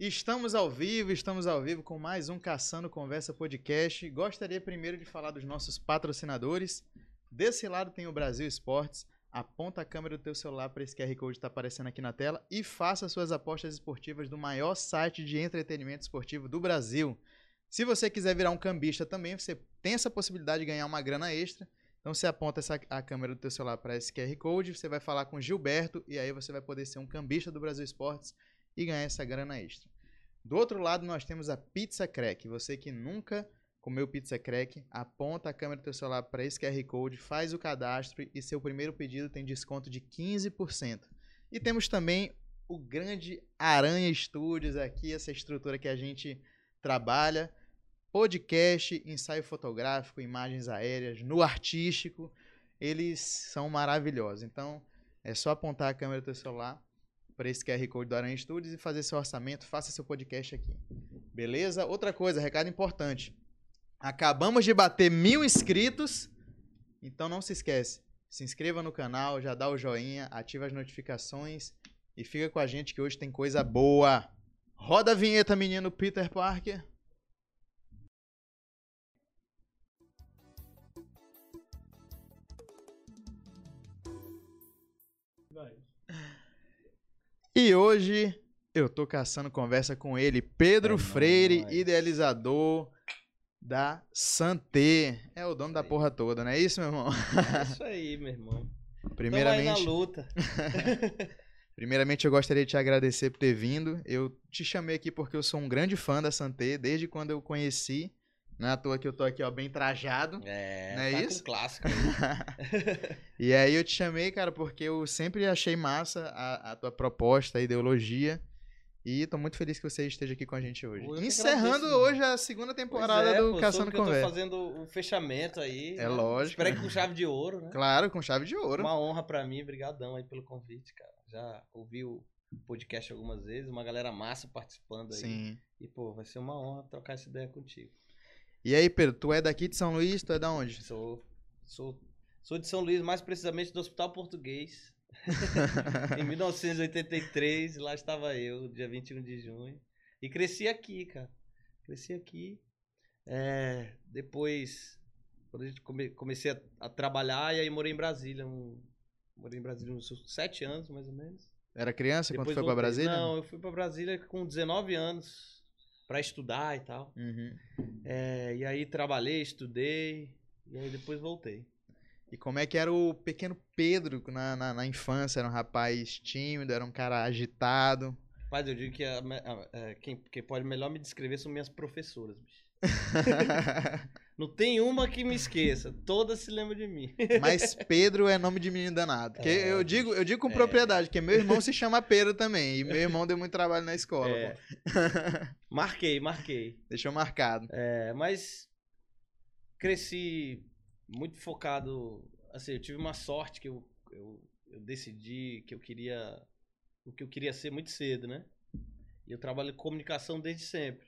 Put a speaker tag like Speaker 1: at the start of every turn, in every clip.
Speaker 1: Estamos ao vivo, estamos ao vivo com mais um Caçando Conversa Podcast. Gostaria primeiro de falar dos nossos patrocinadores. Desse lado tem o Brasil Esportes. Aponta a câmera do teu celular para esse QR Code que está aparecendo aqui na tela e faça suas apostas esportivas do maior site de entretenimento esportivo do Brasil. Se você quiser virar um cambista também, você tem essa possibilidade de ganhar uma grana extra. Então você aponta essa, a câmera do teu celular para esse QR Code, você vai falar com Gilberto e aí você vai poder ser um cambista do Brasil Esportes e ganhar essa grana extra. Do outro lado nós temos a Pizza Crack. Você que nunca comeu pizza crack, aponta a câmera do teu celular para esse QR Code, faz o cadastro e seu primeiro pedido tem desconto de 15%. E temos também o grande Aranha Studios aqui, essa estrutura que a gente trabalha podcast, ensaio fotográfico, imagens aéreas, no artístico, eles são maravilhosos. Então, é só apontar a câmera do teu celular para esse QR Code do Aranha Studios e fazer seu orçamento, faça seu podcast aqui. Beleza? Outra coisa, recado importante. Acabamos de bater mil inscritos, então não se esquece. Se inscreva no canal, já dá o joinha, ativa as notificações e fica com a gente que hoje tem coisa boa. Roda a vinheta, menino Peter Parker. E hoje eu tô caçando conversa com ele, Pedro é Freire, nóis. idealizador da Santé. É o dono da porra toda, não é isso, meu irmão?
Speaker 2: É isso aí, meu irmão.
Speaker 1: Primeiramente,
Speaker 2: Tamo aí na luta.
Speaker 1: Primeiramente, eu gostaria de te agradecer por ter vindo. Eu te chamei aqui porque eu sou um grande fã da Santé, desde quando eu conheci. Não é à toa que eu tô aqui, ó, bem trajado.
Speaker 2: É,
Speaker 1: não é
Speaker 2: tá
Speaker 1: isso?
Speaker 2: com clássico.
Speaker 1: e aí eu te chamei, cara, porque eu sempre achei massa a, a tua proposta, a ideologia. E tô muito feliz que você esteja aqui com a gente hoje.
Speaker 2: Eu
Speaker 1: Encerrando hoje a segunda temporada
Speaker 2: é,
Speaker 1: do
Speaker 2: pô,
Speaker 1: Caçando
Speaker 2: que Eu
Speaker 1: Conversa.
Speaker 2: tô fazendo o fechamento aí.
Speaker 1: É
Speaker 2: né?
Speaker 1: lógico.
Speaker 2: Espero que com chave de ouro, né?
Speaker 1: Claro, com chave de ouro.
Speaker 2: Uma honra pra mim, brigadão aí pelo convite, cara. Já ouvi o podcast algumas vezes, uma galera massa participando aí.
Speaker 1: Sim.
Speaker 2: E, pô, vai ser uma honra trocar essa ideia contigo.
Speaker 1: E aí, Pedro, tu é daqui de São Luís? Tu é da onde?
Speaker 2: Sou, sou, sou de São Luís, mais precisamente do Hospital Português. em 1983, lá estava eu, dia 21 de junho. E cresci aqui, cara. Cresci aqui. É, depois, quando a gente come, comecei a, a, trabalhar, e aí morei em Brasília. Um, morei em Brasília uns sete anos, mais ou menos.
Speaker 1: Era criança
Speaker 2: Depois
Speaker 1: quando foi pra Brasília?
Speaker 2: Não, eu fui pra Brasília com 19 anos para estudar e tal.
Speaker 1: Uhum.
Speaker 2: É, e aí trabalhei, estudei, e aí depois voltei.
Speaker 1: E como é que era o pequeno Pedro na, na, na infância? Era um rapaz tímido, era um cara agitado?
Speaker 2: Mas eu digo que a, a, a, quem, quem pode melhor me descrever são minhas professoras, bicho. Não tem uma que me esqueça, todas se lembram de mim.
Speaker 1: Mas Pedro é nome de menino danado. Porque é, eu, digo, eu digo com é. propriedade, porque meu irmão se chama Pedro também. E meu irmão deu muito trabalho na escola.
Speaker 2: É. marquei, marquei.
Speaker 1: Deixou marcado.
Speaker 2: É, mas cresci muito focado. Assim, eu tive uma sorte que eu, eu, eu decidi que eu queria. O que eu queria ser muito cedo, né? E eu trabalho em comunicação desde sempre.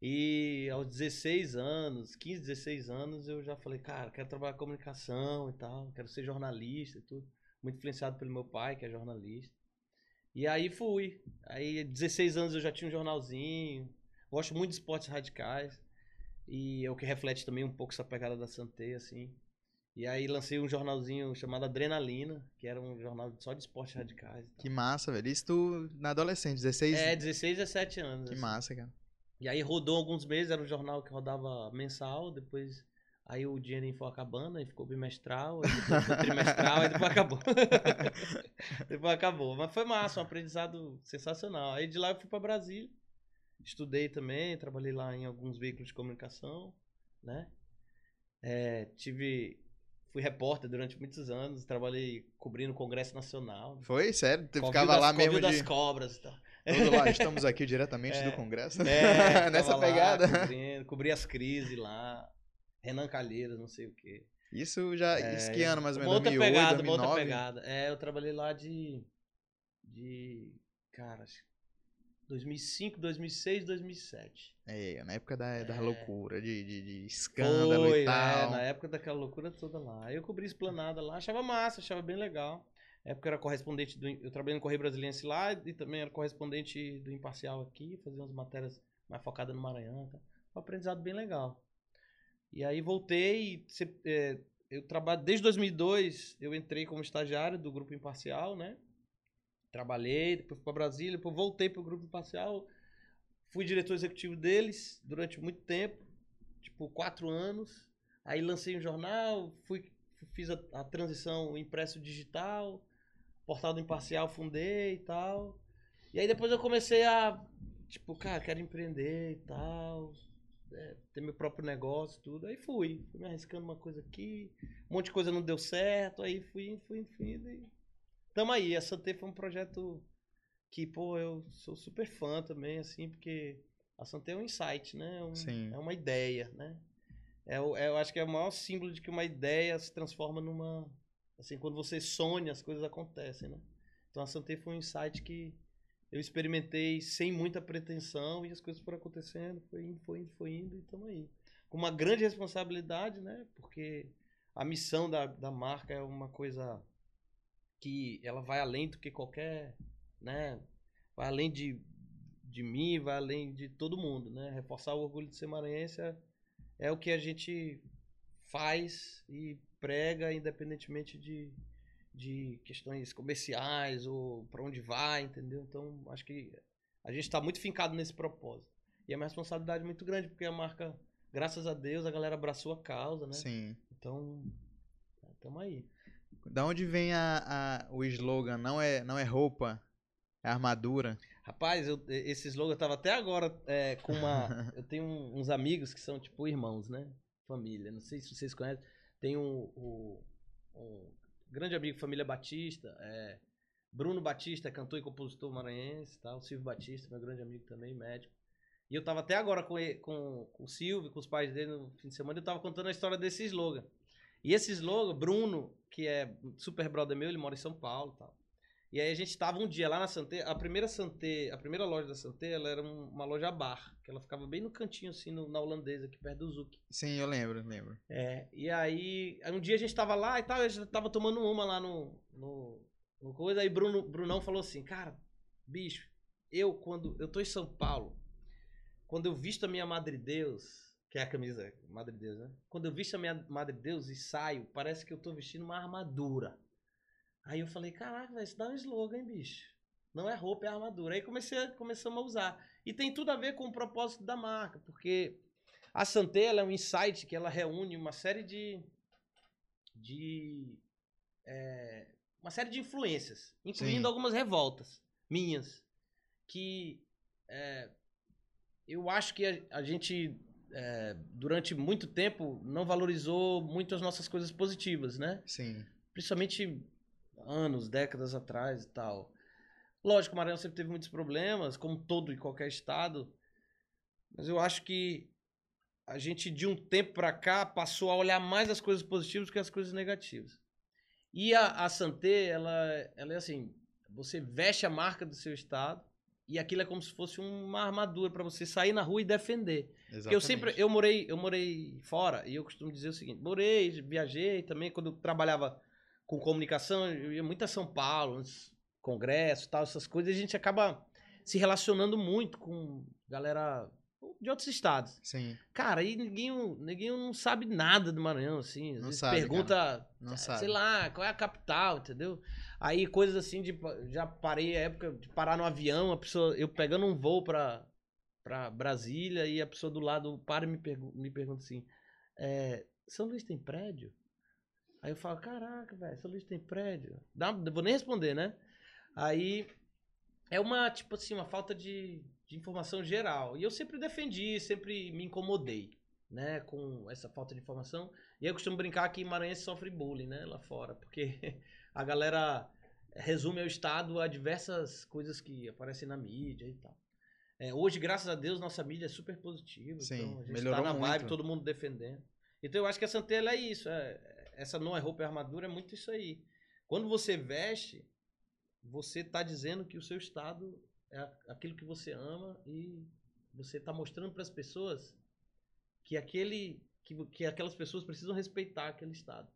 Speaker 2: E aos 16 anos, 15, 16 anos, eu já falei, cara, quero trabalhar com comunicação e tal, quero ser jornalista e tudo. Muito influenciado pelo meu pai, que é jornalista. E aí fui. Aí, 16 anos eu já tinha um jornalzinho. Gosto muito de esportes radicais. E é o que reflete também um pouco essa pegada da Santé, assim. E aí lancei um jornalzinho chamado Adrenalina, que era um jornal só de esportes radicais.
Speaker 1: Que massa, velho. Isso tu na adolescente, 16
Speaker 2: É, 16, 17 anos.
Speaker 1: Que
Speaker 2: assim.
Speaker 1: massa, cara.
Speaker 2: E aí rodou alguns meses, era um jornal que rodava mensal, depois aí o dinheirinho foi acabando, aí ficou bimestral, aí depois ficou trimestral, aí depois acabou. depois acabou. Mas foi massa, um aprendizado sensacional. Aí de lá eu fui para Brasília, estudei também, trabalhei lá em alguns veículos de comunicação, né? É, tive fui repórter durante muitos anos, trabalhei cobrindo o Congresso Nacional.
Speaker 1: Foi? Sério? Tu
Speaker 2: Covil
Speaker 1: ficava
Speaker 2: das,
Speaker 1: lá
Speaker 2: Covil
Speaker 1: mesmo
Speaker 2: das
Speaker 1: de...
Speaker 2: cobras e tal.
Speaker 1: Tudo lá, estamos aqui diretamente
Speaker 2: É.
Speaker 1: do Congresso.
Speaker 2: É,
Speaker 1: Nessa
Speaker 2: lá
Speaker 1: pegada.
Speaker 2: Cobri as crises lá. Renan Calheiros, não sei o quê.
Speaker 1: Isso já.
Speaker 2: É,
Speaker 1: isso que ano, mais ou
Speaker 2: uma
Speaker 1: menos?
Speaker 2: outra
Speaker 1: 2008,
Speaker 2: pegada,
Speaker 1: 2009?
Speaker 2: uma outra pegada. É, eu trabalhei lá de. De. Cara, acho que 2005, 2006, 2007.
Speaker 1: É, na época da, da
Speaker 2: É.
Speaker 1: loucura, de, de, de escândalo
Speaker 2: Foi,
Speaker 1: e tal.
Speaker 2: É, na época daquela loucura toda lá. Eu cobri esplanada lá, achava massa, achava bem legal. Época era correspondente do. Eu trabalhei no Correio Brasiliense lá e também era correspondente do Imparcial aqui, fazia umas matérias mais focadas no Maranhão. Tá? Um aprendizado bem legal. E aí voltei. É, eu trabalho desde 2002. Eu entrei como estagiário do Grupo Imparcial, né? Trabalhei, depois fui para Brasília, depois voltei para o Grupo Imparcial. Fui diretor executivo deles durante muito tempo, tipo quatro anos. Aí lancei um jornal, fui, fiz a, a transição impresso digital portal do Imparcial fundei e tal. E aí depois eu comecei a, tipo, cara, quero empreender e tal. É, ter meu próprio negócio tudo. Aí fui. Fui me arriscando uma coisa aqui. Um monte de coisa não deu certo. Aí fui, fui, fui. E... Tamo aí. A Santé foi um projeto que, pô, eu sou super fã também, assim, porque a Santé é um insight, né? É um,
Speaker 1: Sim.
Speaker 2: É uma ideia, né? É, é, eu acho que é o maior símbolo de que uma ideia se transforma numa, Assim, quando você sonha, as coisas acontecem, né? Então a Santé foi um insight que eu experimentei sem muita pretensão e as coisas foram acontecendo, foi indo, foi indo, foi indo e estamos aí. Com uma grande responsabilidade, né? Porque a missão da, da marca é uma coisa que ela vai além do que qualquer, né? Vai além de, de mim, vai além de todo mundo, né? Reforçar o orgulho de ser maranhense é, é o que a gente faz e prega, independentemente de, de questões comerciais ou para onde vai, entendeu? Então, acho que a gente está muito fincado nesse propósito. E é uma responsabilidade muito grande, porque a marca, graças a Deus, a galera abraçou a causa, né?
Speaker 1: Sim.
Speaker 2: Então, estamos aí.
Speaker 1: Da onde vem a, a, o slogan? Não é, não é roupa, é armadura.
Speaker 2: Rapaz, eu, esse slogan eu tava até agora é, com uma. eu tenho uns amigos que são tipo irmãos, né? Família. Não sei se vocês conhecem. Tem um, um, um grande amigo, família Batista, é, Bruno Batista, cantor e compositor maranhense, tá? o Silvio Batista, meu grande amigo também, médico. E eu tava até agora com, ele, com, com o Silvio, com os pais dele no fim de semana, eu tava contando a história desse slogan. E esse slogan, Bruno, que é super brother meu, ele mora em São Paulo e tal. E aí a gente estava um dia lá na Santé, a primeira Santé, a primeira loja da Santé, ela era um, uma loja bar, que ela ficava bem no cantinho assim, no, na holandesa, aqui perto do Zuc.
Speaker 1: Sim, eu lembro, lembro.
Speaker 2: É, e aí, um dia a gente estava lá e tal, a gente tava tomando uma lá no, no, no coisa, aí Bruno, Brunão falou assim, cara, bicho, eu quando, eu tô em São Paulo, quando eu visto a minha Madre Deus, que é a camisa Madre Deus, né? Quando eu visto a minha Madre Deus e saio, parece que eu tô vestindo uma armadura. Aí eu falei, caraca, isso dá um slogan, hein, bicho. Não é roupa, é armadura. Aí comecei, começamos a usar. E tem tudo a ver com o propósito da marca, porque a Santé é um insight que ela reúne uma série de. de é, uma série de influências, incluindo Sim. algumas revoltas minhas, que é, eu acho que a, a gente, é, durante muito tempo, não valorizou muito as nossas coisas positivas, né?
Speaker 1: Sim.
Speaker 2: Principalmente anos, décadas atrás e tal. Lógico, o Maranhão sempre teve muitos problemas, como todo e qualquer estado, mas eu acho que a gente, de um tempo para cá, passou a olhar mais as coisas positivas que as coisas negativas. E a, a Santé, ela, ela é assim: você veste a marca do seu estado e aquilo é como se fosse uma armadura para você sair na rua e defender. Exatamente. eu sempre eu morei eu morei fora e eu costumo dizer o seguinte morei viajei também quando eu trabalhava com comunicação, eu ia muito a São Paulo, congresso tal, essas coisas, a gente acaba se relacionando muito com galera de outros estados.
Speaker 1: Sim.
Speaker 2: Cara, aí ninguém, ninguém não sabe nada do Maranhão, assim. Às
Speaker 1: não
Speaker 2: vezes
Speaker 1: sabe,
Speaker 2: pergunta,
Speaker 1: não
Speaker 2: sei
Speaker 1: sabe.
Speaker 2: lá, qual é a capital, entendeu? Aí coisas assim de. Já parei a época de parar no avião, a pessoa. Eu pegando um voo pra, pra Brasília e a pessoa do lado para e me, pergu me pergunta assim: é, São Luís tem prédio? Aí eu falo, caraca, velho, São Luís tem prédio. Dá, vou nem responder, né? Aí é uma, tipo assim, uma falta de, de informação geral. E eu sempre defendi, sempre me incomodei, né, com essa falta de informação. E eu costumo brincar que Maranhense sofre bullying, né, lá fora, porque a galera resume ao Estado a diversas coisas que aparecem na mídia e tal. É, hoje, graças a Deus, nossa mídia é super positiva.
Speaker 1: Sim,
Speaker 2: então a gente
Speaker 1: melhorou
Speaker 2: tá na
Speaker 1: muito.
Speaker 2: vibe, todo mundo defendendo. Então eu acho que a Santella é isso. É, essa não é roupa e armadura é muito isso aí. Quando você veste, você está dizendo que o seu estado é aquilo que você ama e você está mostrando para as pessoas que aquele que, que aquelas pessoas precisam respeitar aquele estado.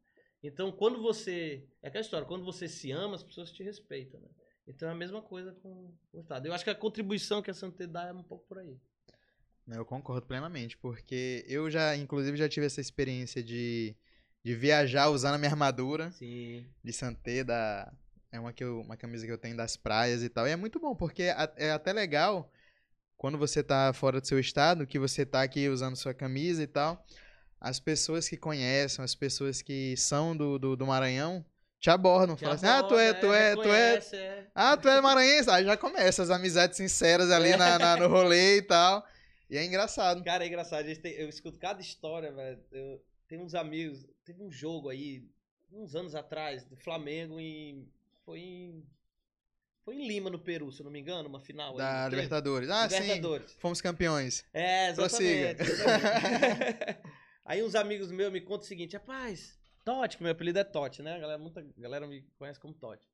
Speaker 2: Então, quando você. É aquela história, quando você se ama, as pessoas te respeitam, né? Então é a mesma coisa com o Estado. Eu acho que a contribuição que a Santa dá é um pouco por aí.
Speaker 1: Eu concordo plenamente, porque eu já, inclusive, já tive essa experiência de, de viajar usando a minha armadura
Speaker 2: Sim.
Speaker 1: de Santé, da, é uma, que eu, uma camisa que eu tenho das praias e tal. E é muito bom, porque é, é até legal quando você tá fora do seu estado, que você tá aqui usando sua camisa e tal. As pessoas que conhecem, as pessoas que são do, do, do Maranhão, te abordam. Falam assim, ah, tu é, tu é, tu é,
Speaker 2: reconhece, é.
Speaker 1: ah, tu é maranhense. Aí já começa as amizades sinceras ali na, na- no rolê e tal. E é engraçado.
Speaker 2: Cara, é engraçado. eu escuto cada história, velho. Eu tenho uns amigos. Teve um jogo aí, uns anos atrás, do Flamengo em. Foi em. Foi em Lima, no Peru, se eu não me engano, uma final. aí,
Speaker 1: Da
Speaker 2: teve?
Speaker 1: Libertadores. Ah,
Speaker 2: Libertadores.
Speaker 1: sim. Fomos campeões.
Speaker 2: É, exatamente. exatamente. Aí uns amigos meus me contam o seguinte, rapaz, Totti, que meu apelido é Totti, né? A galera, muita galera me conhece como Totti.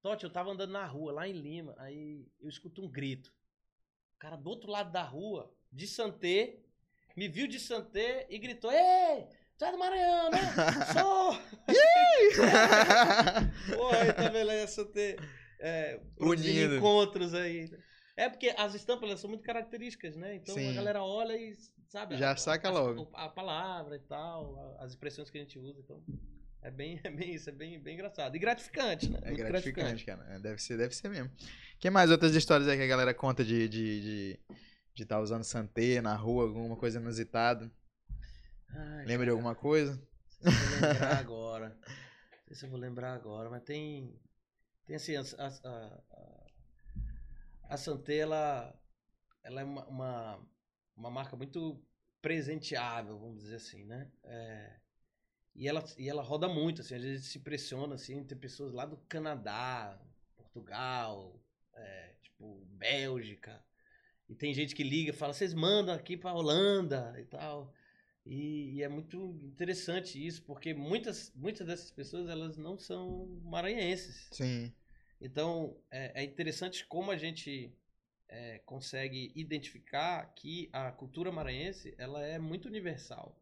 Speaker 2: Totti, eu tava andando na rua, lá em Lima, aí eu escuto um grito. O cara do outro lado da rua, de Santé, me viu de Santé e gritou, Ei, tu é do Maranhão, né? Sou! Pô, aí tá vendo aí a Santé é, encontros aí. É porque as estampas são muito características, né? Então
Speaker 1: Sim.
Speaker 2: a galera olha e sabe.
Speaker 1: Já
Speaker 2: a-
Speaker 1: saca
Speaker 2: a-
Speaker 1: logo.
Speaker 2: A, palavra e tal, a- as expressões que a gente usa. Então é bem, é bem isso, é bem, bem engraçado. E gratificante, né?
Speaker 1: É
Speaker 2: Muito
Speaker 1: gratificante, cara. É, Deve ser, deve ser mesmo. que mais outras histórias aí que a galera conta de de de de estar usando Santé na rua, alguma coisa inusitada?
Speaker 2: Ai,
Speaker 1: Lembra de
Speaker 2: cara,
Speaker 1: alguma coisa?
Speaker 2: Não sei se eu vou lembrar agora. Não sei se eu vou lembrar agora, mas tem. Tem assim, a, a, a, a Santé, ela, ela é uma, uma, uma marca muito presenteável, vamos dizer assim, né? É, e, ela, e ela roda muito, assim, às vezes se impressiona, assim, ter pessoas lá do Canadá, Portugal, é, tipo, Bélgica. E tem gente que liga e fala, vocês mandam aqui pra Holanda e tal. E, e é muito interessante isso, porque muitas, muitas dessas pessoas elas não são maranhenses.
Speaker 1: Sim.
Speaker 2: Então é, é interessante como a gente é, consegue identificar que a cultura maranhense ela é muito universal.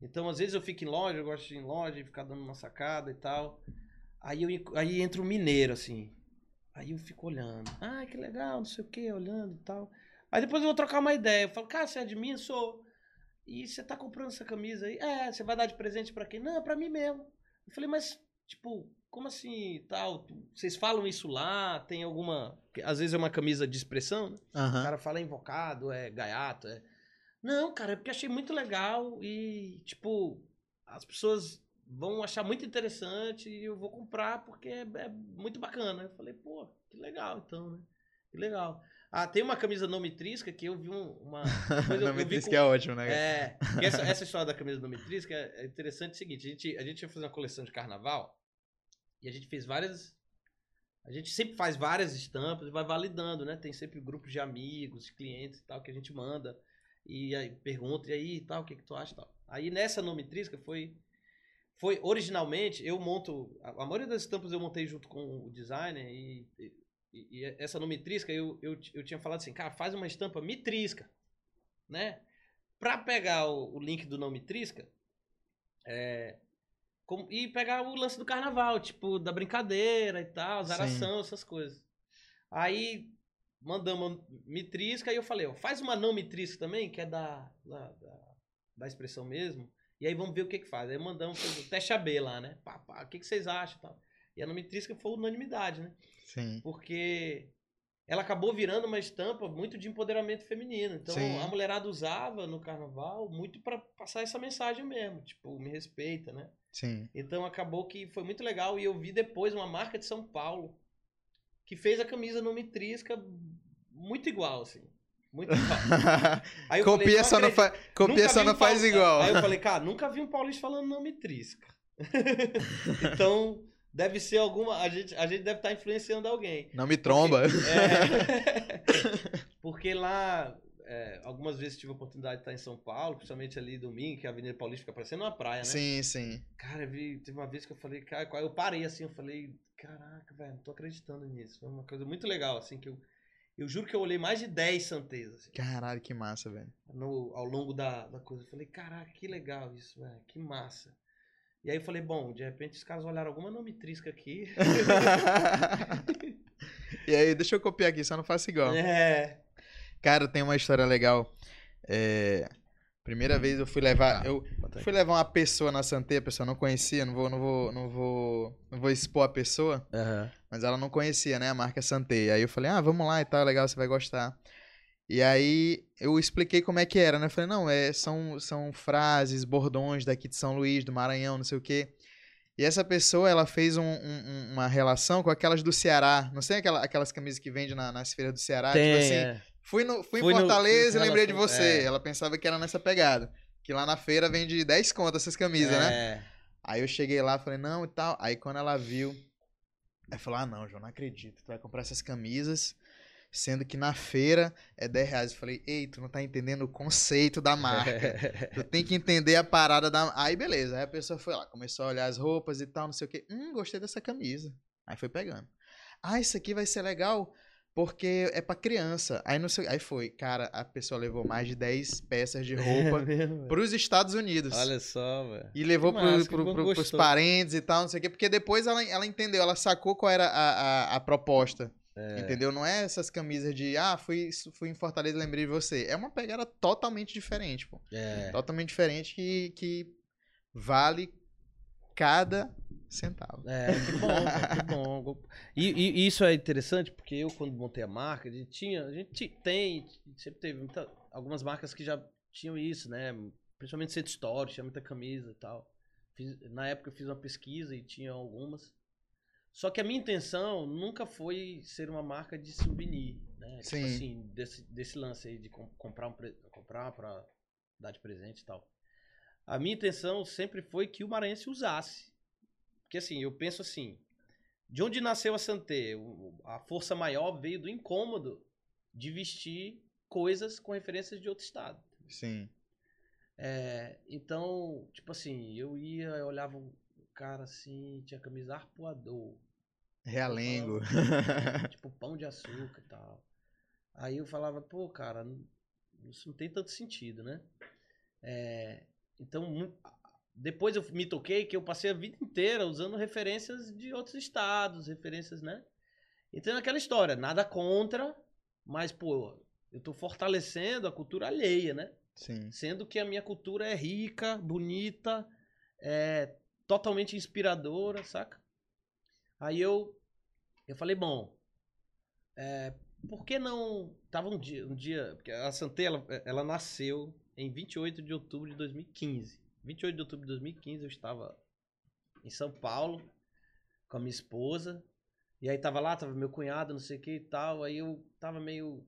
Speaker 2: Então às vezes eu fico em loja, eu gosto de ir em loja e ficar dando uma sacada e tal. Aí, eu, aí entra um mineiro assim. Aí eu fico olhando. Ah, que legal, não sei o que, olhando e tal. Aí depois eu vou trocar uma ideia. Eu falo, cara, você é de mim? Sou. E você tá comprando essa camisa aí? É, você vai dar de presente pra quem? Não, é pra mim mesmo. Eu falei, mas, tipo, como assim tal? Vocês falam isso lá? Tem alguma. Às vezes é uma camisa de expressão, né? O
Speaker 1: Aham.
Speaker 2: cara fala invocado, é gaiato, é. Não, cara, é porque achei muito legal e, tipo, as pessoas vão achar muito interessante e eu vou comprar porque é, é muito bacana. Eu falei, pô, que legal então, né? Que legal. Ah, tem uma camisa nome Trisca que eu vi um- uma.
Speaker 1: diz
Speaker 2: com-
Speaker 1: é ótimo, né?
Speaker 2: é, essa, essa história da camisa do Metrisca é é interessante o seguinte, a gente, a gente ia fazer uma coleção de carnaval e a gente fez várias. A gente sempre faz várias estampas e vai validando, né? Tem sempre grupos de amigos, de clientes e tal, que a gente manda. E aí pergunta, e aí tal, o que, que tu acha e tal. Aí nessa Nomitrisca foi. Foi originalmente, eu monto. A, a maioria das estampas eu montei junto com o designer e. e- e essa Nomitrisca eu, eu, eu tinha falado assim, cara, faz uma estampa mitrisca, né? Pra pegar o, o link do nome Trisca, é, como- e pegar o lance do carnaval, tipo, da brincadeira e tal, zaração, essas coisas. Aí mandamos mitrisca e eu falei, ó, faz uma não mitrisca também, que é da, da, da, da expressão mesmo, e aí vamos ver o que que faz. Aí mandamos fez o teste AB lá, né? Pá, pá, o que, que vocês acham e tal. E a não mitrisca foi unanimidade, né?
Speaker 1: Sim.
Speaker 2: porque ela acabou virando uma estampa muito de empoderamento feminino. Então
Speaker 1: Sim.
Speaker 2: a mulherada usava no carnaval muito para passar essa mensagem mesmo, tipo, me respeita, né?
Speaker 1: Sim.
Speaker 2: Então acabou que foi muito legal e eu vi depois uma marca de São Paulo que fez a camisa no Mitrisca muito igual assim. Muito igual. Aí eu falei,
Speaker 1: Copia só não faz, copia só não
Speaker 2: um
Speaker 1: faz igual.
Speaker 2: Aí eu falei, cara, nunca vi um paulista falando nome trisca. então, deve ser alguma. A gente, a gente deve estar influenciando alguém.
Speaker 1: Não me tromba.
Speaker 2: É, porque lá, é, algumas vezes tive a oportunidade de estar em São Paulo, principalmente ali domingo, que a Avenida Paulista fica parecendo uma praia, né?
Speaker 1: Sim, sim.
Speaker 2: Cara, eu vi, teve uma vez que eu falei, cara, eu parei assim, eu falei, caraca, velho, não tô acreditando nisso. Foi uma coisa muito legal, assim, que eu. Eu juro que eu olhei mais de 10 santezas. Assim
Speaker 1: Caralho, que massa, velho.
Speaker 2: no, ao longo da, da coisa. Eu falei, caraca, que legal isso, velho, que massa. E aí eu falei, bom, de repente os caras olharam alguma nome trisca aqui.
Speaker 1: e aí, deixa eu copiar aqui, só não faço igual.
Speaker 2: É.
Speaker 1: Cara, tem uma história legal. É, Primeira vez eu fui levar.
Speaker 2: Tá,
Speaker 1: eu fui levar uma pessoa na Santé, a pessoa não conhecia, não vou, não vou, não vou, não vou expor a pessoa,
Speaker 2: Aham.
Speaker 1: mas ela não conhecia, né, a marca Santé. Aí eu falei, ah, vamos lá e tal, legal, você vai gostar. E aí eu expliquei como é que era, né? Eu falei, não, é, são, são frases, bordões daqui de São Luís, do Maranhão, não sei o quê. E essa pessoa, ela fez um- um- uma relação com aquelas do Ceará. Não sei aquela- aquelas camisas que vende na, nas feiras do Ceará?
Speaker 2: Tem,
Speaker 1: tipo assim,
Speaker 2: é.
Speaker 1: Fui, no, fui,
Speaker 2: Fui
Speaker 1: em
Speaker 2: no-
Speaker 1: Fortaleza
Speaker 2: fui
Speaker 1: e lembrei de
Speaker 2: relação-
Speaker 1: você.
Speaker 2: é.
Speaker 1: Ela pensava que era nessa pegada. Que lá na feira vende 10 contas essas camisas, né?
Speaker 2: É.
Speaker 1: Aí eu cheguei lá, falei, não e tal. Aí quando ela viu, aí falou, ah não, João, não acredito. Tu vai comprar essas camisas, sendo que na feira é 10 reais. Eu falei, ei, tu não tá entendendo o conceito da marca. Tu tem que entender a parada da. Aí beleza. Aí a pessoa foi lá, começou a olhar as roupas e tal, não sei o quê. Hum, gostei dessa camisa. Aí foi pegando. Ah, isso aqui vai ser legal porque é pra criança. Aí não sei. Aí foi. Cara, a pessoa levou mais de 10 peças de roupa
Speaker 2: É velho.
Speaker 1: pros Estados Unidos.
Speaker 2: Olha só, velho.
Speaker 1: E levou
Speaker 2: Que
Speaker 1: pro, pro,
Speaker 2: gostou.
Speaker 1: parentes e tal, não sei o quê. Porque depois ela, ela entendeu, ela sacou qual era a, a, a proposta.
Speaker 2: É.
Speaker 1: Entendeu? Não é essas camisas de, ah, fui, fui em Fortaleza e lembrei de você. É uma pegada totalmente diferente, pô
Speaker 2: É.
Speaker 1: totalmente diferente que, que vale cada centavo.
Speaker 2: É, que bom, que bom. E, e- isso é interessante porque eu, quando montei a marca, a gente tinha, a gente tem, sempre teve muita- algumas marcas que já tinham isso, né? Principalmente Centro Store, tinha muita camisa e tal. Fiz- na época eu fiz uma pesquisa e tinha algumas. Só que a minha intenção nunca foi ser uma marca de souvenir, né? Tipo
Speaker 1: Sim.
Speaker 2: assim, desse, desse lance aí de com- comprar, um comprar pra dar de presente e tal. A minha intenção sempre foi que o maranhense usasse. Porque assim, eu penso assim, de onde nasceu a Santé? A força maior veio do incômodo de vestir coisas com referências de outro estado.
Speaker 1: Sim.
Speaker 2: É, então, tipo assim, eu ia, eu olhava cara assim, tinha camisa arpoador,
Speaker 1: Realengo.
Speaker 2: tipo pão de açúcar e tal. Aí eu falava, pô, cara, isso não tem tanto sentido, né? É, então, depois eu me toquei que eu passei a vida inteira usando referências de outros estados, referências, né? Então, aquela história, nada contra, mas, pô, eu tô fortalecendo a cultura alheia, né?
Speaker 1: Sim.
Speaker 2: Sendo que a minha cultura é rica, bonita, é totalmente inspiradora, saca? Aí eu, eu falei, bom, é, por que não. Tava um dia, um dia. Porque a Santé, ela, ela nasceu em 28 de outubro de 2015. 28 de outubro de 2015 eu estava em São Paulo com a minha esposa. E aí tava lá, tava meu cunhado, não sei o que e tal. Aí eu tava meio,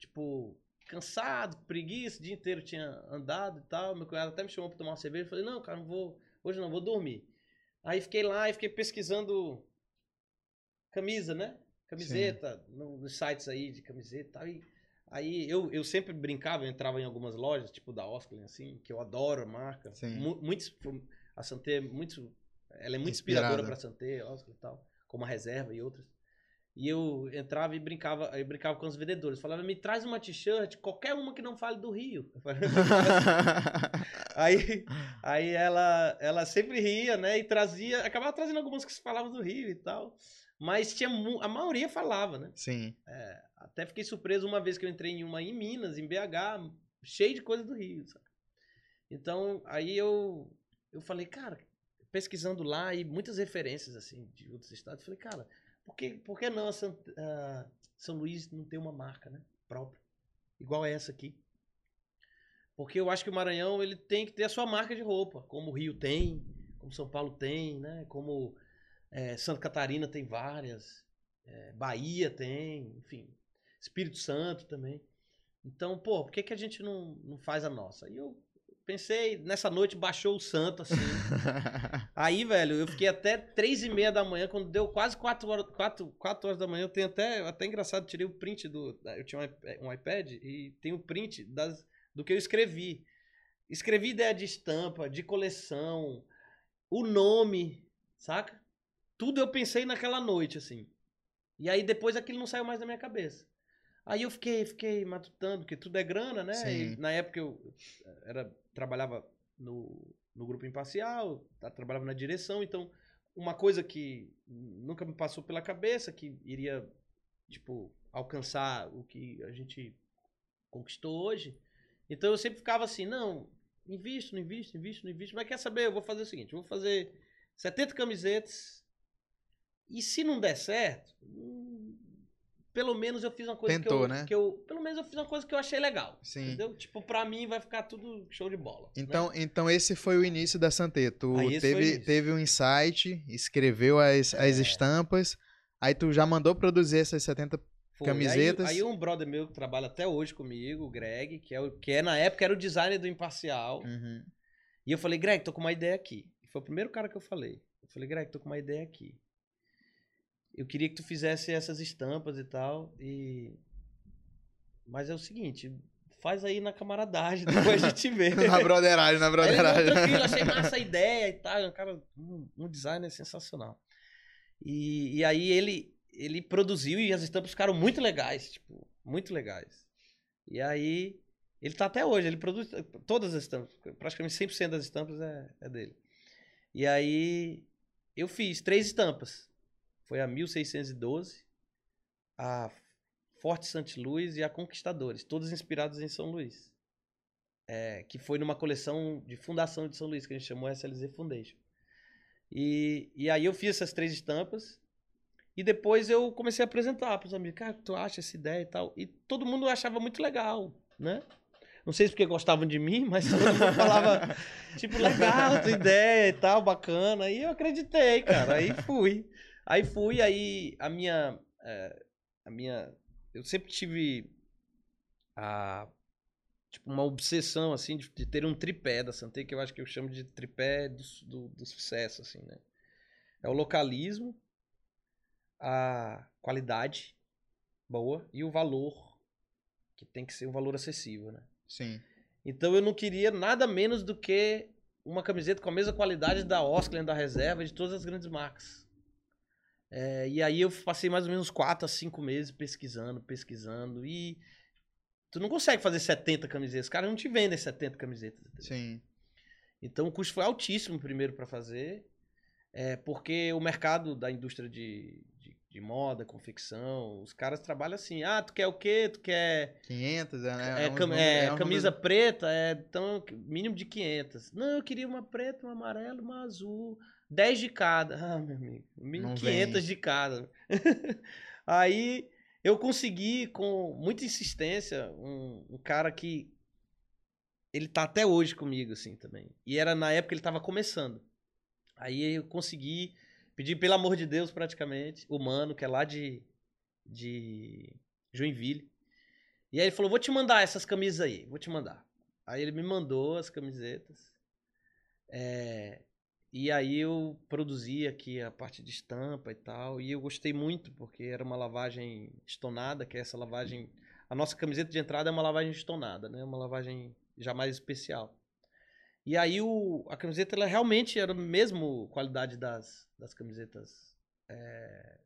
Speaker 2: tipo, cansado, preguiça, o dia inteiro tinha andado e tal. Meu cunhado até me chamou pra tomar uma cerveja. Eu falei, não, cara, não vou, hoje não, vou dormir. Aí fiquei lá e fiquei pesquisando camisa, né? Camiseta, no- nos sites aí de camiseta e tal. Aí eu, eu sempre brincava, eu entrava em algumas lojas, tipo da Oscar, assim, que eu adoro a marca. Mu- muitos, a Santé é muito, ela é muito
Speaker 1: Inspirada.
Speaker 2: inspiradora pra Santé, Oscar e tal, como a Reserva e outras. E eu entrava e brincava, eu brincava com os vendedores. Falava, me traz uma t-shirt, qualquer uma que não fale do Rio. Aí, aí ela, ela sempre ria, né? E trazia, acabava trazendo algumas que falavam do Rio e tal. Mas tinha, a maioria falava, né?
Speaker 1: Sim.
Speaker 2: É, até fiquei surpreso uma vez que eu entrei em uma em Minas, em BH, cheio de coisa do Rio, sabe? Então, aí eu, eu falei, cara, pesquisando lá e muitas referências, assim, de outros estados, falei, cara, por que, por que não a San- a São Luís não tem uma marca, né, própria? Igual essa aqui. Porque eu acho que o Maranhão, ele tem que ter a sua marca de roupa, como o Rio tem, como São Paulo tem, né, como eh, Santa Catarina tem várias, eh, Bahia tem, enfim, Espírito Santo também. Então, pô, por que, que a gente não, não faz a nossa? E eu pensei, nessa noite baixou o santo, assim. Aí, velho, eu fiquei até três e meia da manhã, quando deu quase quatro horas, quatro, quatro horas da manhã, eu tenho até, até engraçado, tirei o print do, eu tinha um iP- um iPad e tem o print das, do que eu escrevi. Escrevi ideia de estampa, de coleção, o nome, saca? Tudo eu pensei naquela noite, assim. E aí depois aquilo não saiu mais da minha cabeça. Aí eu fiquei, fiquei matutando, porque tudo é grana, né? E na época eu era, trabalhava no no grupo imparcial, tá, trabalhava na direção, então uma coisa que nunca me passou pela cabeça que iria tipo alcançar o que a gente conquistou hoje. Então eu sempre ficava assim, não, invisto, não invisto, invisto, não invisto, mas quer saber, eu vou fazer o seguinte, vou fazer 70 camisetas e se não der certo, pelo menos eu fiz uma coisa
Speaker 1: Tentou,
Speaker 2: que, eu,
Speaker 1: né?
Speaker 2: que eu pelo menos eu fiz uma coisa que eu achei legal.
Speaker 1: Sim.
Speaker 2: Entendeu? Tipo, pra mim vai ficar tudo show de bola. né?
Speaker 1: Então, então esse foi o início da Santé. Tu
Speaker 2: Aí
Speaker 1: teve, teve um insight, escreveu as, as
Speaker 2: É.
Speaker 1: estampas, aí tu já mandou produzir essas 70
Speaker 2: Foi.
Speaker 1: camisetas.
Speaker 2: Aí, aí um brother meu que trabalha até hoje comigo, o Greg, que é, o, que é na época era o designer do Imparcial.
Speaker 1: Uhum.
Speaker 2: E eu falei, Greg, tô com uma ideia aqui. E foi o primeiro cara que eu falei. Eu falei, Greg, tô com uma ideia aqui. Eu queria que tu fizesse essas estampas e tal. E. Mas é o seguinte, faz aí na camaradagem, depois a gente vê.
Speaker 1: na broderagem, na
Speaker 2: Aí não,
Speaker 1: broderagem.
Speaker 2: tranquilo, achei massa a ideia e tal. Um cara, um, um designer sensacional. E, e aí ele, ele produziu e as estampas ficaram muito legais, tipo, muito legais. E aí ele tá até hoje, ele produz todas as estampas, praticamente 100% das estampas é, é dele. E aí eu fiz três estampas. Foi a 1612, a Forte Santos Luís e a Conquistadores, todas inspiradas em São Luís. É, que foi numa coleção de fundação de São Luís, que a gente chamou SLZ Foundation. E, e aí eu fiz essas três estampas. E depois eu comecei a apresentar para os amigos. Cara, tu acha essa ideia e tal? E todo mundo achava muito legal, né? Não sei se porque gostavam de mim, mas todo mundo falava, tipo, legal, tua ideia e tal, bacana. E eu acreditei, cara. Aí fui. Aí fui, aí a minha. é, a minha. Eu sempre tive a tipo, uma obsessão, assim, de, de ter um tripé da Santé, que eu acho que eu chamo de tripé do, do, do sucesso, assim, né? É o localismo, a qualidade boa e o valor, que tem que ser um valor acessível, né?
Speaker 1: Sim.
Speaker 2: Então eu não queria nada menos do que uma camiseta com a mesma qualidade da Oscar, da Reserva, de todas as grandes marcas. É, e aí eu passei mais ou menos 4 a 5 meses pesquisando, pesquisando. E tu não consegue fazer 70 camisetas. Os caras não te vendem 70 camisetas.
Speaker 1: Sim.
Speaker 2: Então o custo foi altíssimo primeiro para fazer. É, porque o mercado da indústria de, de, de moda, confecção, os caras trabalham assim. Ah, tu quer o quê? Tu quer
Speaker 1: 500, é, né?
Speaker 2: é,
Speaker 1: uns
Speaker 2: cam- é,
Speaker 1: uns
Speaker 2: camisa
Speaker 1: números-
Speaker 2: preta, é, então, mínimo de 500. Não, eu queria uma preta, uma amarela, uma azul. 10 de cada. Ah, meu amigo. Mínimo
Speaker 1: Não
Speaker 2: 500
Speaker 1: vem.
Speaker 2: de cada. Aí eu consegui, com muita insistência, um, um cara que. Ele tá até hoje comigo, assim, também. E era na época que ele tava começando. Aí eu consegui pedir, pelo amor de Deus, praticamente, o mano, que é lá de, de Joinville. E aí ele falou: vou te mandar essas camisas aí, vou te mandar. Aí ele me mandou as camisetas. É, e aí eu produzi aqui a parte de estampa e tal. E eu gostei muito, porque era uma lavagem estonada, que é essa lavagem. A nossa camiseta de entrada é uma lavagem estonada, né? Uma lavagem já mais especial. E aí o, a camiseta ela realmente era a mesma qualidade das, das camisetas. é,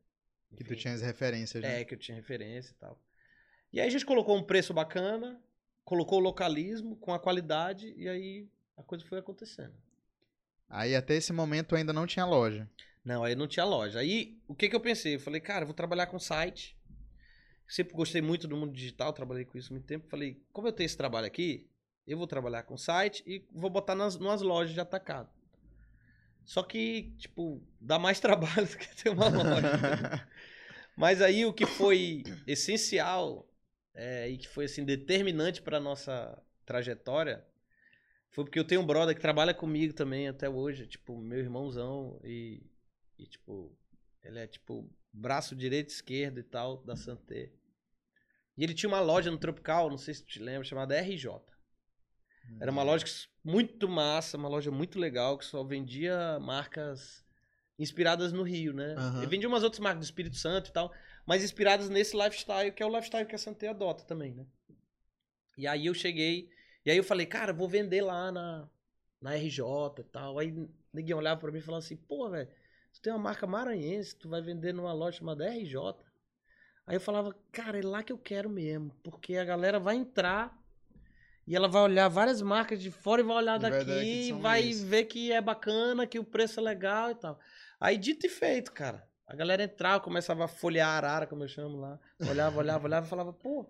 Speaker 1: Que tu
Speaker 2: enfim,
Speaker 1: tinha as referências, né?
Speaker 2: é, que eu tinha referência e tal. E aí a gente colocou um preço bacana, colocou o localismo com a qualidade, e aí a coisa foi acontecendo.
Speaker 1: Aí até esse momento ainda não tinha loja.
Speaker 2: Não, aí não tinha loja. Aí o que que eu pensei? Eu falei, cara, eu vou trabalhar com site. Sempre gostei muito do mundo digital, trabalhei com isso há muito tempo. Falei, como eu tenho esse trabalho aqui, eu vou trabalhar com site e vou botar nas numas lojas de atacado. Só que, tipo, dá mais trabalho do que ter uma loja. Mas aí o que foi essencial é, e que foi assim determinante para nossa trajetória foi porque eu tenho um brother que trabalha comigo também até hoje, tipo, meu irmãozão e, e tipo, ele é tipo braço direito e esquerdo e tal da Santé. E ele tinha uma loja no Tropical, não sei se tu te lembra, chamada RJ. Era uma loja que- muito massa, uma loja muito legal, que só vendia marcas inspiradas no Rio, né?
Speaker 1: Aham.
Speaker 2: Eu vendia umas outras marcas do Espírito Santo e tal, mas inspiradas nesse lifestyle, que é o lifestyle que a Santé adota também, né? E aí eu cheguei, e aí eu falei, cara, vou vender lá na, na RJ e tal. Aí ninguém olhava pra mim e falava assim, pô, velho, tu tem uma marca maranhense, tu vai vender numa loja chamada RJ. Aí eu falava, cara, é lá que eu quero mesmo, porque a galera vai entrar E ela vai olhar várias marcas de fora e vai olhar
Speaker 1: de
Speaker 2: daqui, e vai
Speaker 1: Luís.
Speaker 2: ver que é bacana, que o preço é legal e tal. Aí, dito e feito, cara. A galera entrava, começava a folhear a arara, como eu chamo lá. Olhava, olhava, olhava e falava, pô.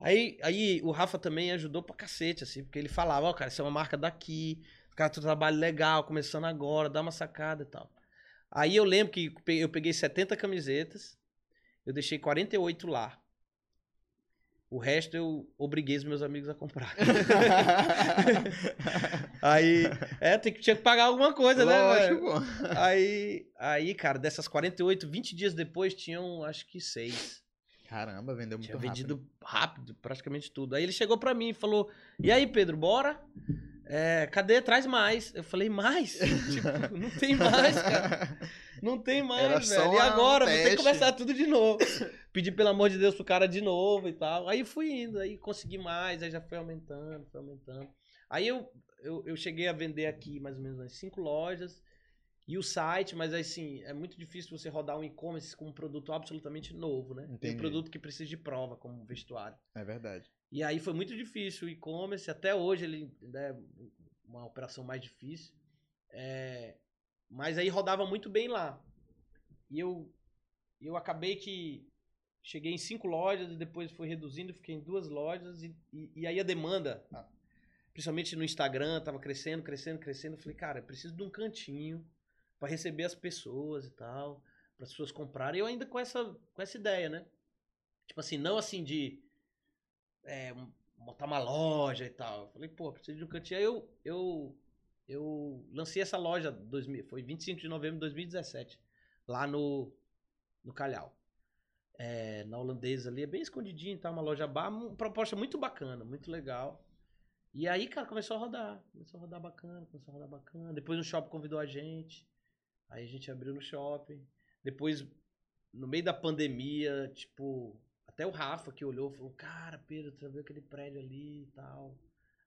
Speaker 2: Aí, aí o Rafa também ajudou pra cacete, assim, porque ele falava, ó, cara, isso é uma marca daqui, cara, tu trabalho legal, começando agora, dá uma sacada e tal. Aí eu lembro que eu peguei 70 camisetas, eu deixei 48 lá. O resto eu obriguei os meus amigos a comprar. Aí, é, tem que, tinha que pagar alguma coisa, né?
Speaker 1: Lógico, pô.
Speaker 2: Aí, aí, cara, dessas 48, 20 dias depois tinham, acho que seis.
Speaker 1: Caramba, vendeu muito
Speaker 2: Tinha
Speaker 1: rápido.
Speaker 2: vendido rápido, praticamente tudo. Aí ele chegou pra mim e falou: E aí, Pedro, bora? É, cadê? Traz mais. Eu falei, mais? tipo, não tem mais, cara. Não tem mais,
Speaker 1: Era
Speaker 2: velho. e agora?
Speaker 1: um
Speaker 2: Vou ter que começar tudo de novo. Pedi, pelo amor de Deus, pro cara de novo e tal. Aí fui indo, aí consegui mais, aí já foi aumentando, foi aumentando. Aí eu, eu, eu cheguei a vender aqui mais ou menos umas cinco lojas e o site, mas assim, é muito difícil você rodar um e-commerce com um produto absolutamente novo, né? Tem
Speaker 1: Entendi.
Speaker 2: um produto que precisa de prova, como vestuário.
Speaker 1: É verdade.
Speaker 2: E aí foi muito difícil o e-commerce, até hoje ele é uma operação mais difícil. É, mas aí rodava muito bem lá. E eu, eu acabei que cheguei em cinco lojas e depois fui reduzindo, fiquei em duas lojas e, e, e aí a demanda, principalmente no Instagram, tava crescendo, crescendo, crescendo. Eu falei, cara, eu preciso de um cantinho para receber as pessoas e tal, para as pessoas comprarem. Eu ainda com essa, com essa ideia, né? Tipo assim, não assim de é, montar uma loja e tal. Eu falei, pô, preciso de um cantinho. Aí eu, eu, eu lancei essa loja, 2000, foi 25 de novembro de 2017, lá no, no Calhau. É, na holandesa ali, é bem escondidinho, tá? Uma loja bar, uma proposta muito bacana, muito legal. E aí, cara, começou a rodar. Começou a rodar bacana, começou a rodar bacana. Depois o shopping convidou a gente. Aí a gente abriu no shopping. Depois, no meio da pandemia, tipo, até o Rafa que olhou falou: Cara, Pedro, tu já viu aquele prédio ali e tal?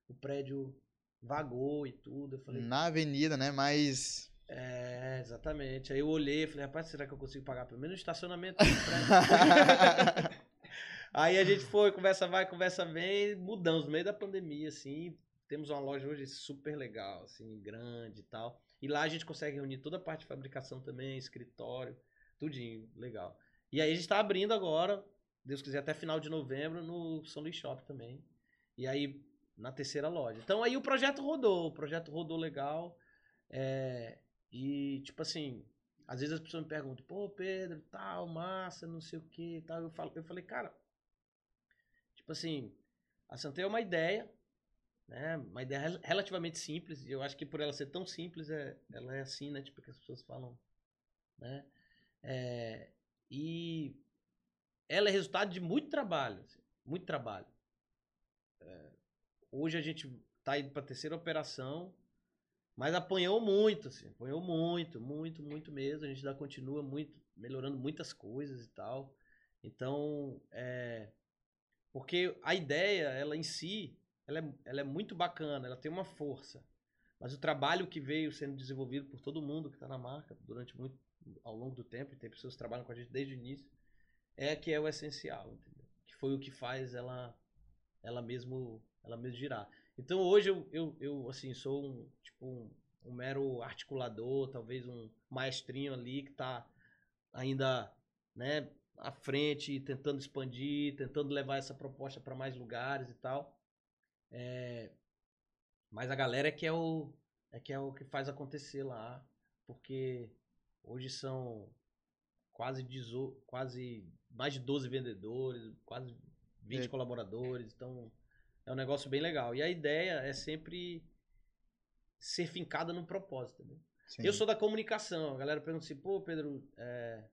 Speaker 2: O prédio vagou e tudo. Eu falei:
Speaker 1: Na avenida, né? Mas.
Speaker 2: É, exatamente. Aí eu olhei e falei: Rapaz, será que eu consigo pagar pelo menos o estacionamento do prédio? Aí a gente foi, conversa vai, conversa vem, mudamos no meio da pandemia, assim. Temos uma loja hoje super legal, assim, grande e tal. E lá a gente consegue reunir toda a parte de fabricação também, escritório, tudinho, legal. E aí a gente tá abrindo agora, Deus quiser, até final de novembro, no São Luís Shop também. E aí, na terceira loja. Então aí o projeto rodou, o projeto rodou legal. É, e, tipo assim, às vezes as pessoas me perguntam, pô, Pedro, tal, massa, não sei o que tal. Eu, falo, eu falei, cara, tipo assim, a Santé é uma ideia, né? Uma ideia rel- relativamente simples. E eu acho que por ela ser tão simples, é, ela é assim, né? Tipo, que as pessoas falam, né? É, e ela é resultado de muito trabalho, assim, muito trabalho. É, hoje a gente tá indo para terceira operação, mas apanhou muito, assim, apanhou muito, muito, muito mesmo. A gente ainda continua muito melhorando muitas coisas e tal. Então, é, porque a ideia, ela em si, ela é, ela é muito bacana, ela tem uma força. Mas o trabalho que veio sendo desenvolvido por todo mundo que está na marca durante muito ao longo do tempo, e tem pessoas que trabalham com a gente desde o início, é que é o essencial, entendeu? Que foi o que faz ela ela mesmo ela mesmo girar. Então hoje eu, eu, eu assim, sou um tipo um, um mero articulador, talvez um maestrinho ali que está ainda, né, à frente, tentando expandir, tentando levar essa proposta para mais lugares e tal. É, mas a galera é que é o é que é o que faz acontecer lá, porque hoje são quase 18, quase mais de 12 vendedores, quase 20
Speaker 1: É.
Speaker 2: colaboradores, então é um negócio bem legal. E a ideia é sempre ser fincada num propósito, né? Eu sou da comunicação. A galera pergunta assim, pô, Pedro, é,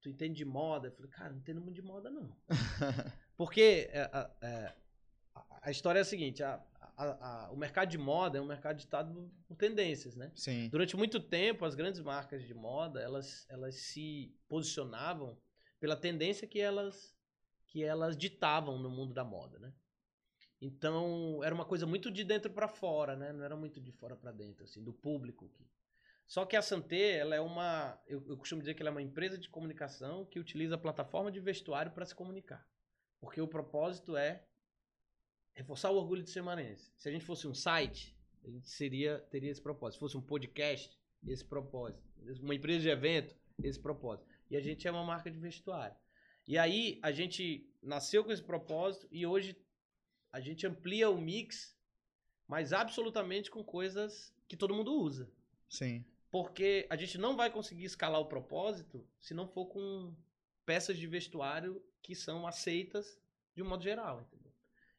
Speaker 2: tu entende de moda? Eu falei, cara, não entendo muito de moda, não. Porque é, é, a- história é a seguinte, a- a- a- o mercado de moda é um mercado ditado por tendências, né?
Speaker 1: Sim.
Speaker 2: Durante muito tempo, as grandes marcas de moda, elas, elas se posicionavam pela tendência que elas, que elas ditavam no mundo da moda, né? Então, era uma coisa muito de dentro para fora, né? Não era muito de fora para dentro, assim, do público. que- Só que a Santé, ela é uma... Eu, eu costumo dizer que ela é uma empresa de comunicação que utiliza a plataforma de vestuário para se comunicar. Porque o propósito é reforçar o orgulho de ser maranhense. Se a gente fosse um site, a gente seria, teria esse propósito. Se fosse um podcast, esse propósito. Uma empresa de evento, esse propósito. E a gente é uma marca de vestuário. E aí a gente nasceu com esse propósito e hoje a gente amplia o mix, mas absolutamente com coisas que todo mundo usa.
Speaker 1: Sim.
Speaker 2: Porque a gente não vai conseguir escalar o propósito se não for com peças de vestuário que são aceitas de um modo geral, entendeu?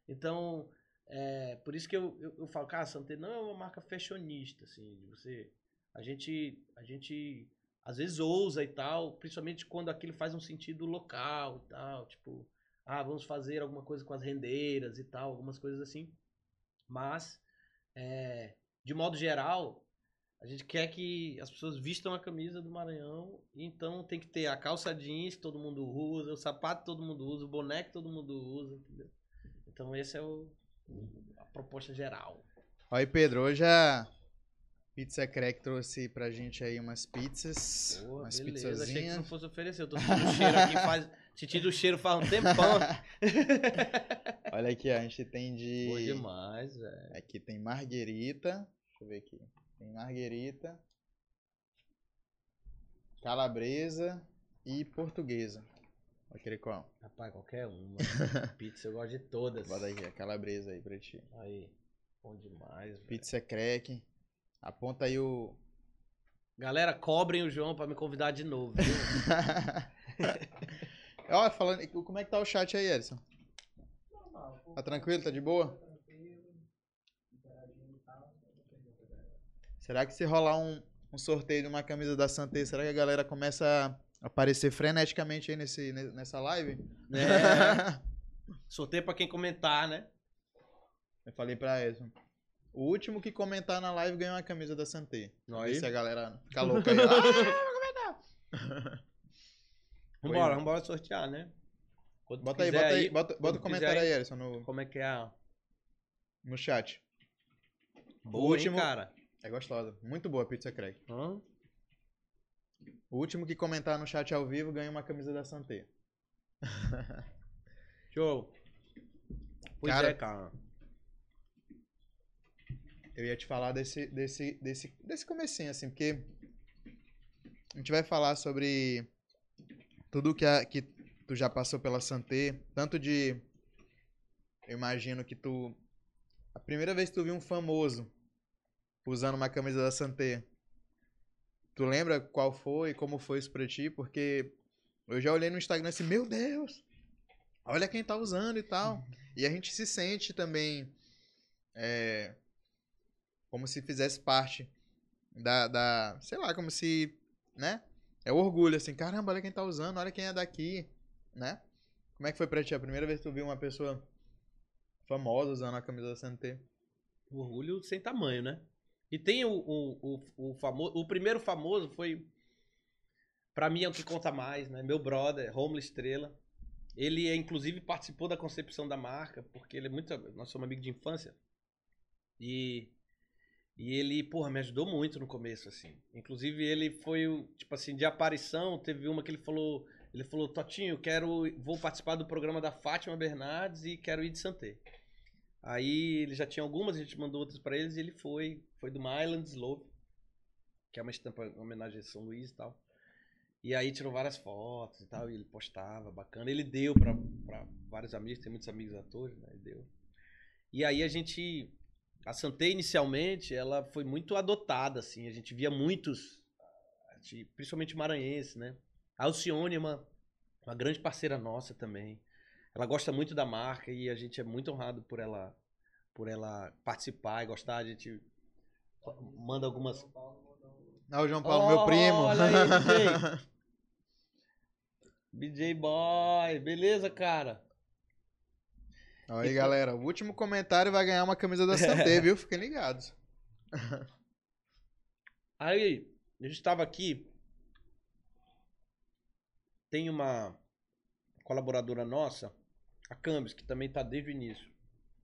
Speaker 2: Então, é, por isso que eu, eu, eu falo, cara, Santé não é uma marca fashionista, assim, de você... A gente, a gente às vezes ousa e tal, principalmente quando aquilo faz um sentido local e tal, tipo, ah, vamos fazer alguma coisa com as rendeiras e tal, algumas coisas assim. Mas, é, de modo geral, a gente quer que as pessoas vistam a camisa do Maranhão, então tem que ter a calça jeans que todo mundo usa, o sapato que todo mundo usa, o boné que todo mundo usa, entendeu? Então esse é o, a proposta geral.
Speaker 1: Oi, Pedro, hoje a Pizza Crack trouxe pra gente aí umas pizzas,
Speaker 2: Porra,
Speaker 1: umas
Speaker 2: beleza, achei que
Speaker 1: pizzazinhas.
Speaker 2: não fosse oferecer, eu tô sentindo o cheiro aqui, faz, sentindo o cheiro faz um tempão.
Speaker 1: Olha aqui, ó, a gente tem de...
Speaker 2: Boa demais, velho.
Speaker 1: Aqui tem marguerita. Deixa eu ver aqui. Tem marguerita, calabresa e portuguesa. Vai querer qual?
Speaker 2: Rapaz, qualquer uma. Pizza eu gosto de todas.
Speaker 1: Bota aqui a calabresa aí pra ti.
Speaker 2: Aí, bom demais, velho.
Speaker 1: Pizza crack. Aponta aí o.
Speaker 2: Galera, cobrem o João pra me convidar de novo, viu?
Speaker 1: Ó, falando. Como é que tá o chat aí, Edson? Tá tranquilo? Tá de boa? Será que se rolar um, um sorteio de uma camisa da Santé, será que a galera começa aparecer freneticamente aí nesse, ne- nessa live?
Speaker 2: É. Sorteio pra quem comentar, né?
Speaker 1: Eu falei pra Edson. O último que comentar na live ganha uma camisa da Santé.
Speaker 2: Aí.
Speaker 1: se a galera fica louca aí. Ah,
Speaker 2: Vambora,
Speaker 1: Foi.
Speaker 2: vambora sortear, né? Quando
Speaker 1: bota aí, bota aí, bota, bota o comentário aí, Edson, no,
Speaker 2: Como é que é a...
Speaker 1: no chat.
Speaker 2: Boa,
Speaker 1: último-
Speaker 2: hein, cara?
Speaker 1: É gostosa. Muito boa a pizza crack.
Speaker 2: Hã?
Speaker 1: O último que comentar no chat ao vivo ganha uma camisa da Santé.
Speaker 2: Show. Pois
Speaker 1: Cara,
Speaker 2: é, cara.
Speaker 1: Eu ia te falar desse, desse, desse, desse comecinho, assim, porque a gente vai falar sobre tudo que, a, que tu já passou pela Santé, tanto de... Eu imagino que tu... A primeira vez que tu viu um famoso usando uma camisa da Santé, tu lembra qual foi, como foi isso pra ti? Porque eu já olhei no Instagram assim, meu Deus, olha quem tá usando e tal. E a gente se sente também... É, como se fizesse parte da, da, sei lá, como se, né? É orgulho, assim, caramba, olha quem tá usando, olha quem é daqui, né? Como é que foi pra ti a primeira vez que tu viu uma pessoa famosa usando a camisa da CNT?
Speaker 2: Orgulho sem tamanho, né? E tem o, o, o, o famoso. O primeiro famoso foi. Pra mim é o que conta mais, né? Meu brother, Romulo Estrela. Ele, inclusive, participou da concepção da marca, porque ele é muito. Nós somos amigos de infância. E. E ele, porra, me ajudou muito no começo, assim. Inclusive, ele foi, tipo assim, de aparição, teve uma que ele falou. Ele falou, Totinho, quero. Vou participar do programa da Fátima Bernardes e quero ir de Santé. Aí ele já tinha algumas, a gente mandou outras pra eles e ele foi. Foi do Island Slope, que é uma estampa em homenagem a São Luís e tal. E aí tirou várias fotos e tal, e ele postava, bacana. Ele deu pra vários amigos, tem muitos amigos atores, né? Ele deu. E aí a gente. A Santé, inicialmente, ela foi muito adotada, assim. A gente via muitos, principalmente maranhenses, né? A Alcione é uma, uma grande parceira nossa também. Ela gosta muito da marca e a gente é muito honrado por ela, por ela participar e gostar. A gente manda algumas.
Speaker 1: Ah, o João Paulo,
Speaker 2: Oh,
Speaker 1: meu primo.
Speaker 2: olha aí, BJ Boy, beleza, cara?
Speaker 1: Olha aí,
Speaker 2: Então-
Speaker 1: galera, o último comentário vai ganhar uma camisa da Santé, viu? Fiquem ligados.
Speaker 2: Aí, a gente estava aqui. Tem uma colaboradora nossa, a Camis, que também está desde o início.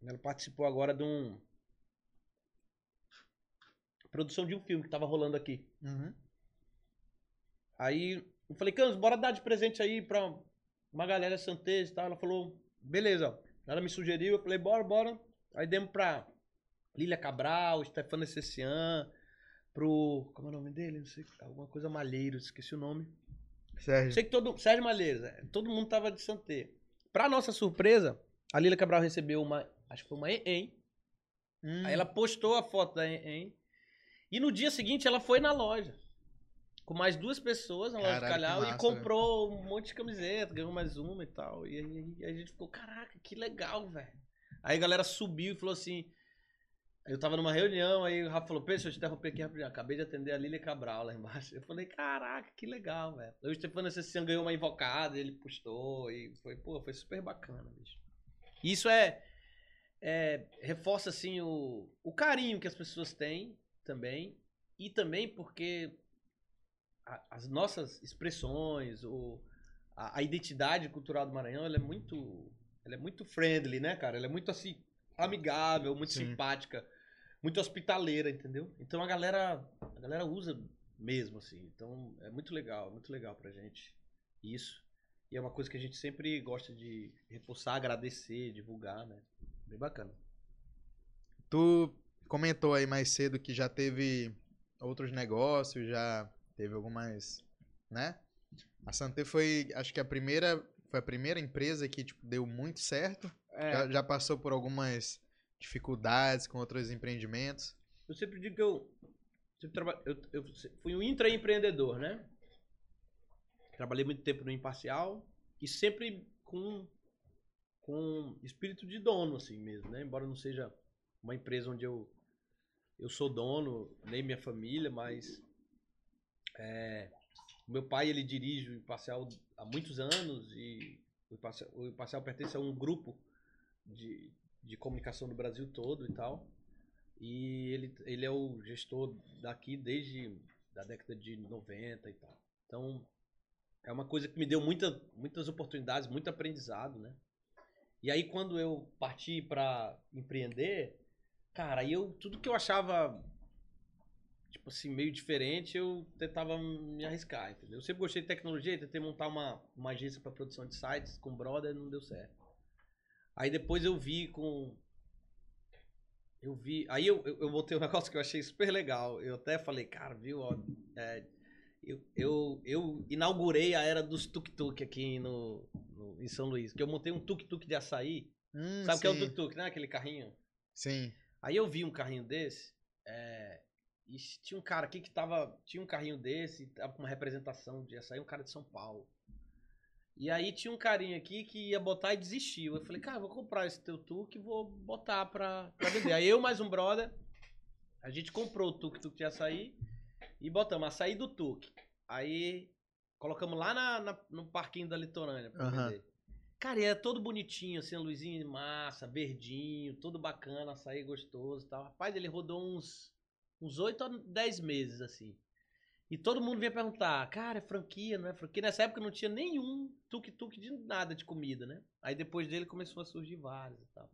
Speaker 2: Ela participou agora de um. Produção de um filme que estava rolando aqui.
Speaker 1: Uhum.
Speaker 2: Aí eu falei, Camis, bora dar de presente aí pra uma galera santesa e tal. Ela falou, beleza. Ela me sugeriu, eu falei, bora, bora. Aí demos pra Lília Cabral, Stefano Essessian, pro. Como é o nome dele? Não sei. Alguma coisa Malheiros, esqueci o nome.
Speaker 1: Sérgio.
Speaker 2: Sei que todo. Sérgio Malheiros, é, todo mundo tava de Santé. Pra nossa surpresa, a Lília Cabral recebeu uma. Acho que foi uma EM.
Speaker 1: Hum,
Speaker 2: Aí ela postou a foto da EM. E no dia seguinte ela foi na loja. Com mais duas pessoas na loja
Speaker 1: Caraca,
Speaker 2: de Calhau
Speaker 1: que
Speaker 2: e
Speaker 1: massa,
Speaker 2: comprou um monte de camiseta, ganhou mais uma e tal. E aí a gente ficou, caraca, que legal, velho. Aí a galera subiu e falou assim. Eu tava numa reunião, aí o Rafa falou, Pedro, deixa eu te interromper aqui rapidinho. Acabei de atender a Lília Cabral lá embaixo. Eu falei, caraca, que legal, velho. O Stefano Essessian ganhou uma invocada, ele postou e foi, pô, foi super bacana, bicho. Isso é, é, reforça assim o, o carinho que as pessoas têm também e também porque a- as nossas expressões o, a, a identidade cultural do Maranhão ela é muito ela é muito friendly né cara ela é muito assim amigável muito
Speaker 1: Sim.
Speaker 2: simpática muito hospitaleira entendeu então a galera a galera usa mesmo assim então é muito legal muito legal pra gente isso e é uma coisa que a gente sempre gosta de reforçar agradecer divulgar né bem bacana
Speaker 1: Tu comentou aí mais cedo que já teve outros negócios, já teve algumas, né? A Santé foi, acho que a primeira, foi a primeira empresa que tipo, deu muito certo.
Speaker 2: É.
Speaker 1: Já, já passou por algumas dificuldades com outros empreendimentos.
Speaker 2: Eu sempre digo que eu, sempre traba- eu, eu fui um intraempreendedor, né? Trabalhei muito tempo no Imparcial e sempre com, com espírito de dono, assim mesmo, né? Embora não seja uma empresa onde eu, eu sou dono, nem minha família, mas é, meu pai ele dirige o Imparcial há muitos anos e o Imparcial, o Imparcial pertence a um grupo de, de comunicação do Brasil todo e tal. E ele, ele é o gestor daqui desde da década de 90 e tal. Então, é uma coisa que me deu muita, muitas oportunidades, muito aprendizado, né? E aí, quando eu parti para empreender, cara, eu, tudo que eu achava, tipo assim, meio diferente, eu tentava me arriscar, entendeu? Eu sempre gostei de tecnologia, tentei montar uma, uma agência para produção de sites com brother, não deu certo. Aí depois eu vi com, eu vi. Aí eu, eu, eu botei um negócio que eu achei super legal. Eu até falei, cara, viu? ó, é, eu, eu, eu inaugurei a era dos tuk-tuk aqui no, no- em São Luís. Que eu montei um tuk-tuk de açaí.
Speaker 1: Hum,
Speaker 2: Sabe o que é
Speaker 1: sim,
Speaker 2: tuk-tuk, né? Aquele carrinho.
Speaker 1: Sim.
Speaker 2: Aí eu vi um carrinho desse. é, e tinha um cara aqui que tava. Tinha um carrinho desse, tava com uma representação de açaí, um cara de São Paulo. E aí tinha um carinha aqui que ia botar e desistiu. Eu falei, cara, eu vou comprar esse teu tuk e vou botar pra, pra vender. Aí eu mais um brother, a gente comprou o tuk-tuk de açaí e botamos açaí do tuk. Aí colocamos lá na, na- no parquinho da Litorânea pra
Speaker 1: Aham.
Speaker 2: vender. Cara, e é todo bonitinho, assim, a luzinha de massa, verdinho, todo bacana, açaí gostoso e tal. Rapaz, ele rodou uns uns 8 a 10 meses, assim. E todo mundo vinha perguntar, cara, é franquia, não é franquia? Nessa época não tinha nenhum tuk-tuk de nada de comida, né? Aí depois dele começou a surgir vários e tal.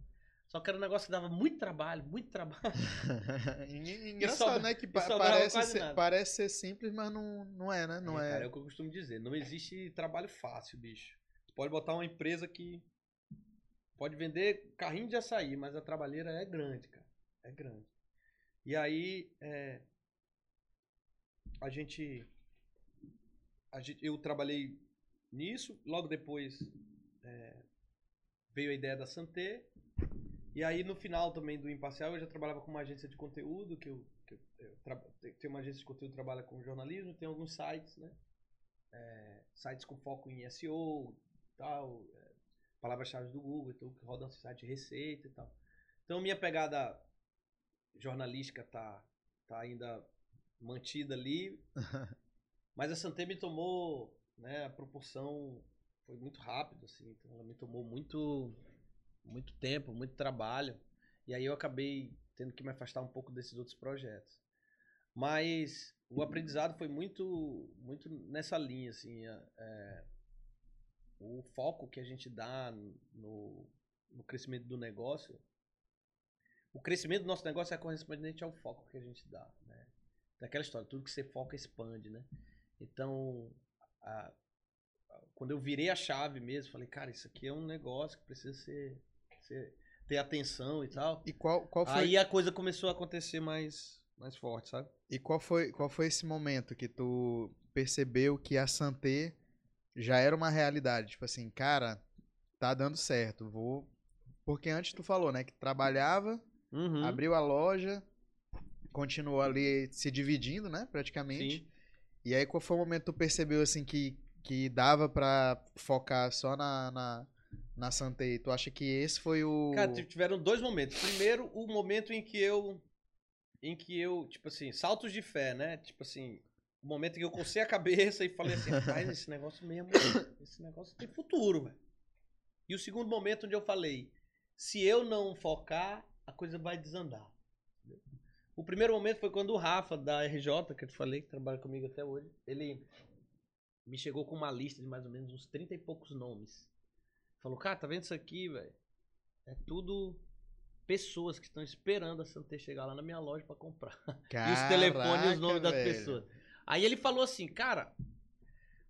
Speaker 2: Só que era um negócio que dava muito trabalho, muito trabalho.
Speaker 1: En- Engraçado,
Speaker 2: sobra-
Speaker 1: né? Que pa- parece ser, parece ser simples, mas não, não é, né? Não
Speaker 2: é,
Speaker 1: é.
Speaker 2: Cara, é o que eu costumo dizer. Não existe trabalho fácil, bicho. Você pode botar uma empresa que pode vender carrinho de açaí, mas a trabalheira é grande, cara. É grande. E aí, é, a gente, a gente- eu trabalhei nisso. Logo depois é, veio a ideia da Santé. E aí, no final também do Imparcial, eu já trabalhava com uma agência de conteúdo, que eu, que eu, eu uma agência de conteúdo que trabalha com jornalismo, tem alguns sites, né? É, sites com foco em SEO, tal, é, palavras-chave do Google, então, que rodam esse site de receita e tal. Então, minha pegada jornalística tá, tá ainda mantida ali, mas a Santé me tomou, né, a proporção foi muito rápido, assim, então ela me tomou muito, muito tempo, muito trabalho, e aí eu acabei tendo que me afastar um pouco desses outros projetos. Mas o aprendizado foi muito, muito nessa linha, assim, é, o foco que a gente dá no, no crescimento do negócio, o crescimento do nosso negócio é correspondente ao foco que a gente dá, né? Daquela história, tudo que você foca expande, né? Então, a- a- quando eu virei a chave mesmo, falei, cara, isso aqui é um negócio que precisa ser, você ter atenção e tal.
Speaker 1: E qual, qual foi.
Speaker 2: Aí a coisa começou a acontecer mais, mais forte, sabe?
Speaker 1: E qual foi, qual foi esse momento que tu percebeu que a Santé já era uma realidade? Tipo assim, cara, tá dando certo, vou. Porque antes tu falou, né, que trabalhava,
Speaker 2: Uhum.
Speaker 1: abriu a loja, continuou ali se dividindo, né, praticamente.
Speaker 2: Sim.
Speaker 1: E aí qual foi o momento que tu percebeu, assim, que, que dava pra focar só na, na, na Santé? Tu acha que esse foi o...
Speaker 2: Cara, tiveram dois momentos. Primeiro, o momento em que eu. Em que eu, tipo assim, saltos de fé, né? Tipo assim, o momento em que eu cocei a cabeça e falei assim, rapaz, esse negócio mesmo, esse negócio tem futuro, velho. E o segundo momento onde eu falei, se eu não focar, a coisa vai desandar. O primeiro momento foi quando o Rafa, da RJ, que eu te falei, que trabalha comigo até hoje, ele me chegou com uma lista de mais ou menos uns 30 e poucos nomes. Falou, cara, tá vendo isso aqui, velho? É tudo pessoas que estão esperando a Santé chegar lá na minha loja pra comprar. e os telefones e os nomes das pessoas. Aí ele falou assim, cara,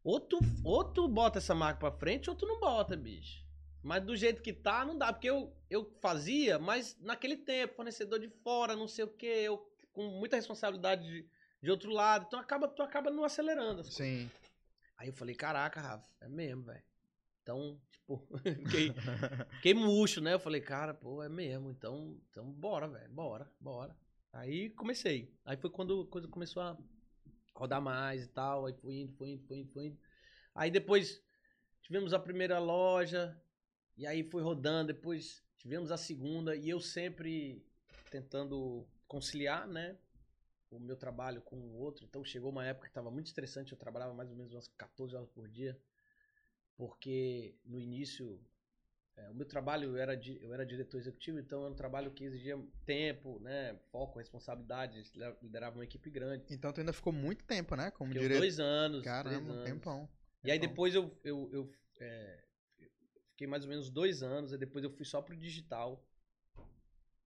Speaker 2: ou tu, ou tu bota essa marca pra frente ou tu não bota, bicho. Mas do jeito que tá, não dá. Porque eu, eu fazia, mas naquele tempo, fornecedor de fora, não sei o quê, eu com muita responsabilidade de, de outro lado. Então acaba, tu acaba não acelerando. coisas.
Speaker 1: Sim.
Speaker 2: Aí eu falei, caraca, Rafa, é mesmo, velho. Então, tipo, fiquei, fiquei murcho, né? Eu falei, cara, pô, é mesmo. Então, então bora, velho, bora, bora. Aí comecei. Aí foi quando a coisa começou a rodar mais e tal. Aí fui indo, fui indo, fui indo, fui indo. Aí depois tivemos a primeira loja. E aí foi rodando. Depois tivemos a segunda. E eu sempre tentando conciliar, né? O meu trabalho com o outro. Então chegou uma época que estava muito estressante. Eu trabalhava mais ou menos umas 14 horas por dia. Porque no início é, o meu trabalho eu era, eu era diretor executivo, então era um trabalho que exigia tempo, né? Foco, responsabilidade, liderava uma equipe grande.
Speaker 1: Então tu ainda ficou muito tempo, né? Como diretor.
Speaker 2: dois anos.
Speaker 1: Caramba, um
Speaker 2: anos.
Speaker 1: tempão.
Speaker 2: E aí depois eu, eu, eu, é, fiquei mais ou menos dois anos, aí depois eu fui só pro digital.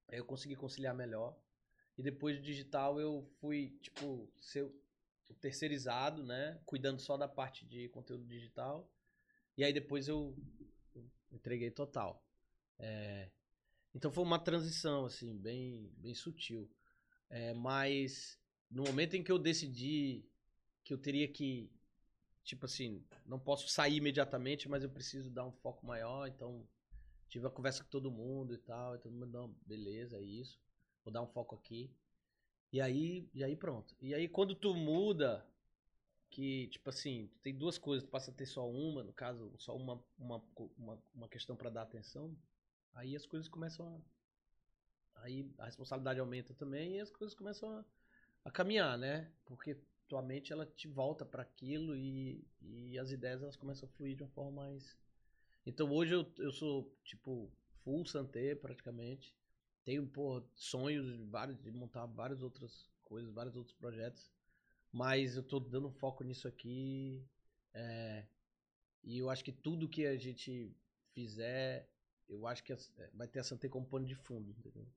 Speaker 2: Aí eu consegui conciliar melhor. E depois do digital eu fui, tipo, ser terceirizado, né? Cuidando só da parte de conteúdo digital. E aí depois eu, eu entreguei total. É, então foi uma transição, assim, bem, bem sutil. É, mas no momento em que eu decidi que eu teria que tipo assim, não posso sair imediatamente, mas eu preciso dar um foco maior, então tive a conversa com todo mundo e tal, e todo mundo, não, beleza, é isso, vou dar um foco aqui. E aí, e aí pronto. E aí quando tu muda, que, tipo assim, tu tem duas coisas, tu passa a ter só uma, no caso, só uma, uma, uma, uma questão para dar atenção, aí as coisas começam a. Aí a responsabilidade aumenta também e as coisas começam a, a caminhar, né? Porque tua mente ela te volta para aquilo e, e as ideias elas começam a fluir de uma forma mais. Então hoje eu, eu sou tipo full santé praticamente. Tenho pô, sonhos de, vários, de montar várias outras coisas, vários outros projetos. Mas eu tô dando foco nisso aqui. é, e eu acho que tudo que a gente fizer, eu acho que as- vai ter a Santé como pano de fundo, entendeu?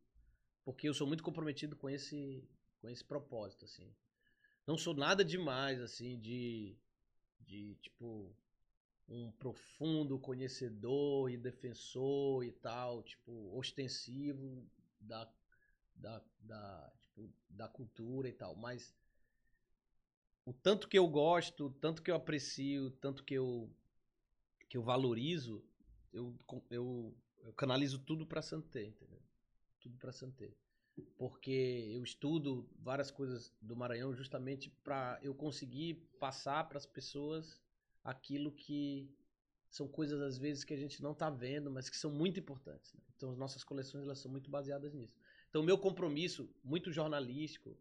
Speaker 2: Porque eu sou muito comprometido com esse, com esse propósito, assim não sou nada demais, assim, de, de tipo, um profundo conhecedor e defensor e tal, tipo, ostensivo da, da, da, tipo, da cultura e tal, mas o tanto que eu gosto, o tanto que eu aprecio, o tanto que eu, que eu valorizo, eu, eu, eu canalizo tudo pra Santé, entendeu? Tudo pra Santé porque eu estudo várias coisas do Maranhão justamente para eu conseguir passar para as pessoas aquilo que são coisas às vezes que a gente não está vendo, mas que são muito importantes. né? Então as nossas coleções elas são muito baseadas nisso. Então o meu compromisso, muito jornalístico,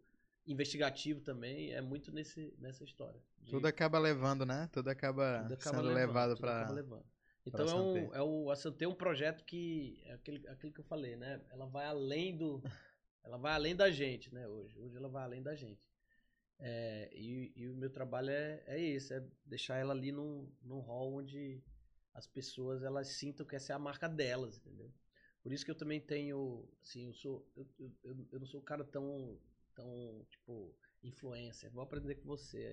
Speaker 2: investigativo também, é muito nesse nessa história. de-
Speaker 1: Tudo acaba levando, né? Tudo acaba,
Speaker 2: tudo acaba
Speaker 1: sendo levado
Speaker 2: levando. Então é, um, é o, a Santé é um projeto que é aquele, aquilo que eu falei, né? Ela vai além do, ela vai além da gente, né? Hoje, hoje ela vai além da gente. É, e, e o meu trabalho é, é esse, é deixar ela ali num, num hall onde as pessoas elas sintam que essa é a marca delas, entendeu? Por isso que eu também tenho, assim, eu sou, eu, eu, eu- não sou um cara tão, tão tipo influencer. Vou aprender com você.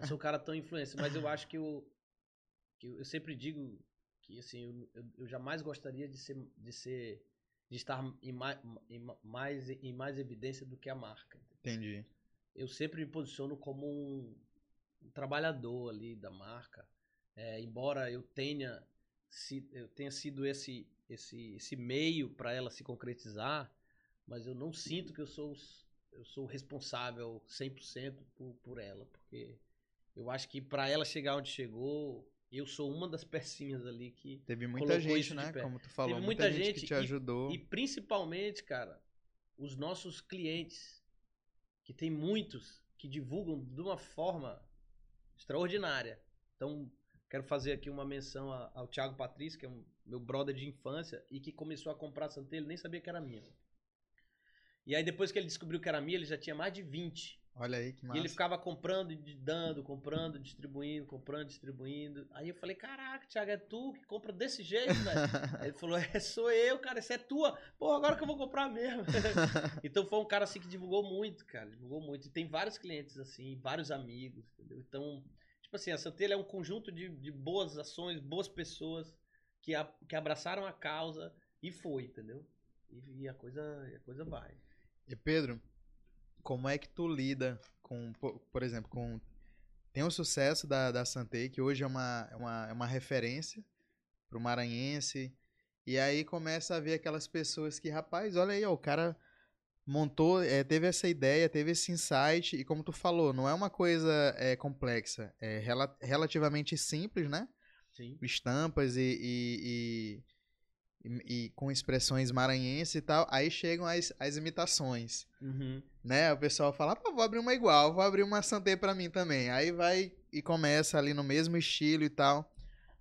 Speaker 2: Eu sou um cara tão influencer, mas eu acho que eu, que eu, eu sempre digo que assim, eu, eu, eu jamais gostaria de ser, de ser de estar em mais, em mais, em mais evidência do que a marca.
Speaker 1: Entendi.
Speaker 2: Eu sempre me posiciono como um, um trabalhador ali da marca, é, embora eu tenha, se, eu tenha sido esse, esse, esse meio para ela se concretizar, mas eu não sinto que eu sou, eu sou responsável 100% por, por ela, porque eu acho que para ela chegar onde chegou, eu sou uma das pecinhas ali que.
Speaker 1: Teve muita gente, né? Como tu falou,
Speaker 2: Teve muita, muita gente,
Speaker 1: que te ajudou.
Speaker 2: E, e, principalmente, cara, os nossos clientes, que tem muitos que divulgam de uma forma extraordinária. Então, quero fazer aqui uma menção ao Thiago Patrício, que é um meu brother de infância e que começou a comprar Santelho, nem sabia que era minha. E aí, depois que ele descobriu que era minha, ele já tinha mais de 20.
Speaker 1: Olha aí que massa.
Speaker 2: E ele ficava comprando e dando, comprando, distribuindo, comprando, distribuindo. Aí eu falei, caraca, Thiago, é tu que compra desse jeito, velho? Aí ele falou, é, sou eu, cara, isso é tua. Pô, agora que eu vou comprar mesmo. então foi um cara assim que divulgou muito, cara, divulgou muito. E tem vários clientes assim, vários amigos, entendeu? Então, tipo assim, a Santelha é um conjunto de, de boas ações, boas pessoas que, a, que abraçaram a causa e foi, entendeu? E, e a, coisa, a coisa vai.
Speaker 1: E Pedro, como é que tu lida com, por exemplo, com. Tem o sucesso da, da Santei, que hoje é uma, é uma, é uma referência pro maranhense. E aí começa a ver aquelas pessoas que, rapaz, olha aí, ó, o cara montou, é, teve essa ideia, teve esse insight, e como tu falou, não é uma coisa é, complexa, é rel relativamente simples, né?
Speaker 2: Sim.
Speaker 1: Estampas e, e, e e, com expressões maranhenses e tal, aí chegam as, as imitações.
Speaker 2: Uhum.
Speaker 1: Né? O pessoal fala, ah, vou abrir uma igual, vou abrir uma Santé para mim também. Aí vai e começa ali no mesmo estilo e tal.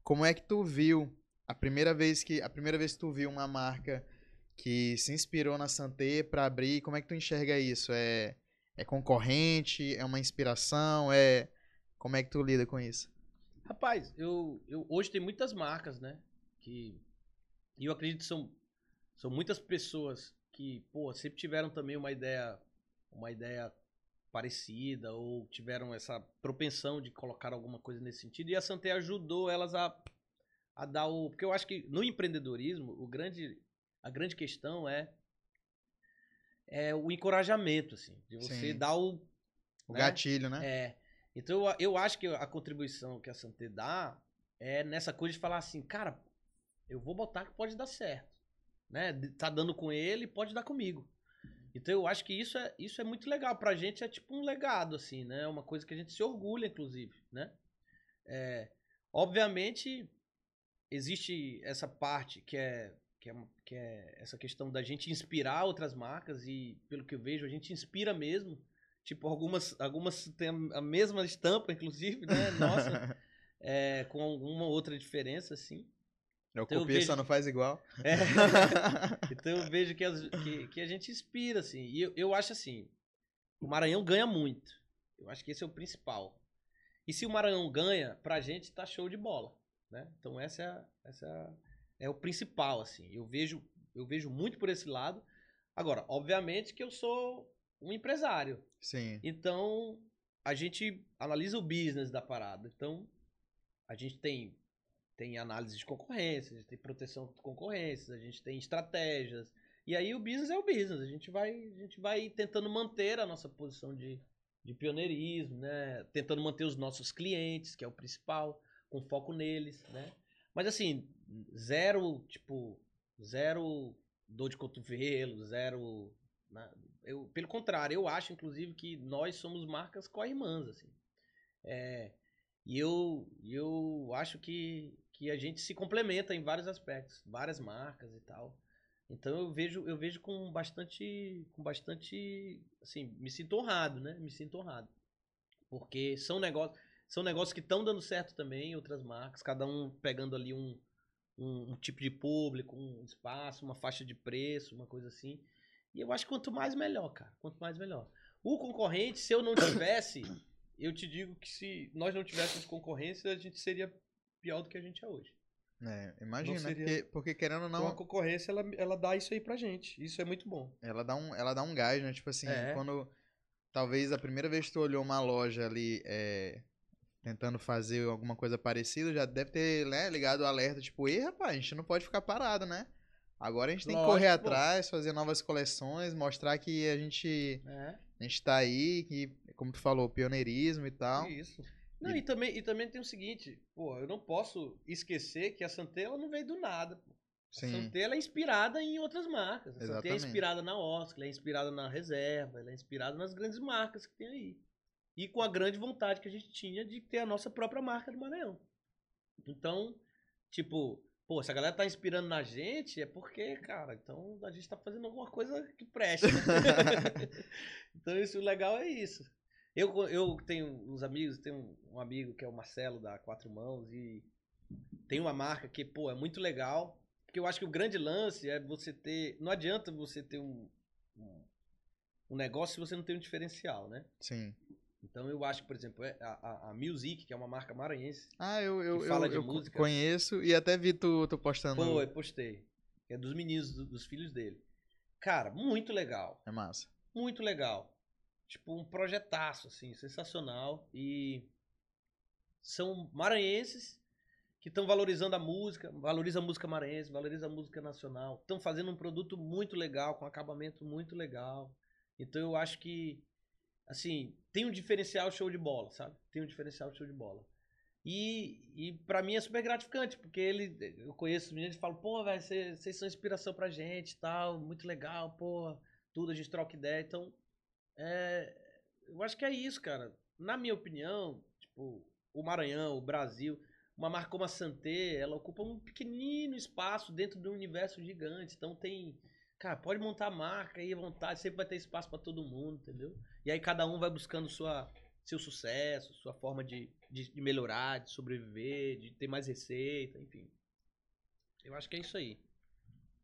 Speaker 1: Como é que tu viu a primeira vez que a primeira vez que tu viu uma marca que se inspirou na Santé para abrir, como é que tu enxerga isso? É é concorrente, é uma inspiração, é como é que tu lida com isso?
Speaker 2: Rapaz, eu, eu hoje tem muitas marcas, né, que e eu acredito que são, são muitas pessoas que, pô, sempre tiveram também uma ideia, uma ideia parecida ou tiveram essa propensão de colocar alguma coisa nesse sentido. E a Santé ajudou elas a, a dar o. Porque eu acho que no empreendedorismo, o grande, a grande questão é, é o encorajamento, assim, de você Sim. dar o.
Speaker 1: O né? gatilho, né?
Speaker 2: É. Então eu, eu acho que a contribuição que a Santé dá é nessa coisa de falar assim, cara, eu vou botar que pode dar certo. Né? Tá dando com ele, pode dar comigo. Então eu acho que isso é, isso é muito legal. Pra gente é tipo um legado, assim, né? Uma coisa que a gente se orgulha, inclusive, né? É, obviamente, existe essa parte que é, que, é, que é essa questão da gente inspirar outras marcas e, pelo que eu vejo, a gente inspira mesmo. Tipo, algumas, algumas têm a mesma estampa, inclusive, né? Nossa, é, com alguma outra diferença, assim.
Speaker 1: É então copia, vejo... só não faz igual.
Speaker 2: É. então eu vejo que, as, que, que, a gente inspira, assim. E eu, eu acho assim, o Maranhão ganha muito. Eu acho que esse é o principal. E se o Maranhão ganha, pra gente tá show de bola. Né? Então essa é, essa é o principal, assim. Eu vejo, eu vejo muito por esse lado. Agora, obviamente que eu sou um empresário.
Speaker 1: Sim.
Speaker 2: Então, a gente analisa o business da parada. Então, a gente tem tem análise de concorrência, a gente tem proteção de concorrências, a gente tem estratégias. E aí o business é o business. A gente vai, a gente vai tentando manter a nossa posição de, de pioneirismo, né? Tentando manter os nossos clientes, que é o principal, com foco neles, né? Mas assim, zero, tipo, zero dor de cotovelo, zero. Né? Eu, pelo contrário, eu acho, inclusive, que nós somos marcas co-irmãs, assim. É, e eu, eu acho que, que a gente se complementa em vários aspectos, várias marcas e tal. Então eu vejo, eu vejo com bastante, com bastante, assim, me sinto honrado, né? Me sinto honrado. Porque são negócios, são negócios que estão dando certo também, outras marcas, cada um pegando ali um, um, um, tipo de público, um espaço, uma faixa de preço, uma coisa assim. E eu acho que quanto mais melhor, cara. Quanto mais melhor. O concorrente, se eu não tivesse, eu te digo que se nós não tivéssemos concorrência, a gente seria pior do que a gente é hoje.
Speaker 1: É, imagina, seria... porque, porque querendo ou não.
Speaker 2: Então a concorrência ela, ela dá isso aí pra gente. Isso é muito bom.
Speaker 1: Ela dá um, ela dá um gás, né? Tipo assim, é. quando. Talvez a primeira vez que tu olhou uma loja ali, é, tentando fazer alguma coisa parecida, já deve ter né, ligado o alerta, tipo, ei, rapaz, a gente não pode ficar parado, né? Agora a gente tem que correr
Speaker 2: Lógico,
Speaker 1: atrás, fazer novas coleções, mostrar que a gente,
Speaker 2: É.
Speaker 1: a gente tá aí, que, como tu falou, pioneirismo e tal.
Speaker 2: Isso. Não, e, também, e também tem o seguinte, pô, eu não posso esquecer que a Santé ela não veio do nada. Pô. A
Speaker 1: Sim,
Speaker 2: Santé ela é inspirada em outras marcas. A é
Speaker 1: Exatamente.
Speaker 2: inspirada na Oscar, ela é inspirada na Reserva, ela é inspirada nas grandes marcas que tem aí. E com a grande vontade que a gente tinha de ter a nossa própria marca do Maranhão. Então, tipo, pô, se a galera tá inspirando na gente, é porque, cara, então a gente tá fazendo alguma coisa que preste. então, isso o legal é isso. Eu, eu tenho uns amigos, tenho um amigo que é o Marcelo da Quatro Mãos e tem uma marca que, pô, é muito legal. Porque eu acho que o grande lance é você ter. Não adianta você ter um, um, um negócio se você não tem um diferencial, né?
Speaker 1: sim.
Speaker 2: Então eu acho que, por exemplo, é a, a, a Music, que é uma marca maranhense,
Speaker 1: Ah, eu, eu,
Speaker 2: fala
Speaker 1: eu,
Speaker 2: de
Speaker 1: eu
Speaker 2: música.
Speaker 1: conheço e até vi tu, tu postando.
Speaker 2: pô, eu postei. É dos meninos, do- dos filhos dele. Cara, muito legal.
Speaker 1: É massa.
Speaker 2: Muito legal. Tipo, um projetaço, assim, sensacional. E são maranhenses que estão valorizando a música, valoriza a música maranhense, valoriza a música nacional. Estão fazendo um produto muito legal, com acabamento muito legal. Então eu acho que, assim, tem um diferencial show de bola, sabe? Tem um diferencial show de bola. E, e para mim é super gratificante, porque ele, eu conheço os meninos e falo, pô, velho, vocês são inspiração pra gente tal, muito legal, pô, tudo a gente troca ideia. Então, é, eu acho que é isso, cara. Na minha opinião, tipo, o Maranhão, o Brasil, uma marca como a Santé, ela ocupa um pequenino espaço dentro de um universo gigante. Então tem, cara, pode montar a marca aí à vontade, sempre vai ter espaço pra todo mundo, entendeu? E aí cada um vai buscando sua seu sucesso, sua forma de, de, de melhorar, de sobreviver, de ter mais receita, enfim. Eu acho que é isso aí.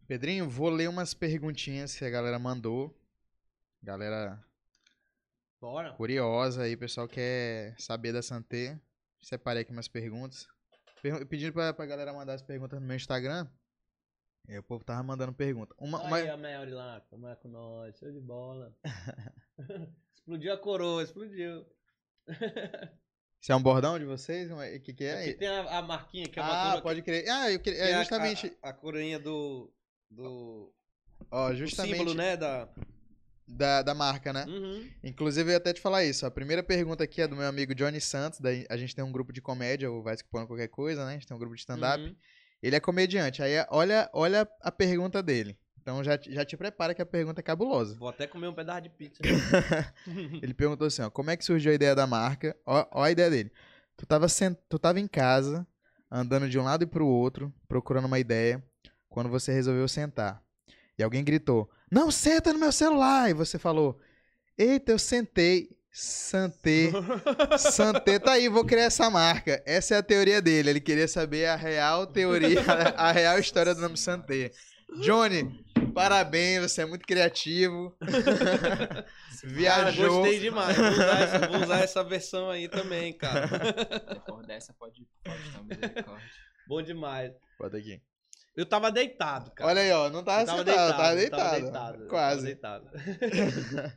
Speaker 1: Pedrinho, vou ler umas perguntinhas que a galera mandou. Galera
Speaker 2: Bora.
Speaker 1: curiosa aí, pessoal quer saber da Santé. Separei aqui umas perguntas. Per- Pedindo pra, pra galera mandar as perguntas no meu Instagram. E aí o povo tava mandando pergunta. Uma, uma-
Speaker 2: Aí a Mary lá, como é com nós, show de bola. explodiu a coroa, explodiu.
Speaker 1: Isso é um bordão de vocês? O que, que
Speaker 2: Aqui
Speaker 1: é?
Speaker 2: tem a, a marquinha que é uma
Speaker 1: Ah, pode crer. Ah, eu
Speaker 2: que é
Speaker 1: É
Speaker 2: a-
Speaker 1: justamente.
Speaker 2: a, a coroinha do do
Speaker 1: Ó,
Speaker 2: o
Speaker 1: justamente
Speaker 2: símbolo, né, da
Speaker 1: da, da marca, né?
Speaker 2: Uhum.
Speaker 1: Inclusive, eu ia até te falar isso. A primeira pergunta aqui é do meu amigo Johnny Santos. daí a gente tem um grupo de comédia, o Vai Escupando Qualquer Coisa, né? A gente tem um grupo de stand-up.
Speaker 2: Uhum.
Speaker 1: Ele é comediante. Aí, olha, olha a pergunta dele. Então, já, te- já te prepara que a pergunta é cabulosa.
Speaker 2: Vou até comer um pedaço de pizza.
Speaker 1: Ele perguntou assim, ó. Como é que surgiu a ideia da marca? Ó, ó a ideia dele. Tu tava, sen- tu tava em casa, andando de um lado e pro outro, procurando uma ideia, quando você resolveu sentar. E alguém gritou, não, senta no meu celular! E você falou, eita, eu sentei, santei, Santé tá aí, vou criar essa marca. Essa é a teoria dele. Ele queria saber a real teoria, a real história do nome Santé. Johnny, parabéns, você é muito criativo.
Speaker 2: Cara,
Speaker 1: Viajou.
Speaker 2: gostei demais. Vou usar, essa, vou usar essa versão aí também, cara.
Speaker 3: Depois dessa pode, pode dar misericórdia.
Speaker 2: Bom demais.
Speaker 1: Bota aqui.
Speaker 2: Eu tava deitado, cara.
Speaker 1: Olha aí, ó, não tava,
Speaker 2: Eu tava
Speaker 1: sentado, tava
Speaker 2: deitado, tava deitado,
Speaker 1: Quase.
Speaker 2: Tava deitado.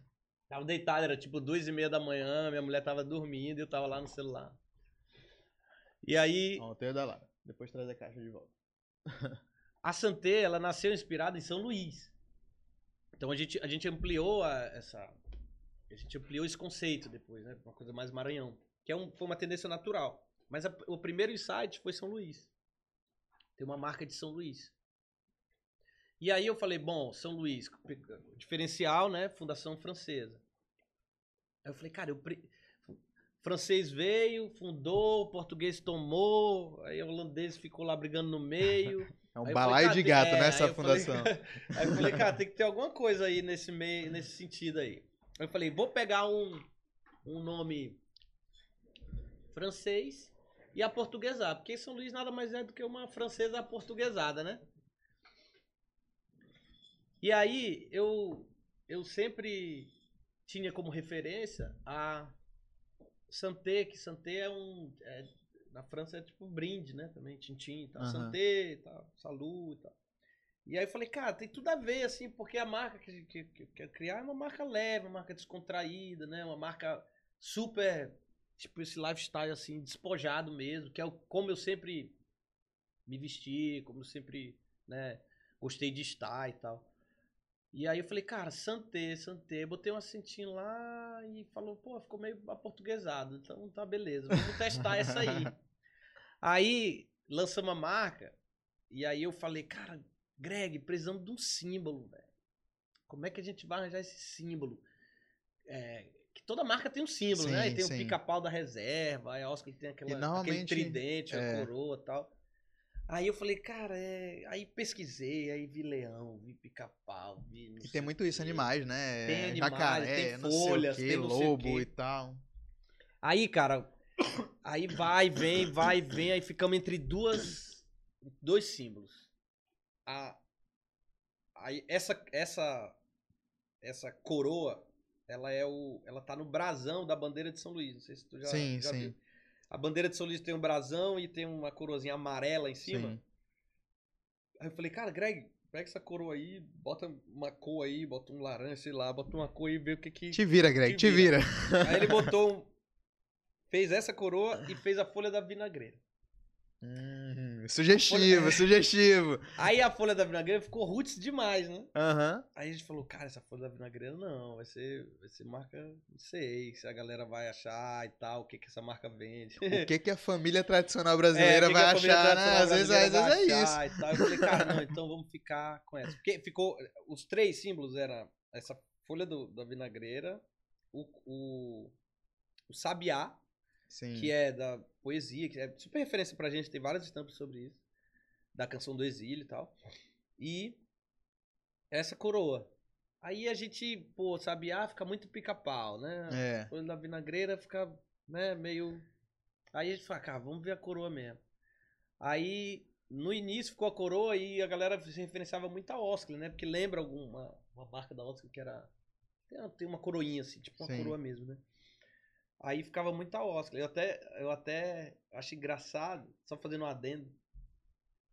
Speaker 2: tava deitado, era tipo duas e meia da manhã, minha mulher tava dormindo e eu tava lá no celular. E aí,
Speaker 1: Ó, o teu da lá. Depois traz a caixa de volta.
Speaker 2: a Santé, ela nasceu inspirada em São Luís. Então a gente, a gente ampliou a- essa. A gente ampliou esse conceito depois, né? Uma coisa mais Maranhão. Que é um, foi uma tendência natural. Mas a- o primeiro insight foi São Luís. Tem uma marca de São Luís. E aí eu falei, bom, São Luís, diferencial, né? Fundação francesa. Aí eu falei, cara, eu pre- francês veio, fundou, português tomou, aí o holandês ficou lá brigando no meio.
Speaker 1: É um balaio de gato,
Speaker 2: tem-
Speaker 1: né,
Speaker 2: é,
Speaker 1: essa
Speaker 2: aí eu falei,
Speaker 1: fundação.
Speaker 2: Aí eu falei, cara, tem que ter alguma coisa aí nesse meio, nesse sentido aí. Aí eu falei, vou pegar um, um nome francês e aportuguesar, porque São Luís nada mais é do que uma francesa aportuguesada, né? E aí eu eu sempre tinha como referência a Santé, que Santé é um é- na França é tipo brinde, né? Também tintim, e tal.
Speaker 1: Aham.
Speaker 2: Santé, e tal, salu e tal. E aí eu falei, cara, tem tudo a ver, assim, porque a marca que, que, que eu quero criar é uma marca leve, uma marca descontraída, né? Uma marca super tipo, esse lifestyle, assim, despojado mesmo, que é o, como eu sempre me vesti, como eu sempre, né, gostei de estar e tal. E aí eu falei, cara, Santé, Santé. Botei um acentinho lá e falou, pô, ficou meio aportuguesado. Então tá beleza, vamos testar essa aí. Aí lançamos a marca. E aí eu falei, cara, Greg, precisamos de um símbolo, velho. Como é que a gente vai arranjar esse símbolo? É, toda marca tem um símbolo, né?
Speaker 1: Sim,
Speaker 2: E tem
Speaker 1: sim.
Speaker 2: o pica-pau da reserva, a Oscar tem aquela, aquele tridente,
Speaker 1: é.
Speaker 2: a coroa e tal. Aí eu falei, cara, é... aí pesquisei, aí vi leão, vi pica-pau, vi.
Speaker 1: E tem muito isso, animais, né?
Speaker 2: Tem animais,
Speaker 1: Jacaré,
Speaker 2: tem folhas,
Speaker 1: quê,
Speaker 2: tem
Speaker 1: lobo e tal.
Speaker 2: Aí, cara, aí vai, vem, vai, vem, aí ficamos entre duas, dois símbolos. A, aí essa, essa, essa coroa, ela é o, ela tá no brasão da bandeira de São Luís. Não sei se tu já,
Speaker 1: Sim,
Speaker 2: já
Speaker 1: sim.
Speaker 2: viu. A bandeira de São Luís tem um brasão e tem uma coroazinha amarela em cima.
Speaker 1: Sim.
Speaker 2: Aí eu falei, cara, Greg, pega essa coroa aí, bota uma cor aí, bota um laranja, sei lá, bota uma cor aí e vê o que que...
Speaker 1: Te vira, Greg,
Speaker 2: Te
Speaker 1: te vira.
Speaker 2: Aí ele botou um... Fez essa coroa e fez a folha da vinagreira.
Speaker 1: Hum, sugestivo, sugestivo.
Speaker 2: Aí a folha da vinagreira ficou roots demais, né?
Speaker 1: Aham.
Speaker 2: Aí a gente falou, cara, essa folha da vinagreira não, vai ser, vai ser marca, não sei, se a galera vai achar e tal, o que que essa marca vende.
Speaker 1: O que, que a família tradicional brasileira
Speaker 2: É, que que
Speaker 1: vai
Speaker 2: família
Speaker 1: achar, né? Às vezes, às vezes é isso.
Speaker 2: E tal. Eu falei, cara, não, então vamos ficar com essa. Porque ficou, os três símbolos era essa folha do, da vinagreira, o, o, o sabiá,
Speaker 1: Sim.
Speaker 2: que é da poesia, que é super referência pra gente, tem várias estampas sobre isso, da canção do exílio e tal. E essa coroa. Aí a gente, pô, sabiá fica muito pica-pau, né?
Speaker 1: É.
Speaker 2: Folha da vinagreira fica, né, meio. Aí a gente fala, cara, vamos ver a coroa mesmo. Aí, no início ficou a coroa e a galera se referenciava muito a Oscar, né? Porque lembra alguma uma marca da Oscar que era. Tem uma, tem uma coroinha assim, tipo uma
Speaker 1: Sim.
Speaker 2: coroa mesmo, né? Aí ficava muito a Oscar. Eu até, eu até acho engraçado, só fazendo um adendo,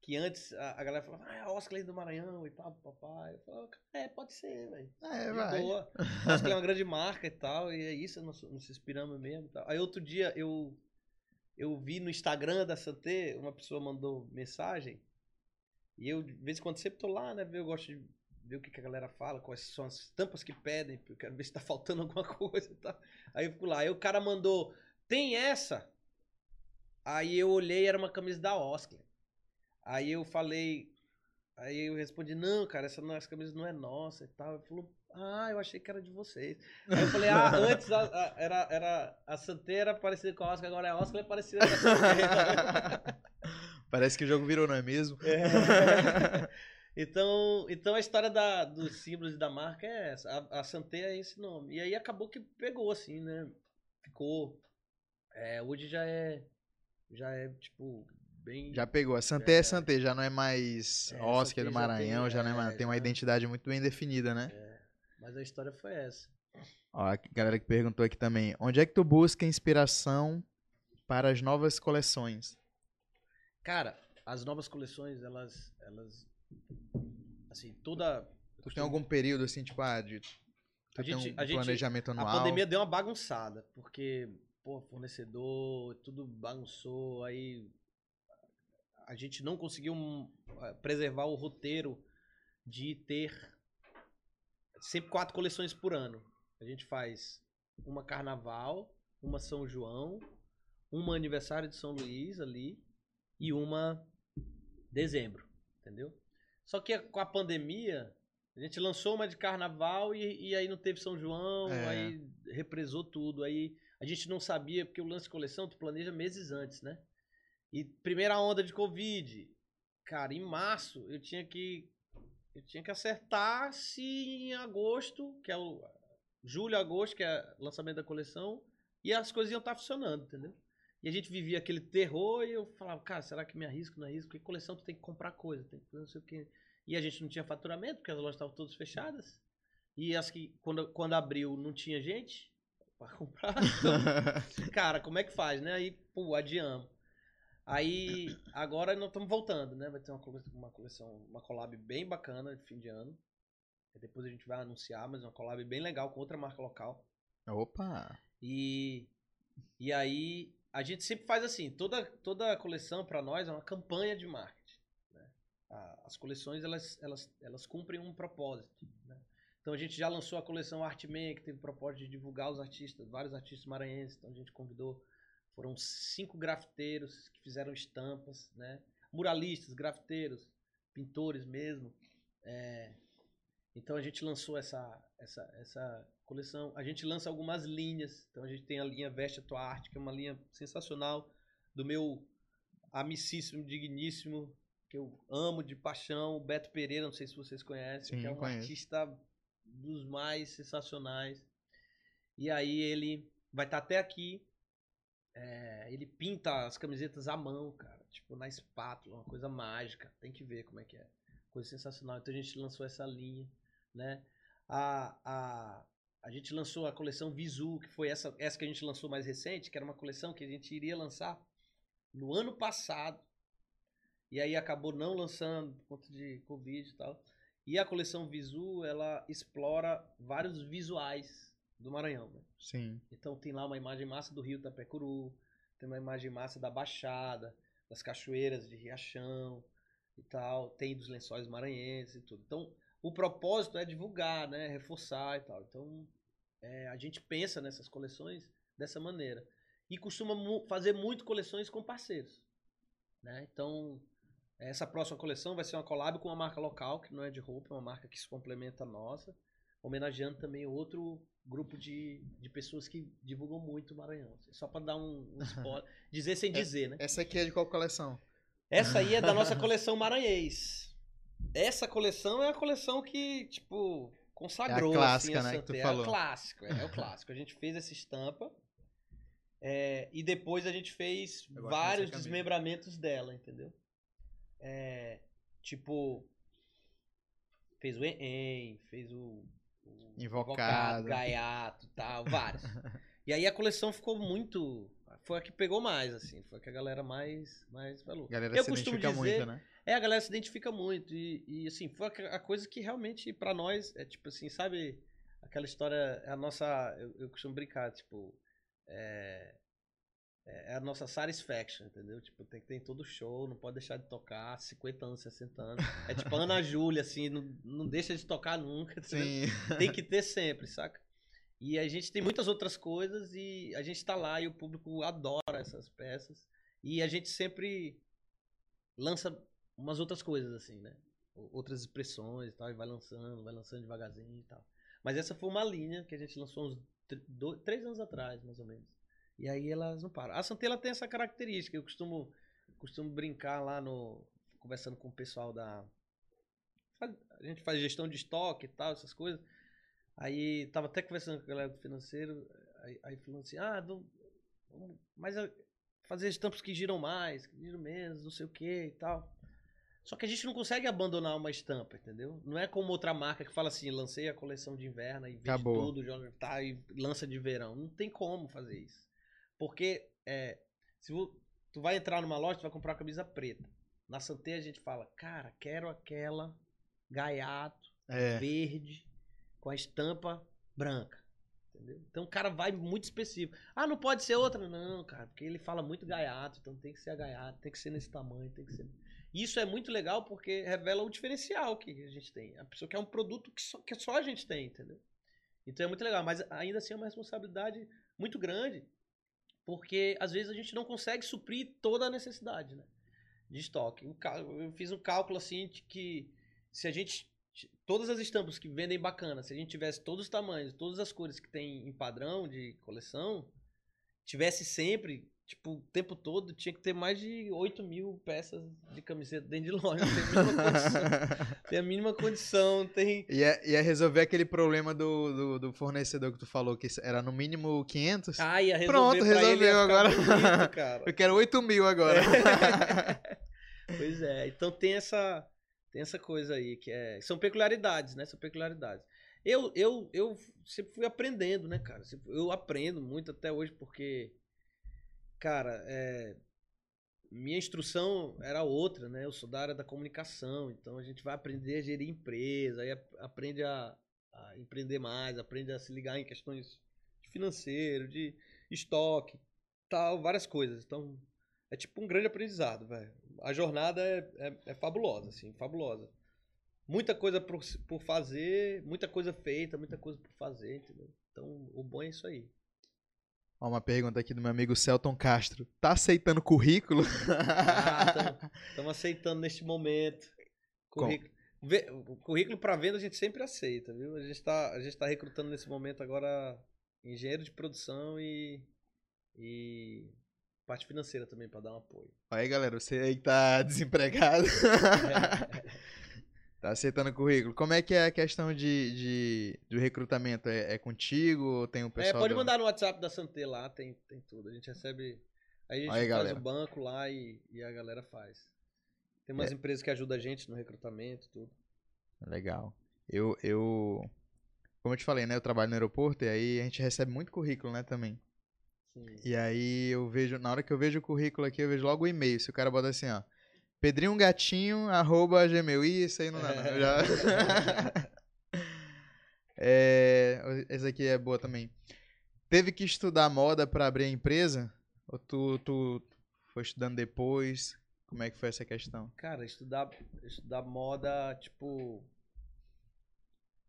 Speaker 2: que antes a, a galera falava, ah, é a Oscar do Maranhão e tal, papai. Eu falava, é, pode ser, velho.
Speaker 1: É, vai.
Speaker 2: boa. Que é uma grande marca e tal, e é isso, nós nos inspiramos mesmo. tal. Aí outro dia eu eu vi no Instagram da Santé, uma pessoa mandou mensagem, e eu de vez em quando sempre tô lá, né, eu gosto de ver o que, que a galera fala, quais são as estampas que pedem, porque eu quero ver se tá faltando alguma coisa tal. Aí eu fico lá, aí o cara mandou, tem essa? Aí eu olhei, era uma camisa da Oscar. Aí eu falei, aí eu respondi, não, cara, essa, não, essa camisa não é nossa e tal. Ele falou, ah, eu achei que era de vocês. Aí eu falei, ah, antes a, a- era, era a Santeira parecida com a Oscar, agora é a Oscar é parecida com a Santeira.
Speaker 1: Parece que o jogo virou, não é mesmo?
Speaker 2: É. Então, então a história da, dos símbolos e da marca é essa. A, a Santé é esse nome. E aí acabou que pegou, assim, né? Ficou. é, hoje já é. Já é, tipo, bem.
Speaker 1: Já pegou. A Santé é,
Speaker 2: É.
Speaker 1: Santé, já não é mais
Speaker 2: É,
Speaker 1: Oscar do
Speaker 2: já
Speaker 1: Maranhão,
Speaker 2: tem-
Speaker 1: já não é, mais-
Speaker 2: é,
Speaker 1: tem uma
Speaker 2: já-
Speaker 1: identidade muito bem definida, né?
Speaker 2: Mas a história foi essa.
Speaker 1: Ó, a galera que perguntou aqui também. Onde é que tu busca inspiração para as novas coleções?
Speaker 2: Cara, as novas coleções, elas. elas assim, toda.
Speaker 1: Tu tem algum período assim, tipo, ah, de, tu
Speaker 2: A
Speaker 1: tem um
Speaker 2: gente- a gente-
Speaker 1: planejamento anual?
Speaker 2: A pandemia deu uma bagunçada, porque, pô, fornecedor, tudo bagunçou, aí a gente não conseguiu hum, eh, preservar o roteiro de ter sempre quatro coleções por ano. A gente faz uma carnaval, uma São João, uma aniversário de São Luís ali e uma dezembro, entendeu? Só que com a pandemia, a gente lançou uma de carnaval e, e aí não teve São João,
Speaker 1: É.
Speaker 2: aí represou tudo. Aí a gente não sabia, porque o lance de coleção tu planeja meses antes, né? E primeira onda de Covid, cara, em março eu tinha que eu tinha que acertar se em agosto, que é o julho, agosto, que é o lançamento da coleção, e as coisas iam estar funcionando, entendeu? E a gente vivia aquele terror e eu falava, cara, será que me arrisco, não arrisco? Porque coleção tu tem que comprar coisa, tem que fazer não sei o quê. E a gente não tinha faturamento, porque as lojas estavam todas fechadas. E as que, quando, quando abriu, não tinha gente para comprar. Então, cara, como é que faz, né? Aí, pô, adiamos. Aí, agora nós estamos voltando, né? Vai ter uma coleção, uma coleção, uma collab bem bacana de fim de ano. E Depois a gente vai anunciar, mas uma collab bem legal com outra marca local.
Speaker 1: Opa!
Speaker 2: E E aí a gente sempre faz assim, toda, toda coleção para nós é uma campanha de marketing. As coleções elas, elas, elas cumprem um propósito. né? Então a gente já lançou a coleção Artman, que teve o propósito de divulgar os artistas, vários artistas maranhenses. Então a gente convidou, foram cinco grafiteiros que fizeram estampas, né? muralistas, grafiteiros, pintores mesmo. É, então a gente lançou essa, essa, essa coleção. A gente lança algumas linhas. Então a gente tem a linha Veste a Tua Arte, que é uma linha sensacional do meu amicíssimo, digníssimo, que eu amo de paixão, o Beto Pereira, não sei se vocês conhecem,
Speaker 1: Sim,
Speaker 2: que é um
Speaker 1: conheço.
Speaker 2: artista dos mais sensacionais. E aí ele vai estar até aqui. É, ele pinta as camisetas à mão, cara. Tipo, na espátula, uma coisa mágica. Tem que ver como é que é. Coisa sensacional. Então a gente lançou essa linha, né? A, a, a gente lançou a coleção Visu, que foi essa, essa que a gente lançou mais recente, que era uma coleção que a gente iria lançar no ano passado. E aí acabou não lançando por conta de Covid e tal. E a coleção Visu, ela explora vários visuais do Maranhão, né?
Speaker 1: Sim.
Speaker 2: Então tem lá uma imagem massa do Rio Tapecuru, tem uma imagem massa da Baixada, das cachoeiras de Riachão e tal, tem dos lençóis maranhenses e tudo. Então, o propósito é divulgar, né, reforçar e tal. Então, é, a gente pensa nessas coleções dessa maneira. E costuma mu- fazer muito coleções com parceiros. Né? Então, essa próxima coleção vai ser uma collab com uma marca local, que não é de roupa, é uma marca que se complementa a nossa, homenageando também outro grupo de, de pessoas que divulgam muito o Maranhão. Só para dar um, um spoiler, dizer sem dizer, né?
Speaker 1: Essa aqui é de qual coleção?
Speaker 2: Essa aí é da nossa coleção maranhês. Essa coleção é a coleção que, tipo, consagrou
Speaker 1: É a clássica,
Speaker 2: assim,
Speaker 1: né,
Speaker 2: essa
Speaker 1: que tu
Speaker 2: é
Speaker 1: falou.
Speaker 2: o clássico, é, é o clássico. A gente fez essa estampa é, e depois a gente fez vários desmembramentos dela, entendeu? É, tipo, fez o EM, fez o, o
Speaker 1: Invocado.
Speaker 2: Gaiato, tal, vários. e aí a coleção ficou muito, foi a que pegou mais, assim, foi a que a galera mais, mais falou.
Speaker 1: A galera
Speaker 2: Eu
Speaker 1: se
Speaker 2: costumo
Speaker 1: identifica
Speaker 2: dizer-
Speaker 1: muito, né?
Speaker 2: É, a galera se identifica muito. E, e, assim, foi a a coisa que realmente, pra nós, é tipo assim, sabe? Aquela história, a nossa. Eu, eu costumo brincar, tipo. É, é a nossa satisfaction, entendeu? Tipo, tem que ter em todo show, não pode deixar de tocar 50 anos, 60 anos. É tipo Ana Júlia, assim, não, não deixa de tocar nunca, entendeu?
Speaker 1: Sim.
Speaker 2: tem que ter sempre, saca? E a gente tem muitas outras coisas e a gente tá lá e o público adora essas peças. E a gente sempre lança umas outras coisas, assim, né? Outras expressões e tal, e vai lançando, vai lançando devagarzinho e tal. Mas essa foi uma linha que a gente lançou uns dois, três anos atrás, mais ou menos. E aí elas não param. A Santela tem essa característica. Eu costumo, costumo brincar lá no. conversando com o pessoal da. A gente faz gestão de estoque e tal, essas coisas. Aí tava até conversando com a galera do financeiro, aí, aí falando assim, ah, vamos- mas fazer estampas que giram mais, que giram menos, não sei o que e tal. Só que a gente não consegue abandonar uma estampa, entendeu? Não é como outra marca que fala assim, lancei a coleção de inverno e vende
Speaker 1: Acabou.
Speaker 2: tudo, joga, tá, e lança de verão. Não tem como fazer isso. Porque é, se tu vai entrar numa loja, tu vai comprar uma camisa preta. Na Santé a gente fala, cara, quero aquela gaiato,
Speaker 1: É.
Speaker 2: verde, com a estampa branca. Entendeu? Então o cara vai muito específico. Ah, não pode ser outra? Não, cara, porque ele fala muito gaiato, então tem que ser a gaiato, tem que ser nesse tamanho, tem que ser. Isso é muito legal porque revela o diferencial que a gente tem. A pessoa quer um produto que só, que só a gente tem, entendeu? Então é muito legal, mas ainda assim é uma responsabilidade muito grande, porque às vezes a gente não consegue suprir toda a necessidade, né? De estoque. Eu fiz um cálculo assim de que se a gente todas as estampas que vendem bacana, se a gente tivesse todos os tamanhos, todas as cores que tem em padrão de coleção, tivesse sempre, tipo, o tempo todo, tinha que ter mais de 8 mil peças de camiseta dentro de loja. Tem a mínima condição. tem a mínima condição, tem.
Speaker 1: Ia, ia resolver aquele problema do, do, do fornecedor que tu falou, que era no mínimo 500.
Speaker 2: Ah, ia resolver
Speaker 1: Pronto, resolveu agora.
Speaker 2: bonito, cara.
Speaker 1: Eu quero 8 mil agora.
Speaker 2: Pois é, então tem essa tem essa coisa aí que é são peculiaridades, né? São peculiaridades. Eu eu eu sempre fui aprendendo, né, cara? Eu aprendo muito até hoje porque cara, é minha instrução era outra, né? Eu sou da área da comunicação, então a gente vai aprender a gerir empresa, aí ap- aprende a, a empreender mais, aprende a se ligar em questões de financeiro, de estoque. tal, várias coisas. Então, é tipo um grande aprendizado, velho. A jornada é, é, é fabulosa, assim, fabulosa. Muita coisa por, por fazer, muita coisa feita, muita coisa por fazer, entendeu? Então, o bom é isso aí.
Speaker 1: Ó, uma pergunta aqui do meu amigo Celton Castro. Tá aceitando currículo?
Speaker 2: Estamos ah, aceitando neste momento. Currículo. Vê, currículo para venda a gente sempre aceita, viu? A gente está tá recrutando nesse momento agora engenheiro de produção e, e parte financeira também para dar um apoio.
Speaker 1: Aí, galera, você aí que tá desempregado. tá aceitando currículo. Como é que é a questão de, de, de recrutamento? É, é contigo ou tem um é, pessoal?
Speaker 2: É, pode do... mandar no WhatsApp da Santé lá, tem, tem tudo. A gente recebe. Aí a gente aí, faz galera. o banco lá e, e a galera faz. Tem umas é. empresas que ajudam a gente no recrutamento, tudo.
Speaker 1: Legal. Eu, eu, como eu te falei, né? Eu trabalho no aeroporto e aí a gente recebe muito currículo, né, também. Sim. E aí eu vejo, na hora que eu vejo o currículo aqui, eu vejo logo o e-mail. Se o cara bota assim, ó, Pedrinho Gatinho, arroba gmail, isso aí não dá, não. Já... é, essa aqui é boa também. Teve que estudar moda para abrir a empresa? Ou tu, tu foi estudando depois? Como é que foi essa questão?
Speaker 2: Cara, estudar, estudar moda, tipo.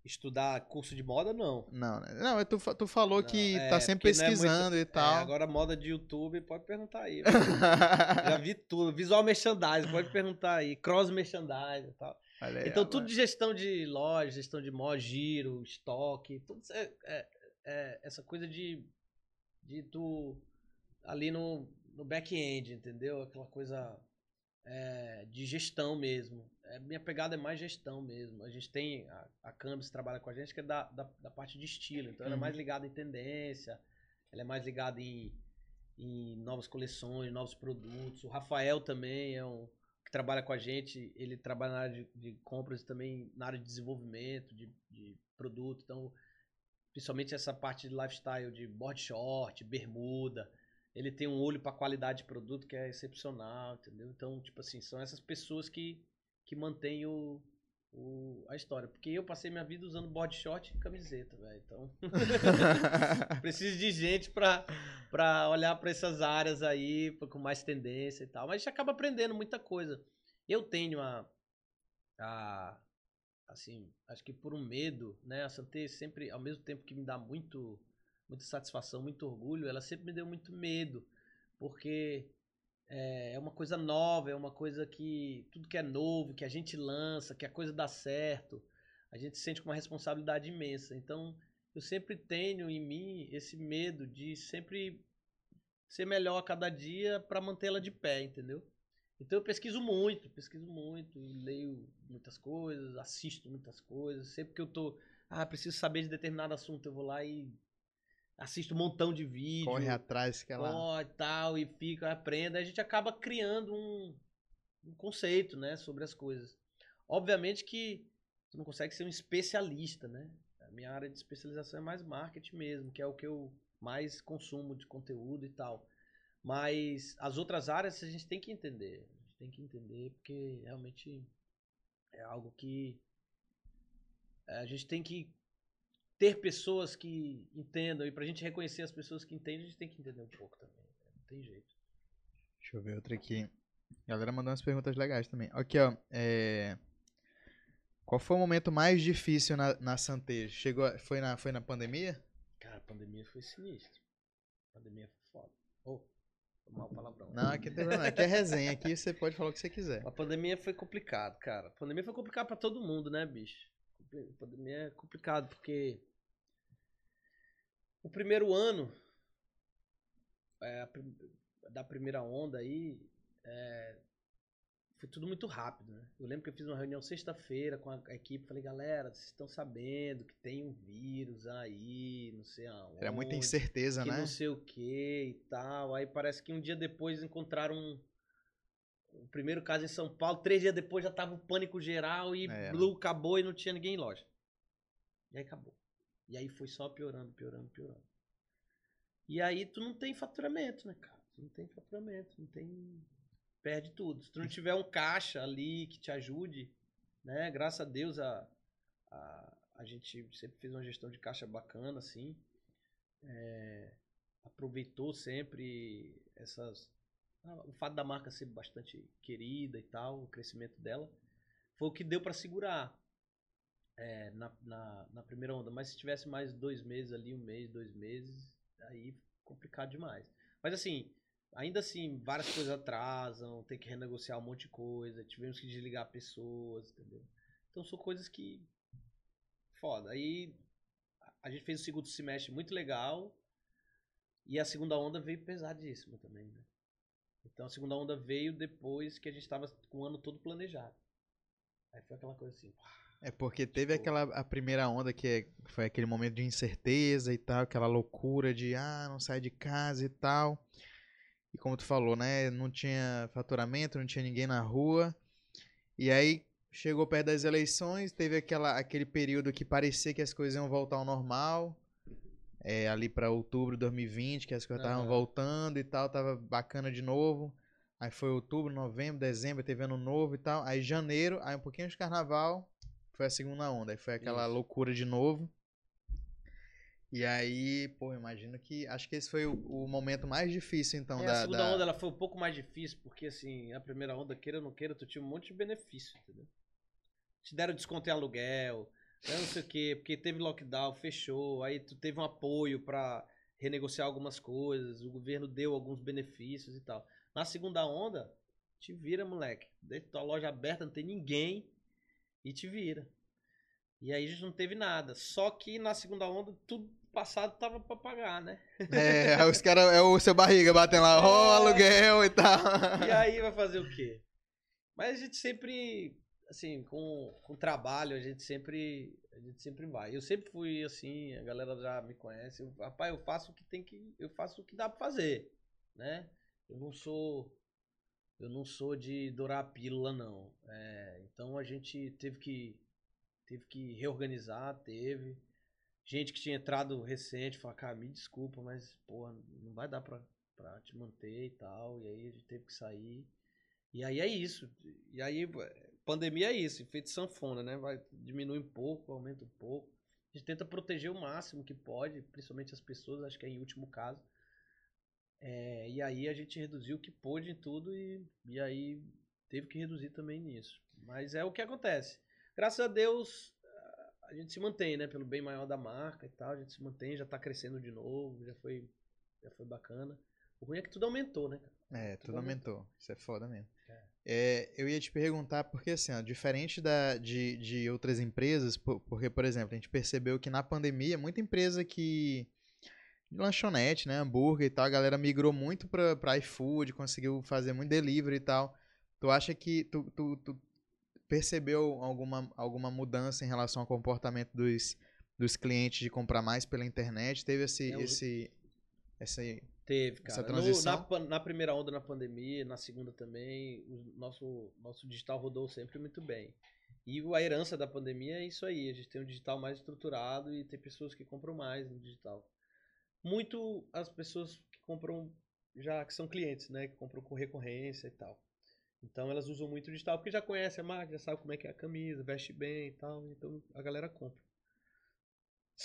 Speaker 2: Estudar curso de moda, não.
Speaker 1: Não, né? não tu, tu falou não, que é, tá sempre pesquisando é muito, e tal. É,
Speaker 2: agora, moda de YouTube, pode perguntar aí. Já vi tudo. Visual merchandising, pode perguntar aí. Cross merchandising e tal. Aí, então, tudo de gestão de loja, gestão de moda, giro, estoque, tudo é, é, é, essa coisa de, de tu ali no, no back-end, entendeu? Aquela coisa é, de gestão mesmo. É, minha pegada é mais gestão mesmo. A gente tem, a, a Campus trabalha com a gente, que é da, da, da parte de estilo. Então, ela é mais uhum. ligada em tendência, ela é mais ligada em, em novas coleções, novos produtos. O Rafael também é um que trabalha com a gente, ele trabalha na área de, de compras e também na área de desenvolvimento de, de produto. Então, principalmente essa parte de lifestyle de board short, bermuda ele tem um olho para qualidade de produto que é excepcional, entendeu? Então, tipo assim, são essas pessoas que, que mantêm o, o, a história. Porque eu passei minha vida usando body short e camiseta, velho. Então, preciso de gente para pra olhar para essas áreas aí com mais tendência e tal. Mas a gente acaba aprendendo muita coisa. Eu tenho a, a assim, acho que por um medo, né? A Santé sempre, ao mesmo tempo que me dá muito muita satisfação, muito orgulho, ela sempre me deu muito medo, porque é, é uma coisa nova, é uma coisa que tudo que é novo, que a gente lança, que a coisa dá certo, a gente sente com uma responsabilidade imensa. Então, eu sempre tenho em mim esse medo de sempre ser melhor a cada dia para mantê-la de pé, entendeu? Então eu pesquiso muito, pesquiso muito, leio muitas coisas, assisto muitas coisas. Sempre que eu tô, ah, preciso saber de determinado assunto, eu vou lá e assiste um montão de vídeo.
Speaker 1: Corre atrás que ela.
Speaker 2: Ó, tal, e fica, aprenda. A gente acaba criando um, um conceito, né, sobre as coisas. Obviamente que tu não consegue ser um especialista, né? A minha área de especialização é mais marketing mesmo, que é o que eu mais consumo de conteúdo e tal. Mas as outras áreas a gente tem que entender. A gente tem que entender porque realmente é algo que a gente tem que ter pessoas que entendam. E pra gente reconhecer as pessoas que entendem, a gente tem que entender um pouco também. Né? Não tem jeito.
Speaker 1: Deixa eu ver outra aqui. A galera mandou umas perguntas legais também. Aqui, ó. É... Qual foi o momento mais difícil na, na Santé? Chegou, foi, na, foi na pandemia?
Speaker 2: Cara, a pandemia foi sinistro. A pandemia foi foda. Oh, mal palavrão.
Speaker 1: Não, aqui, tem, aqui é resenha. Aqui você pode falar o que você quiser.
Speaker 2: A pandemia foi complicado, cara. A pandemia foi complicado pra todo mundo, né, bicho? A pandemia é complicado porque o primeiro ano é, da primeira onda aí é, foi tudo muito rápido, né? Eu lembro que eu fiz uma reunião sexta-feira com a equipe, falei, galera, vocês estão sabendo que tem um vírus aí, não sei aonde.
Speaker 1: Era muita incerteza,
Speaker 2: que
Speaker 1: né?
Speaker 2: Não sei o que e tal. Aí parece que um dia depois encontraram um, o primeiro caso em São Paulo, três dias depois já tava um pânico geral e é, Blue acabou e não tinha ninguém em loja. E aí acabou. E aí foi só piorando, piorando, piorando. E aí tu não tem faturamento, né, cara? Tu não tem faturamento, não tem. Perde tudo. Se tu não tiver um caixa ali que te ajude, né? Graças a Deus a, a, a gente sempre fez uma gestão de caixa bacana, assim. É, aproveitou sempre essas. O fato da marca ser bastante querida e tal, o crescimento dela, foi o que deu para segurar é, na, na, na primeira onda. Mas se tivesse mais dois meses ali, um mês, dois meses, aí complicado demais. Mas assim, ainda assim, várias coisas atrasam, tem que renegociar um monte de coisa, tivemos que desligar pessoas, entendeu? Então são coisas que. Foda. Aí a gente fez o segundo semestre muito legal. E a segunda onda veio pesadíssima também, né? Então a segunda onda veio depois que a gente tava com o ano todo planejado. Aí foi aquela coisa assim.
Speaker 1: É porque teve
Speaker 2: Tipo-
Speaker 1: aquela a primeira onda que é- foi aquele momento de incerteza e tal, aquela loucura de ah, não sai de casa e tal. E como tu falou, né, não tinha faturamento, não tinha ninguém na rua. E aí chegou perto das eleições, teve aquela aquele período que parecia que as coisas iam voltar ao normal. É, ali pra outubro de 2020, que as coisas estavam
Speaker 2: Aham.
Speaker 1: voltando e tal, tava bacana de novo. Aí foi outubro, novembro, dezembro, teve ano novo e tal. Aí janeiro, aí um pouquinho de carnaval, foi a segunda onda. Aí foi aquela
Speaker 2: Isso.
Speaker 1: loucura de novo. E aí, pô, imagino que. Acho que esse foi o, o momento mais difícil, então,
Speaker 2: É,
Speaker 1: da.
Speaker 2: a segunda
Speaker 1: da-
Speaker 2: onda ela foi um pouco mais difícil, porque assim, a primeira onda, queira ou não queira, tu tinha um monte de benefício, entendeu? Te deram desconto em aluguel, né, não sei o quê, porque teve lockdown, fechou, aí tu teve um apoio pra renegociar algumas coisas, o governo deu alguns benefícios e tal. Na segunda onda, te vira, moleque. Deixa tua loja aberta, não tem ninguém e te vira. E aí a gente não teve nada. Só que na segunda onda, tudo passado tava pra pagar, né?
Speaker 1: É, aí os caras. É o seu barriga batendo lá, ó,
Speaker 2: É.
Speaker 1: aluguel e tal.
Speaker 2: E aí vai fazer o quê? Mas a gente sempre, assim, com, com trabalho, a gente sempre, a gente sempre vai. Eu sempre fui assim, a galera já me conhece. Eu, rapaz, eu faço o que tem que, eu faço o que dá pra fazer, né? Eu não sou, eu não sou de dourar a pílula, não. É, então a gente teve que, teve que reorganizar, teve. Gente que tinha entrado recente, falou, cara, me desculpa, mas, porra, não vai dar pra, te manter e tal. E aí a gente teve que sair. E aí é isso. E aí, pandemia é isso, efeito sanfona, né? Vai diminui um pouco, aumenta um pouco. A gente tenta proteger o máximo que pode, principalmente as pessoas, acho que é em último caso. É, e aí a gente reduziu o que pôde em tudo e, e aí teve que reduzir também nisso. Mas é o que acontece. Graças a Deus a- gente se mantém, né? Pelo bem maior da marca e tal, a gente se mantém, já tá crescendo de novo, já foi, já foi bacana. O ruim é que tudo aumentou, né?
Speaker 1: É, tudo
Speaker 2: Tudo
Speaker 1: aumentou. Isso é foda mesmo.
Speaker 2: É.
Speaker 1: É, eu ia te perguntar, porque assim, ó, diferente da, de, de outras empresas, po- porque, por exemplo, a gente percebeu que na pandemia, muita empresa que. De lanchonete, né? Hambúrguer e tal, a galera migrou muito pra, pra iFood, conseguiu fazer muito delivery e tal. Tu acha que tu, tu, tu percebeu alguma, alguma mudança em relação ao comportamento dos, dos clientes de comprar mais pela internet? Teve esse.
Speaker 2: É,
Speaker 1: esse esse
Speaker 2: Teve,
Speaker 1: Essa
Speaker 2: cara. No-
Speaker 1: transição?
Speaker 2: na, pan- na primeira onda na pandemia, na segunda também, o nosso, nosso digital rodou sempre muito bem. E a herança da pandemia é isso aí. A gente tem um digital mais estruturado e tem pessoas que compram mais no digital. Muito as pessoas que compram já que são clientes, né? Que compram com recorrência e tal. Então elas usam muito digital porque já conhece a marca, já sabe como é que é a camisa, veste bem e tal. Então a galera compra.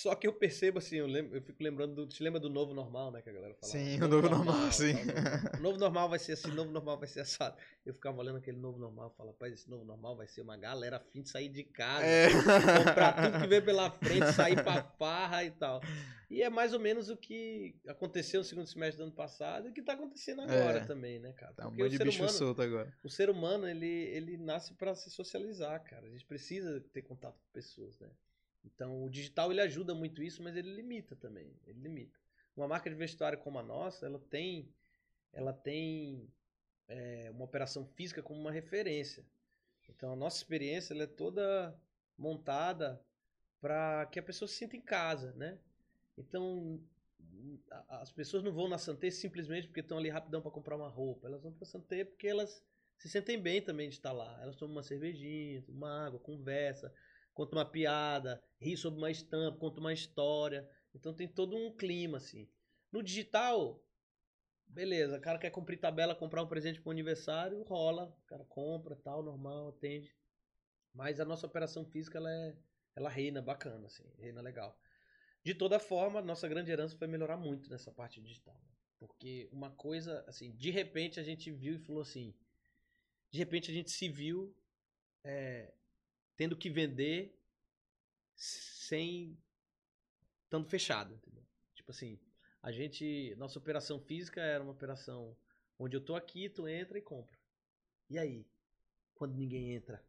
Speaker 2: Só que eu percebo assim, eu, lembro, eu fico lembrando do. Te lembra do novo normal, né? Que a galera fala.
Speaker 1: Sim, o novo normal,
Speaker 2: e
Speaker 1: sim.
Speaker 2: O novo normal vai ser assim, o novo normal vai ser assado. Eu ficava olhando aquele novo normal e falava, rapaz, esse novo normal vai ser uma galera a fim de sair de casa,
Speaker 1: É.
Speaker 2: comprar tudo que vem pela frente, sair pra farra e tal. E é mais ou menos o que aconteceu no segundo semestre do ano passado e o que tá acontecendo agora
Speaker 1: É.
Speaker 2: também, né, cara?
Speaker 1: Tá um monte de bicho
Speaker 2: humano,
Speaker 1: solto agora.
Speaker 2: o ser humano, ele, ele nasce para se socializar, cara. A gente precisa ter contato com pessoas, né? Então, o digital, ele ajuda muito isso, mas ele limita também. Ele limita. Uma marca de vestuário como a nossa, ela tem, ela tem é, uma operação física como uma referência. Então, a nossa experiência, ela é toda montada para que a pessoa se sinta em casa, né? Então, a- as pessoas não vão na Santé simplesmente porque estão ali rapidão para comprar uma roupa. Elas vão para Santé porque elas se sentem bem também de estar lá. Elas tomam uma cervejinha, uma água, conversa, contam uma piada, ri sobre uma estampa, contam uma história. Então tem todo um clima assim. No digital, beleza, o cara quer cumprir tabela, comprar um presente para o aniversário, rola, o cara compra, tal, normal, atende. Mas a nossa operação física ela é ela reina bacana assim, reina legal. De toda forma, nossa grande herança foi melhorar muito nessa parte digital. né? Porque uma coisa, assim, de repente a gente viu e falou assim. De repente a gente se viu é, tendo que vender sem estando fechado, entendeu? Tipo assim, a gente, nossa operação física era uma operação onde eu tô aqui, tu entra e compra. E aí, quando ninguém entra,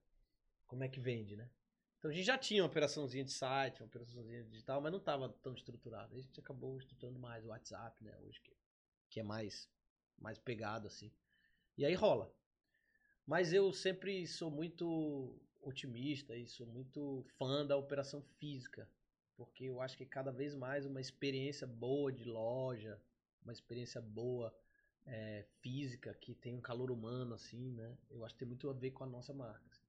Speaker 2: como é que vende, né? Então a gente já tinha uma operaçãozinha de site, uma operaçãozinha digital, mas não estava tão estruturada. A gente acabou estruturando mais o WhatsApp, né, hoje que, que é mais mais pegado assim. E aí rola. Mas eu sempre sou muito otimista e sou muito fã da operação física, porque eu acho que cada vez mais uma experiência boa de loja, uma experiência boa é, física que tem um calor humano assim, né? Eu acho que tem muito a ver com a nossa marca. assim.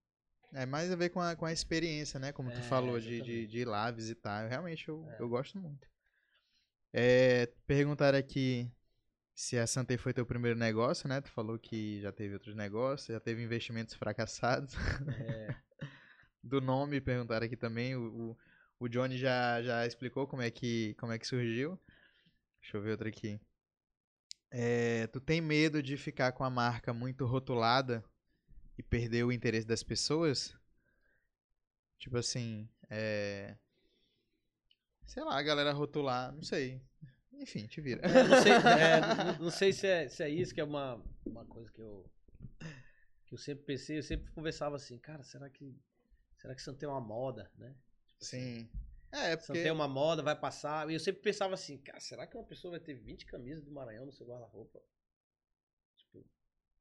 Speaker 1: É mais a ver com a, com a experiência, né? Como tu
Speaker 2: É,
Speaker 1: falou, de, de, de ir lá visitar. Realmente, eu,
Speaker 2: É.
Speaker 1: eu gosto muito. É, perguntaram aqui se a Santei foi teu primeiro negócio, né? Tu falou que já teve outros negócios, já teve investimentos fracassados.
Speaker 2: É,
Speaker 1: Do nome, perguntaram aqui também. O, o, o Johnny já, já explicou como é, que, como é que surgiu. Deixa eu ver outra aqui. É, tu tem medo de ficar com a marca muito rotulada e perder o interesse das pessoas? Tipo assim, é... Sei lá, a galera rotular, não sei. Enfim, te vira.
Speaker 2: É, não sei, é, não, não sei se, é, se é isso que é uma, uma coisa que eu que eu sempre pensei, eu sempre conversava assim, cara, será que será que Santé é uma moda, né? Tipo assim,
Speaker 1: Sim. É, porque...
Speaker 2: Santé é uma moda, vai passar. E eu sempre pensava assim, cara, será que uma pessoa vai ter 20 camisas do Maranhão no seu guarda-roupa? Tipo,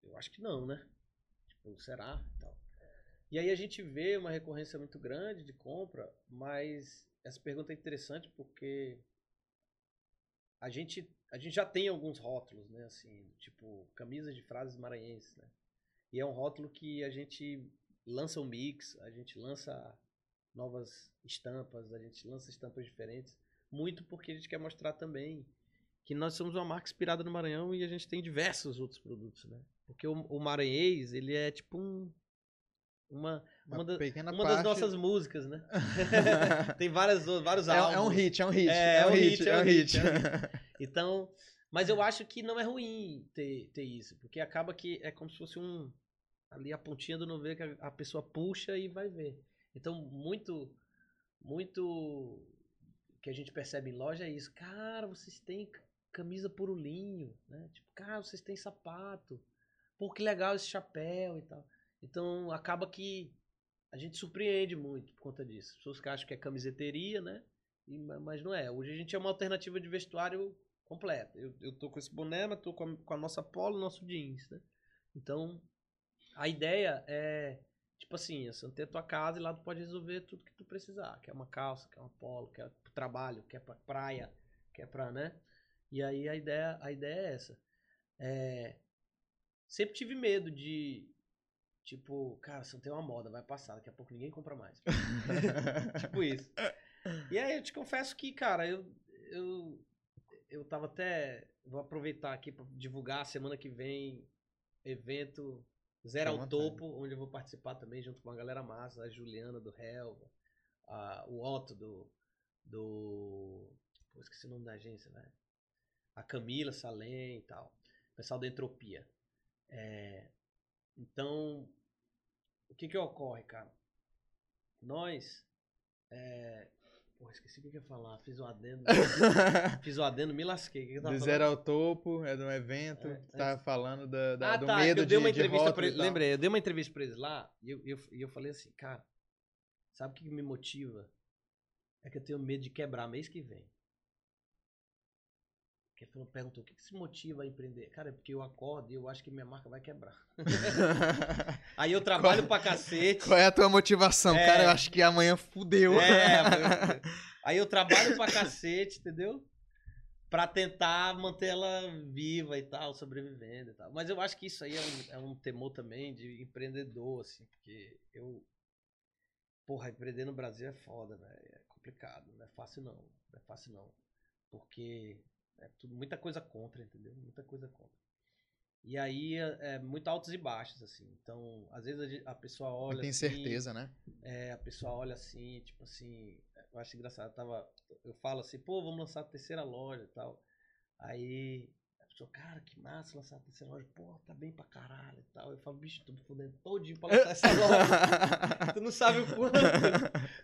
Speaker 2: eu acho que não, né? Tipo, será? Tal. E aí a gente vê uma recorrência muito grande de compra, mas essa pergunta é interessante porque a gente, a gente já tem alguns rótulos, né? Assim, tipo, camisas de frases maranhenses, né? E é um rótulo que a gente lança um mix, a gente lança novas estampas, a gente lança estampas diferentes, muito porque a gente quer mostrar também que nós somos uma marca inspirada no Maranhão e a gente tem diversos outros produtos, né? Porque o, o maranhês, ele é tipo um uma, uma, da-
Speaker 1: pequena
Speaker 2: uma
Speaker 1: parte...
Speaker 2: das nossas músicas, né? tem várias, vários
Speaker 1: É,
Speaker 2: álbuns.
Speaker 1: é um hit, é um hit.
Speaker 2: É,
Speaker 1: É, um
Speaker 2: é um
Speaker 1: hit,
Speaker 2: hit,
Speaker 1: é um hit.
Speaker 2: é um Então, mas eu acho que não é ruim ter, ter isso, porque acaba que é como se fosse um ali a pontinha do novelo que a, a pessoa puxa e vai ver. Então, muito muito que a gente percebe em loja é isso. Cara, vocês têm camisa puro linho, né? Tipo, cara, vocês têm sapato. Pô, que legal esse chapéu e tal. Então, acaba que a gente surpreende muito por conta disso. As pessoas que acham que é camiseteria, né? E, ma- mas não é. Hoje a gente é uma alternativa de vestuário completa. Eu, eu tô com esse boné, mas tô com a, com a nossa polo nosso jeans, né? Então, a ideia é, tipo assim, você ter tua casa e lá tu pode resolver tudo que tu precisar. Quer uma calça, quer uma polo, quer pro trabalho, quer pra praia, quer pra, né? E aí a ideia, a ideia é essa. É, sempre tive medo de, tipo, cara, você não tem uma moda, vai passar, daqui a pouco ninguém compra mais. tipo isso. E aí eu te confesso que, cara, eu, eu, eu tava até. Vou aproveitar aqui pra divulgar semana que vem evento Zero ao. Topo, onde eu vou participar também junto com uma galera massa, a Juliana do Helva, a, o Otto do. do. Pô, esqueci o nome da agência, né? A Camila Salem e tal. O pessoal da Entropia. É, então, o que que ocorre, cara? Nós. É, porra, esqueci o que que eu ia falar. Fiz o adendo. fiz o adendo, me lasquei. O que que
Speaker 1: Do zero ao topo, é de um evento.
Speaker 2: É,
Speaker 1: tu tava falando da, da-
Speaker 2: ah,
Speaker 1: do
Speaker 2: tá,
Speaker 1: medo
Speaker 2: que eu
Speaker 1: de,
Speaker 2: dei uma
Speaker 1: de
Speaker 2: entrevista ele, lembrei, eu dei uma entrevista pra eles lá e eu, eu, e eu falei assim, cara, sabe o que me motiva? É que eu tenho medo de quebrar mês que vem. Porque ele falou- perguntou, o que, que se motiva a empreender? Cara, é porque eu acordo e eu acho que minha marca vai quebrar. Aí eu trabalho pra cacete.
Speaker 1: Qual é a tua motivação?
Speaker 2: É.
Speaker 1: Cara, eu acho que amanhã fudeu.
Speaker 2: É, aí eu trabalho pra cacete, entendeu? Pra tentar manter ela viva e tal, sobrevivendo e tal. Mas eu acho que isso aí é um, é um temor também de empreendedor, assim, porque eu. Porra, empreender no Brasil é foda, velho. É complicado. Não é fácil não. Não é fácil não. Porque é tudo, muita coisa contra, entendeu? Muita coisa contra. E aí é, é muito altos e baixos, assim. Então, às vezes a, pessoa olha.
Speaker 1: Tem
Speaker 2: assim,
Speaker 1: certeza, né?
Speaker 2: é, a pessoa olha assim, tipo assim. eu acho engraçado. Eu, tava, eu falo assim, pô, vamos lançar a terceira loja e tal. Aí a pessoa, cara, que massa lançar a terceira loja. Pô, tá bem pra caralho e tal. Eu falo, bicho, tô me fudendo todinho pra lançar essa loja. tu não sabe o quanto.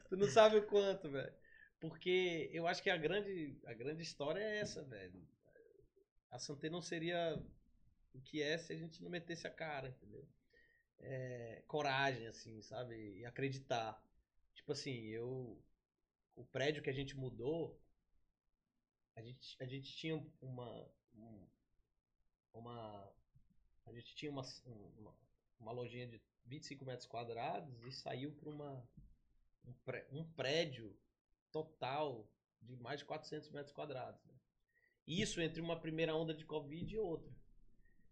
Speaker 2: tu não sabe o quanto, velho. Porque eu acho que a grande, a grande história é essa, velho. A Santé não seria o que é se a gente não metesse a cara, entendeu? É, coragem, assim, sabe? E acreditar. Tipo assim, eu. O prédio que a gente mudou, a gente, a gente tinha uma. Uma. A gente tinha uma, uma, uma lojinha de 25 metros quadrados e saiu para uma. Um prédio total de mais de 400 metros quadrados. Né? Isso entre uma primeira onda de Covid e outra.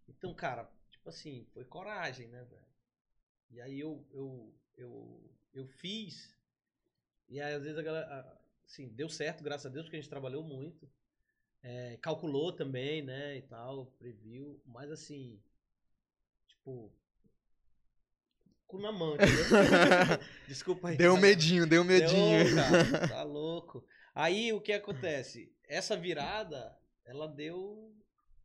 Speaker 2: Então, cara, tipo assim, foi coragem, né, velho? E aí eu, eu, eu, eu fiz. E aí, às vezes, a galera. Assim, deu certo, graças a Deus, porque a gente trabalhou muito. É, calculou também, né, e tal, previu. Mas, assim, tipo, cu na mão, entendeu? Desculpa aí.
Speaker 1: Deu medinho, deu medinho.
Speaker 2: Deu, cara, tá louco. Aí o que acontece? Essa virada, ela deu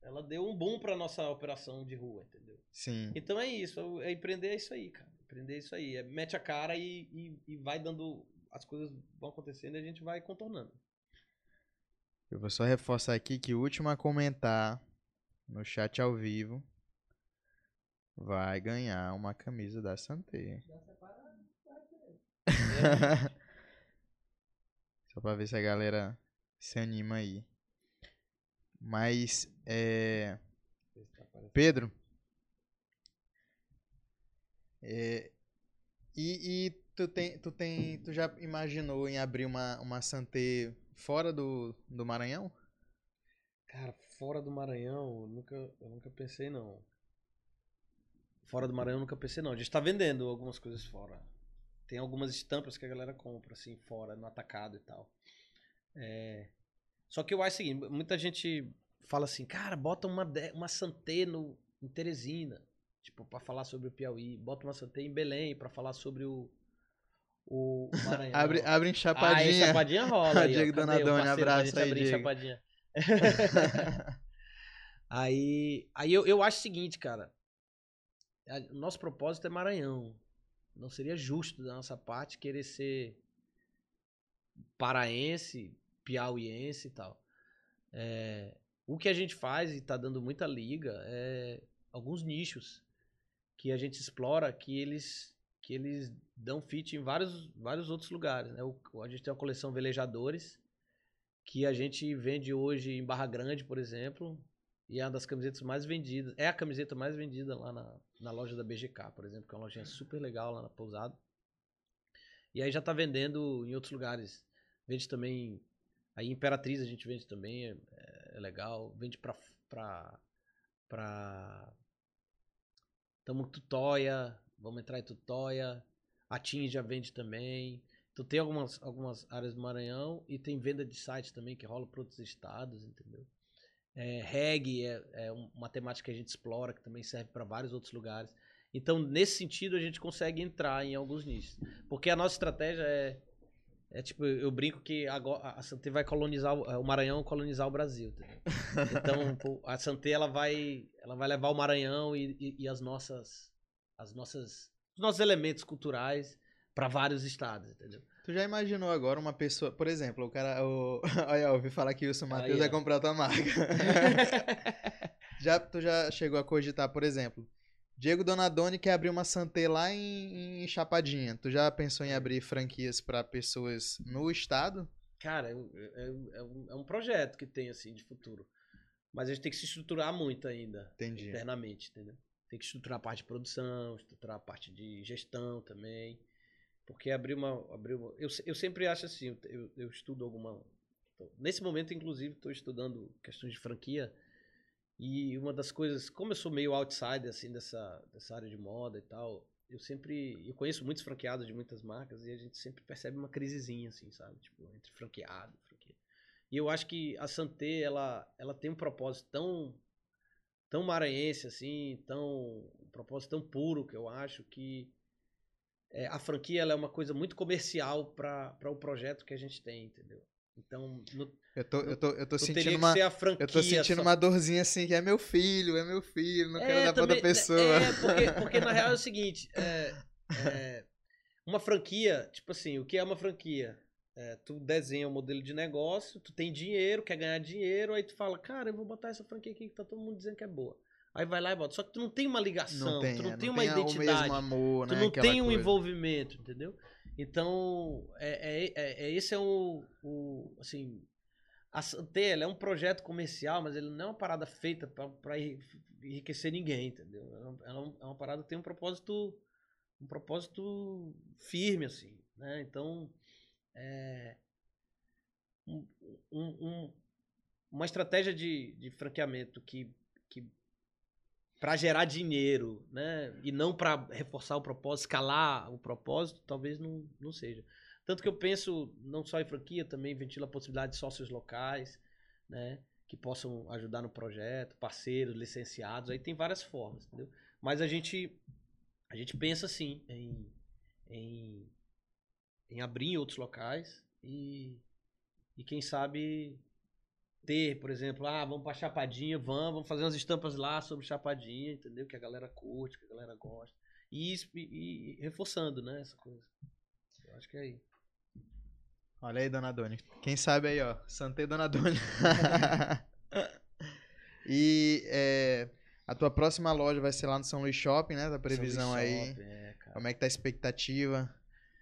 Speaker 2: ela deu um boom para nossa operação de rua, entendeu?
Speaker 1: Sim.
Speaker 2: Então é isso, é empreender é isso aí, cara. Empreender é isso aí. É, mete a cara e, e, e vai dando. As coisas vão acontecendo e a gente vai contornando.
Speaker 1: Eu vou só reforçar aqui que o último a comentar no chat ao vivo vai ganhar uma camisa da Santé. Só pra ver se a galera se anima aí. Mas, é... Pedro, é... E, e, tu, tem, tu, tem, tu já imaginou em abrir uma, uma Santé fora do, do Maranhão?
Speaker 2: Cara, fora do Maranhão, eu nunca, eu nunca pensei não. Fora do Maranhão, nunca pensei não. A gente tá vendendo algumas coisas fora. Tem algumas estampas que a galera compra, assim, fora, no atacado e tal. É... Só que eu acho o seguinte, muita gente fala assim, cara, bota uma, uma Santé no, em Teresina, tipo, pra falar sobre o Piauí. Bota uma Santé em Belém pra falar sobre o, o Maranhão.
Speaker 1: abre, abre em Chapadinha.
Speaker 2: Aí, Chapadinha rola. aí,
Speaker 1: Diego Donadoni, abraço aí, Diego.
Speaker 2: Chapadinha. aí, aí eu, eu acho o seguinte, cara. O nosso propósito é Maranhão. Não seria justo da nossa parte querer ser paraense, piauiense e tal. É, o que a gente faz e está dando muita liga é alguns nichos que a gente explora que eles que eles dão fit em vários, vários outros lugares. Né? O, a gente tem uma coleção velejadores que a gente vende hoje em Barra Grande, por exemplo, e é uma das camisetas mais vendidas. É a camiseta mais vendida lá na, na loja da BGK, por exemplo, que é uma lojinha super legal lá na Pousada. E aí já está vendendo em outros lugares. Vende também. Aí Imperatriz a gente vende também, é, é legal. Vende pra. pra, pra Tamo Tutóia, vamos entrar em Tutóia. A já vende também. Então tem algumas, algumas áreas do Maranhão e tem venda de sites também que rola para outros estados, entendeu? É, reggae é, é uma temática que a gente explora, que também serve para vários outros lugares. Então, nesse sentido, a gente consegue entrar em alguns nichos. Porque a nossa estratégia é. É tipo, eu brinco que agora a Santé vai colonizar o Maranhão colonizar o Brasil. Entendeu? Então, a Santé ela vai, ela vai levar o Maranhão e, e, e as nossas, as nossas, os nossos elementos culturais para vários estados, entendeu?
Speaker 1: Tu já imaginou agora uma pessoa, por exemplo, o cara. O... Olha, eu ouvi falar que o Wilson Matheus vai comprar tua marca. já, tu já chegou a cogitar, por exemplo, Diego Donadoni quer abrir uma Santé lá em, em Chapadinha. Tu já pensou em abrir franquias para pessoas no estado?
Speaker 2: Cara, é, é, é, um, é, um, projeto que tem, assim, de futuro. Mas a gente tem que se estruturar muito ainda.
Speaker 1: Entendi.
Speaker 2: Internamente, entendeu? Tem que estruturar a parte de produção, estruturar a parte de gestão também. Porque abrir uma. Abrir uma eu, eu sempre acho assim, eu, eu estudo alguma. Nesse momento, inclusive, estou estudando questões de franquia. E uma das coisas, como eu sou meio outsider assim dessa, dessa área de moda e tal, eu sempre, eu conheço muitos franqueados de muitas marcas e a gente sempre percebe uma crisezinha assim, sabe? Tipo, entre franqueado, franquia. E eu acho que a Santé, ela, ela tem um propósito tão tão maranhense assim, tão um propósito tão puro que eu acho que é, a franquia é uma coisa muito comercial para o projeto que a gente tem, entendeu? Então, no,
Speaker 1: Eu tô, eu tô, eu tô sentindo uma. Eu tô sentindo
Speaker 2: só-
Speaker 1: uma dorzinha assim, que é meu filho, é meu filho, não quero dar pra outra
Speaker 2: também-
Speaker 1: pessoa.
Speaker 2: É, porque, porque na real é o seguinte, é, é, uma franquia, tipo assim, o que é uma franquia? É, tu desenha um modelo de negócio, tu tem dinheiro, quer ganhar dinheiro, aí tu fala, cara, eu vou botar essa franquia aqui que tá todo mundo dizendo que é boa. Aí vai lá e bota. Só que tu não tem uma ligação,
Speaker 1: Não tem,
Speaker 2: tu não
Speaker 1: é,
Speaker 2: tem uma
Speaker 1: o
Speaker 2: identidade.
Speaker 1: mesmo amor,
Speaker 2: Tu
Speaker 1: né?
Speaker 2: não
Speaker 1: aquela
Speaker 2: tem um
Speaker 1: coisa.
Speaker 2: envolvimento, entendeu? Então, é, é, é- é- esse é o, o assim, a Santé, é um projeto comercial, mas ele não é uma parada feita para enriquecer ninguém, entendeu? Ela, é um- é uma parada que tem um propósito, um propósito firme, assim, né? Então, é, um- um- uma estratégia de, de franqueamento que, que para gerar dinheiro, né? E não para reforçar o propósito, escalar o propósito, talvez não, não seja. Tanto que eu penso não só em franquia, também ventila a possibilidade de sócios locais, né? Que possam ajudar no projeto, parceiros, licenciados, aí tem várias formas, entendeu? Mas a gente, a gente pensa sim em, em, em abrir em outros locais e, e quem sabe ter, por exemplo, ah, vamos pra Chapadinha, vamos, vamos fazer umas estampas lá sobre Chapadinha, entendeu? Que a galera curte, que a galera gosta. E, isso- e- e reforçando, né, essa coisa. Eu acho que é aí.
Speaker 1: Olha aí, Dona Doni. Quem sabe aí, ó. Santé Dona Doni. e é, a tua próxima loja vai ser lá no São Luís Shopping, né? Da previsão
Speaker 2: São
Speaker 1: aí.
Speaker 2: Shopping, É.
Speaker 1: Como é que tá a expectativa?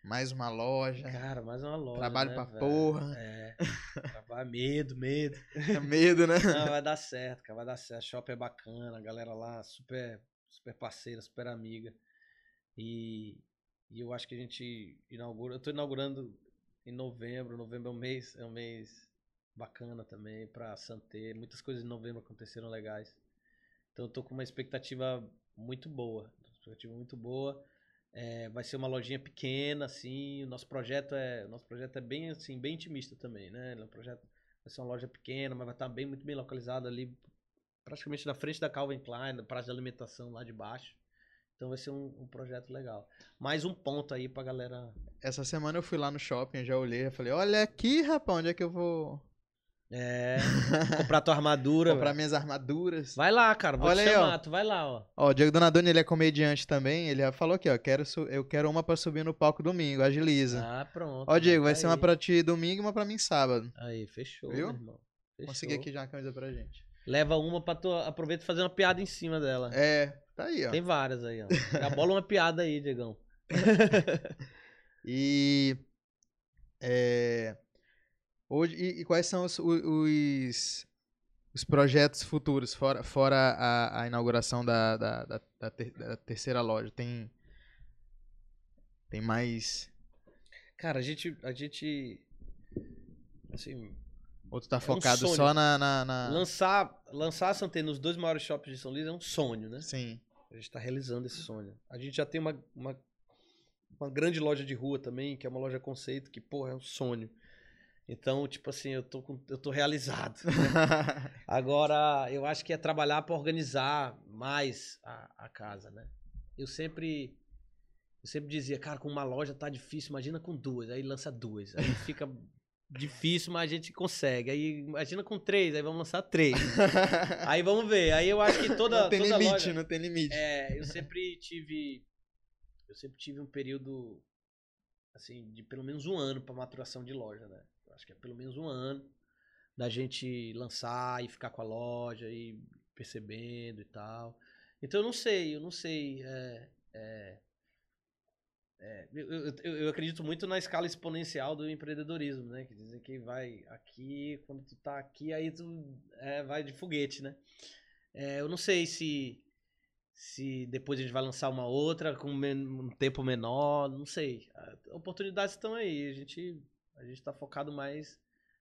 Speaker 1: Mais uma loja.
Speaker 2: Cara, mais uma loja.
Speaker 1: Trabalho
Speaker 2: né,
Speaker 1: pra
Speaker 2: velho?
Speaker 1: porra.
Speaker 2: É. Trabalho, medo, medo.
Speaker 1: Medo, né?
Speaker 2: Não, vai dar certo, cara, vai dar certo. Shopping é bacana, a galera lá super, super parceira, super amiga. E, e eu acho que a gente inaugura. Eu tô inaugurando em novembro. Novembro é um mês, é um mês bacana também pra Santé. Muitas coisas em novembro aconteceram legais. Então eu tô com uma expectativa muito boa. Expectativa muito boa. É, vai ser uma lojinha pequena, assim. O nosso projeto é, nosso projeto é bem assim, bem intimista também, né? É um projeto vai ser uma loja pequena, mas vai estar bem muito bem localizada ali, praticamente na frente da Calvin Klein, na praça de alimentação lá de baixo. Então vai ser um, um projeto legal. Mais um ponto aí pra galera.
Speaker 1: Essa semana eu fui lá no shopping, já olhei, já falei, olha aqui, rapaz, onde é que eu vou
Speaker 2: É. comprar tua armadura.
Speaker 1: comprar minhas armaduras?
Speaker 2: Vai lá, cara. Vou
Speaker 1: Olha
Speaker 2: te
Speaker 1: aí,
Speaker 2: chamar.
Speaker 1: ó.
Speaker 2: Tu vai lá, ó.
Speaker 1: Ó, o Diego Donadoni, ele é comediante também, ele já falou aqui, ó, quero eu quero uma pra subir no palco domingo, agiliza.
Speaker 2: Ah, pronto.
Speaker 1: ó, Diego, vai
Speaker 2: Tá
Speaker 1: ser uma pra ti domingo e uma pra mim sábado.
Speaker 2: Aí, fechou,
Speaker 1: Viu?
Speaker 2: irmão. Fechou.
Speaker 1: Consegui aqui já uma camisa pra gente.
Speaker 2: Leva uma pra tu. Aproveita e fazer uma piada em cima dela.
Speaker 1: É, tá aí, ó.
Speaker 2: Tem várias aí, ó. Já bola uma piada aí, Diegão.
Speaker 1: E. É, hoje, e, e quais são os, os, os projetos futuros, fora, fora a, a inauguração da, da, da, da ter- da terceira loja? Tem. Tem mais.
Speaker 2: Cara, a gente. A gente. Assim,
Speaker 1: Ou tu tá
Speaker 2: um
Speaker 1: focado
Speaker 2: sonho.
Speaker 1: só na. na, na-
Speaker 2: lançar, lançar a Santé nos dois maiores shoppings de São Luís é um sonho, né?
Speaker 1: Sim.
Speaker 2: A gente tá realizando esse sonho. A gente já tem uma, uma, uma grande loja de rua também, que é uma loja conceito, que, porra, é um sonho. Então, tipo assim, eu tô, com- eu tô realizado. Agora, eu acho que é trabalhar para organizar mais a, a casa, né? Eu sempre eu sempre dizia, cara, com uma loja tá difícil, imagina com duas, aí lança duas. Aí fica difícil, mas a gente consegue. Aí imagina com três, aí vamos lançar três. Aí vamos ver. Aí eu acho que toda
Speaker 1: não tem
Speaker 2: toda
Speaker 1: limite,
Speaker 2: loja,
Speaker 1: não tem limite.
Speaker 2: é, eu sempre tive. Eu sempre tive um período assim, de pelo menos um ano para maturação de loja, né? Acho que é pelo menos um ano da gente lançar e ficar com a loja e percebendo e tal. Então eu não sei, eu não sei. é, é, é, eu, eu- eu- acredito muito na escala exponencial do empreendedorismo, né? Que dizem que vai aqui, quando tu tá aqui, aí tu é, vai de foguete, né? É, eu não sei se se depois a gente vai lançar uma outra com um tempo menor, não sei. Oportunidades estão aí, a gente a gente está focado mais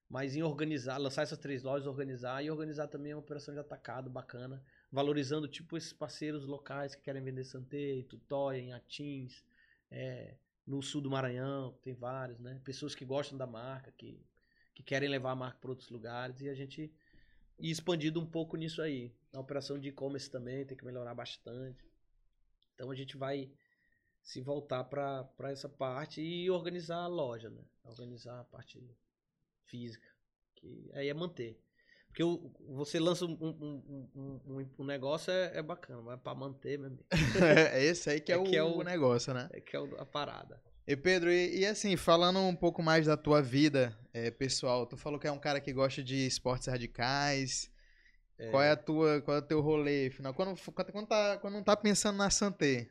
Speaker 2: mais em organizar, lançar essas três lojas, organizar e organizar também uma operação de atacado bacana, valorizando tipo esses parceiros locais que querem vender Santé, Tutóia, em Atins, é, no sul do Maranhão, tem vários, né? Pessoas que gostam da marca, que, que querem levar a marca para outros lugares e a gente ir expandido um pouco nisso aí. Na operação de e-commerce também tem que melhorar bastante. Então a gente vai se voltar para essa parte e organizar a loja, né? Organizar a parte física. Que aí é manter. Porque o, você lança um, um, um, um, negócio é, é bacana, mas para manter, meu amigo.
Speaker 1: é esse aí que é, é o, que é o negócio, né?
Speaker 2: É que é a parada.
Speaker 1: E Pedro, e, e, assim, falando um pouco mais da tua vida é, pessoal, tu falou que é um cara que gosta de esportes radicais. É. Qual é a tua, qual é o teu rolê, final? Quando, quando, tá, quando não tá pensando na Santé,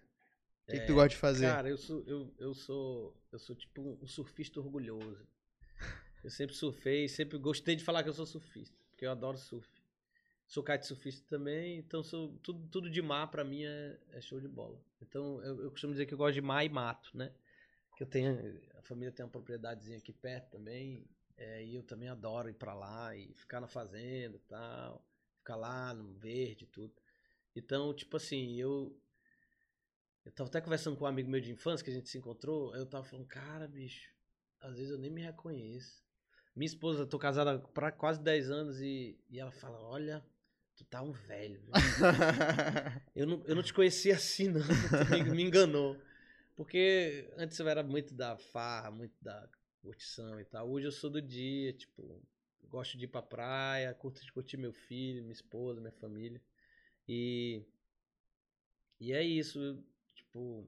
Speaker 1: o que, é, que, tu gosta de fazer?
Speaker 2: Cara, eu sou, eu, eu sou, eu sou tipo um surfista orgulhoso. Eu sempre surfei, sempre gostei de falar que eu sou surfista, porque eu adoro surf. Sou kitesurfista também, então sou, tudo, tudo de mar pra mim é, é show de bola. Então eu, eu costumo dizer que eu gosto de mar e mato, né? Que eu tenho, a família tem uma propriedadezinha aqui perto também, é, e eu também adoro ir para lá e ficar na fazenda e tal, ficar lá no verde e tudo. Então, tipo assim, eu eu tava até conversando com um amigo meu de infância que a gente se encontrou, eu tava falando, cara, bicho, às vezes eu nem me reconheço. Minha esposa, tô casada pra quase 10 anos e, e ela fala, olha, tu tá um velho. eu, não, eu não te conhecia assim, não. Tu me, me enganou. Porque antes eu era muito da farra, muito da curtição e tal. Hoje eu sou do dia, tipo, gosto de ir pra praia, curto de curtir meu filho, minha esposa, minha família. E. E é isso, tipo.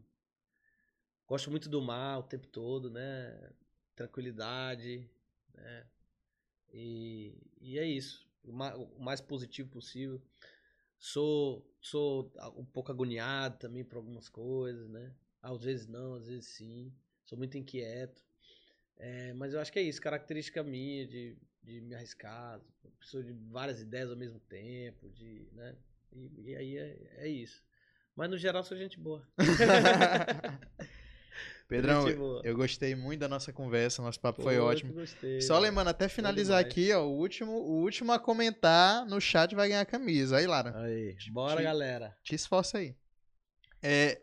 Speaker 2: Gosto muito do mar o tempo todo, né? Tranquilidade, né? E, e é isso. O mais positivo possível. Sou, sou um pouco agoniado também por algumas coisas, né? Às vezes não, às vezes sim. Sou muito inquieto. É, mas eu acho que é isso, característica minha de, de me arriscar, pessoa de várias ideias ao mesmo tempo, de, né? E, e aí é, é, isso. Mas no geral sou gente boa.
Speaker 1: Pedrão, eu gostei muito da nossa conversa, nosso papo Pô, foi ótimo. Gostei, Só lembrando, até finalizar aqui, ó, o último, o último a comentar no chat vai ganhar a camisa. Aí, Lara.
Speaker 2: Aí, bora, te, galera.
Speaker 1: Te esforça aí. É,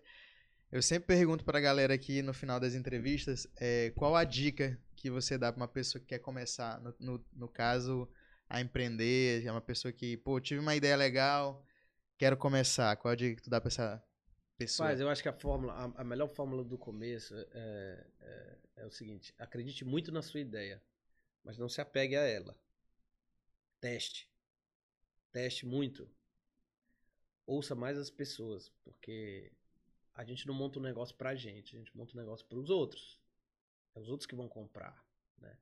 Speaker 1: eu sempre pergunto pra galera aqui no final das entrevistas é, qual a dica que você dá pra uma pessoa que quer começar, no, no, no caso, a empreender, é uma pessoa que, pô, tive uma ideia legal, quero começar. Qual a dica que tu dá pra essa pessoa?
Speaker 2: Mas eu acho que a fórmula, a, a melhor fórmula do começo é, é, é o seguinte: acredite muito na sua ideia, mas não se apegue a ela. Teste. Teste muito. Ouça mais as pessoas, porque a gente não monta um negócio pra gente, a gente monta um negócio para os outros. É os outros que vão comprar, né?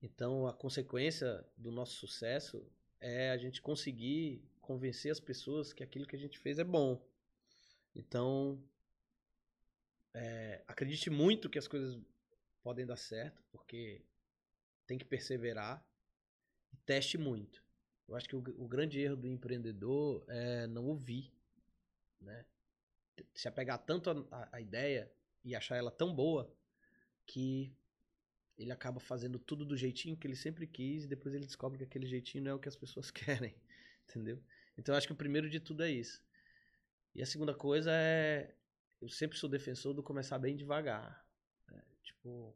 Speaker 2: Então, a consequência do nosso sucesso é a gente conseguir convencer as pessoas que aquilo que a gente fez é bom. Então, é, acredite muito que as coisas podem dar certo, porque tem que perseverar e teste muito. Eu acho que o, o grande erro do empreendedor é não ouvir, né? se apegar tanto à ideia e achar ela tão boa que ele acaba fazendo tudo do jeitinho que ele sempre quis e depois ele descobre que aquele jeitinho não é o que as pessoas querem, entendeu? Então acho que o primeiro de tudo é isso. E a segunda coisa é eu sempre sou defensor do começar bem devagar. Né? Tipo,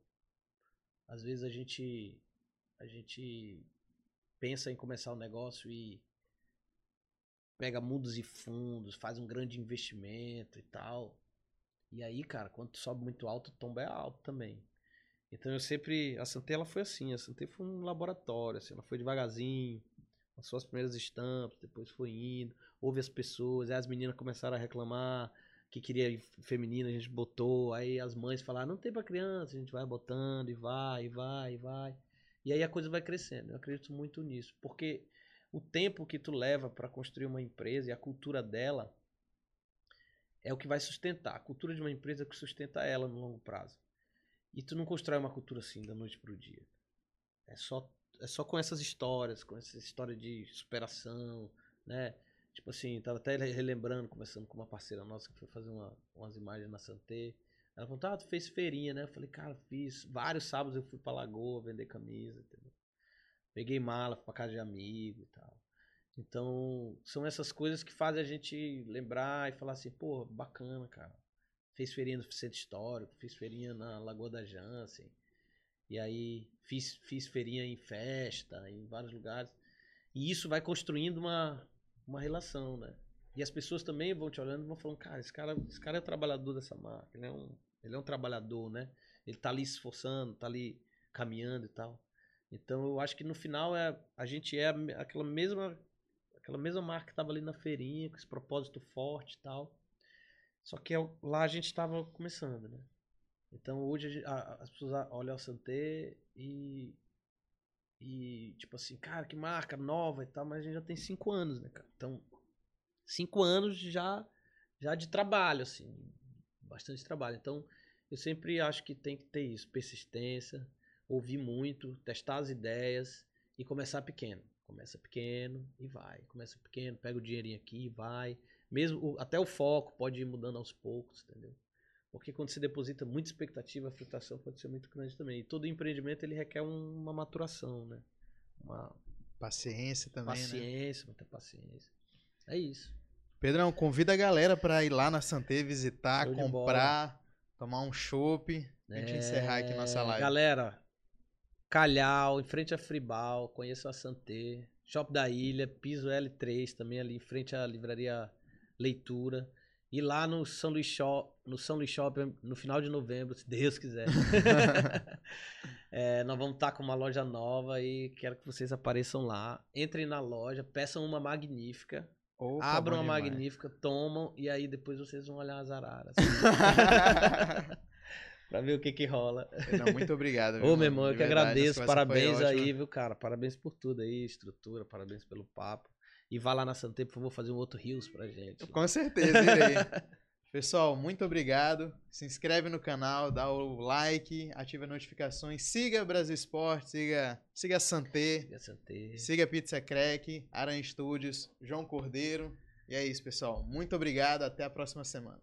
Speaker 2: às vezes a gente a gente pensa em começar um negócio e pega mundos e fundos, faz um grande investimento e tal. E aí, cara, quando sobe muito alto, o tombo é alto também. Então eu sempre. A Santé ela foi assim, a Santé foi um laboratório, assim, ela foi devagarzinho, lançou as primeiras estampas, depois foi indo, ouve as pessoas, aí as meninas começaram a reclamar que queria feminina, a gente botou, aí as mães falaram, não tem pra criança, a gente vai botando e vai, e vai, e vai. E aí a coisa vai crescendo. Eu acredito muito nisso, porque o tempo que tu leva para construir uma empresa e a cultura dela é o que vai sustentar. A cultura de uma empresa é que sustenta ela no longo prazo. E tu não constrói uma cultura assim da noite pro dia. É só é só com essas histórias, com essa história de superação, né? Tipo assim, tava até relembrando, conversando com uma parceira nossa que foi fazer uma, umas imagens na Santé. Ela falou, ah, tu fez feirinha, né? Eu falei, cara, fiz. Vários sábados eu fui pra Lagoa vender camisa, entendeu? Peguei mala pra casa de amigo e tal. Então, são essas coisas que fazem a gente lembrar e falar assim, pô, bacana, cara. Fez feirinha no Centro Histórico, fiz feirinha na Lagoa da Jansen. E aí fiz, fiz feirinha em festa, em vários lugares. E isso vai construindo uma, uma relação, né? E as pessoas também vão te olhando e vão falando, cara, esse cara, esse cara é trabalhador dessa marca, ele é um, ele é um trabalhador, né? Ele tá ali se esforçando, tá ali caminhando e tal. Então eu acho que no final é, a gente é aquela mesma aquela mesma marca que estava ali na feirinha, com esse propósito forte e tal. Só que é lá a gente estava começando, né? Então hoje a, as pessoas olham a Santé e. E, tipo assim, cara, que marca nova e tal, mas a gente já tem cinco anos, né, cara? Então, cinco anos já, já de trabalho, assim, bastante trabalho. Então, eu sempre acho que tem que ter isso, persistência, ouvir muito, testar as ideias e começar pequeno. Começa pequeno e vai. Começa pequeno, pega o dinheirinho aqui e vai. Mesmo até o foco pode ir mudando aos poucos, entendeu? Porque quando se deposita muita expectativa, a frustração pode ser muito grande também. E todo empreendimento ele requer uma maturação, né? Uma
Speaker 1: paciência também,
Speaker 2: né? paciência, né? muita paciência. É isso.
Speaker 1: Pedrão, convida a galera para ir lá na Santé visitar, Show comprar, tomar um chopp. A gente é... encerrar aqui nossa live.
Speaker 2: Galera, Calhau, em frente a Fribal, conheço a Santé, Shop da Ilha, piso L3 também ali em frente à livraria Leitura. E lá no São Luís Shop, no São Luís Shopping, no final de novembro, se Deus quiser. é, nós vamos estar com uma loja nova e quero que vocês apareçam lá. Entrem na loja, peçam uma magnífica. Opa, abram uma magnífica, tomam e aí depois vocês vão olhar as araras. pra ver o que que rola.
Speaker 1: Não, muito obrigado.
Speaker 2: Ô, meu irmão, eu que verdade, agradeço. Parabéns aí, viu, cara? Parabéns por tudo aí, estrutura, parabéns pelo papo. E vá lá na Santé, por favor, fazer um outro Rios pra gente.
Speaker 1: Com certeza, irei. Pessoal, muito obrigado. Se inscreve no canal, dá o like, ativa as notificações, siga Brasil Esporte, siga, siga a Santé, siga, Santé. siga Pizza Crack, Aran Studios, João Cordeiro. E é isso, pessoal. Muito obrigado. Até a próxima semana.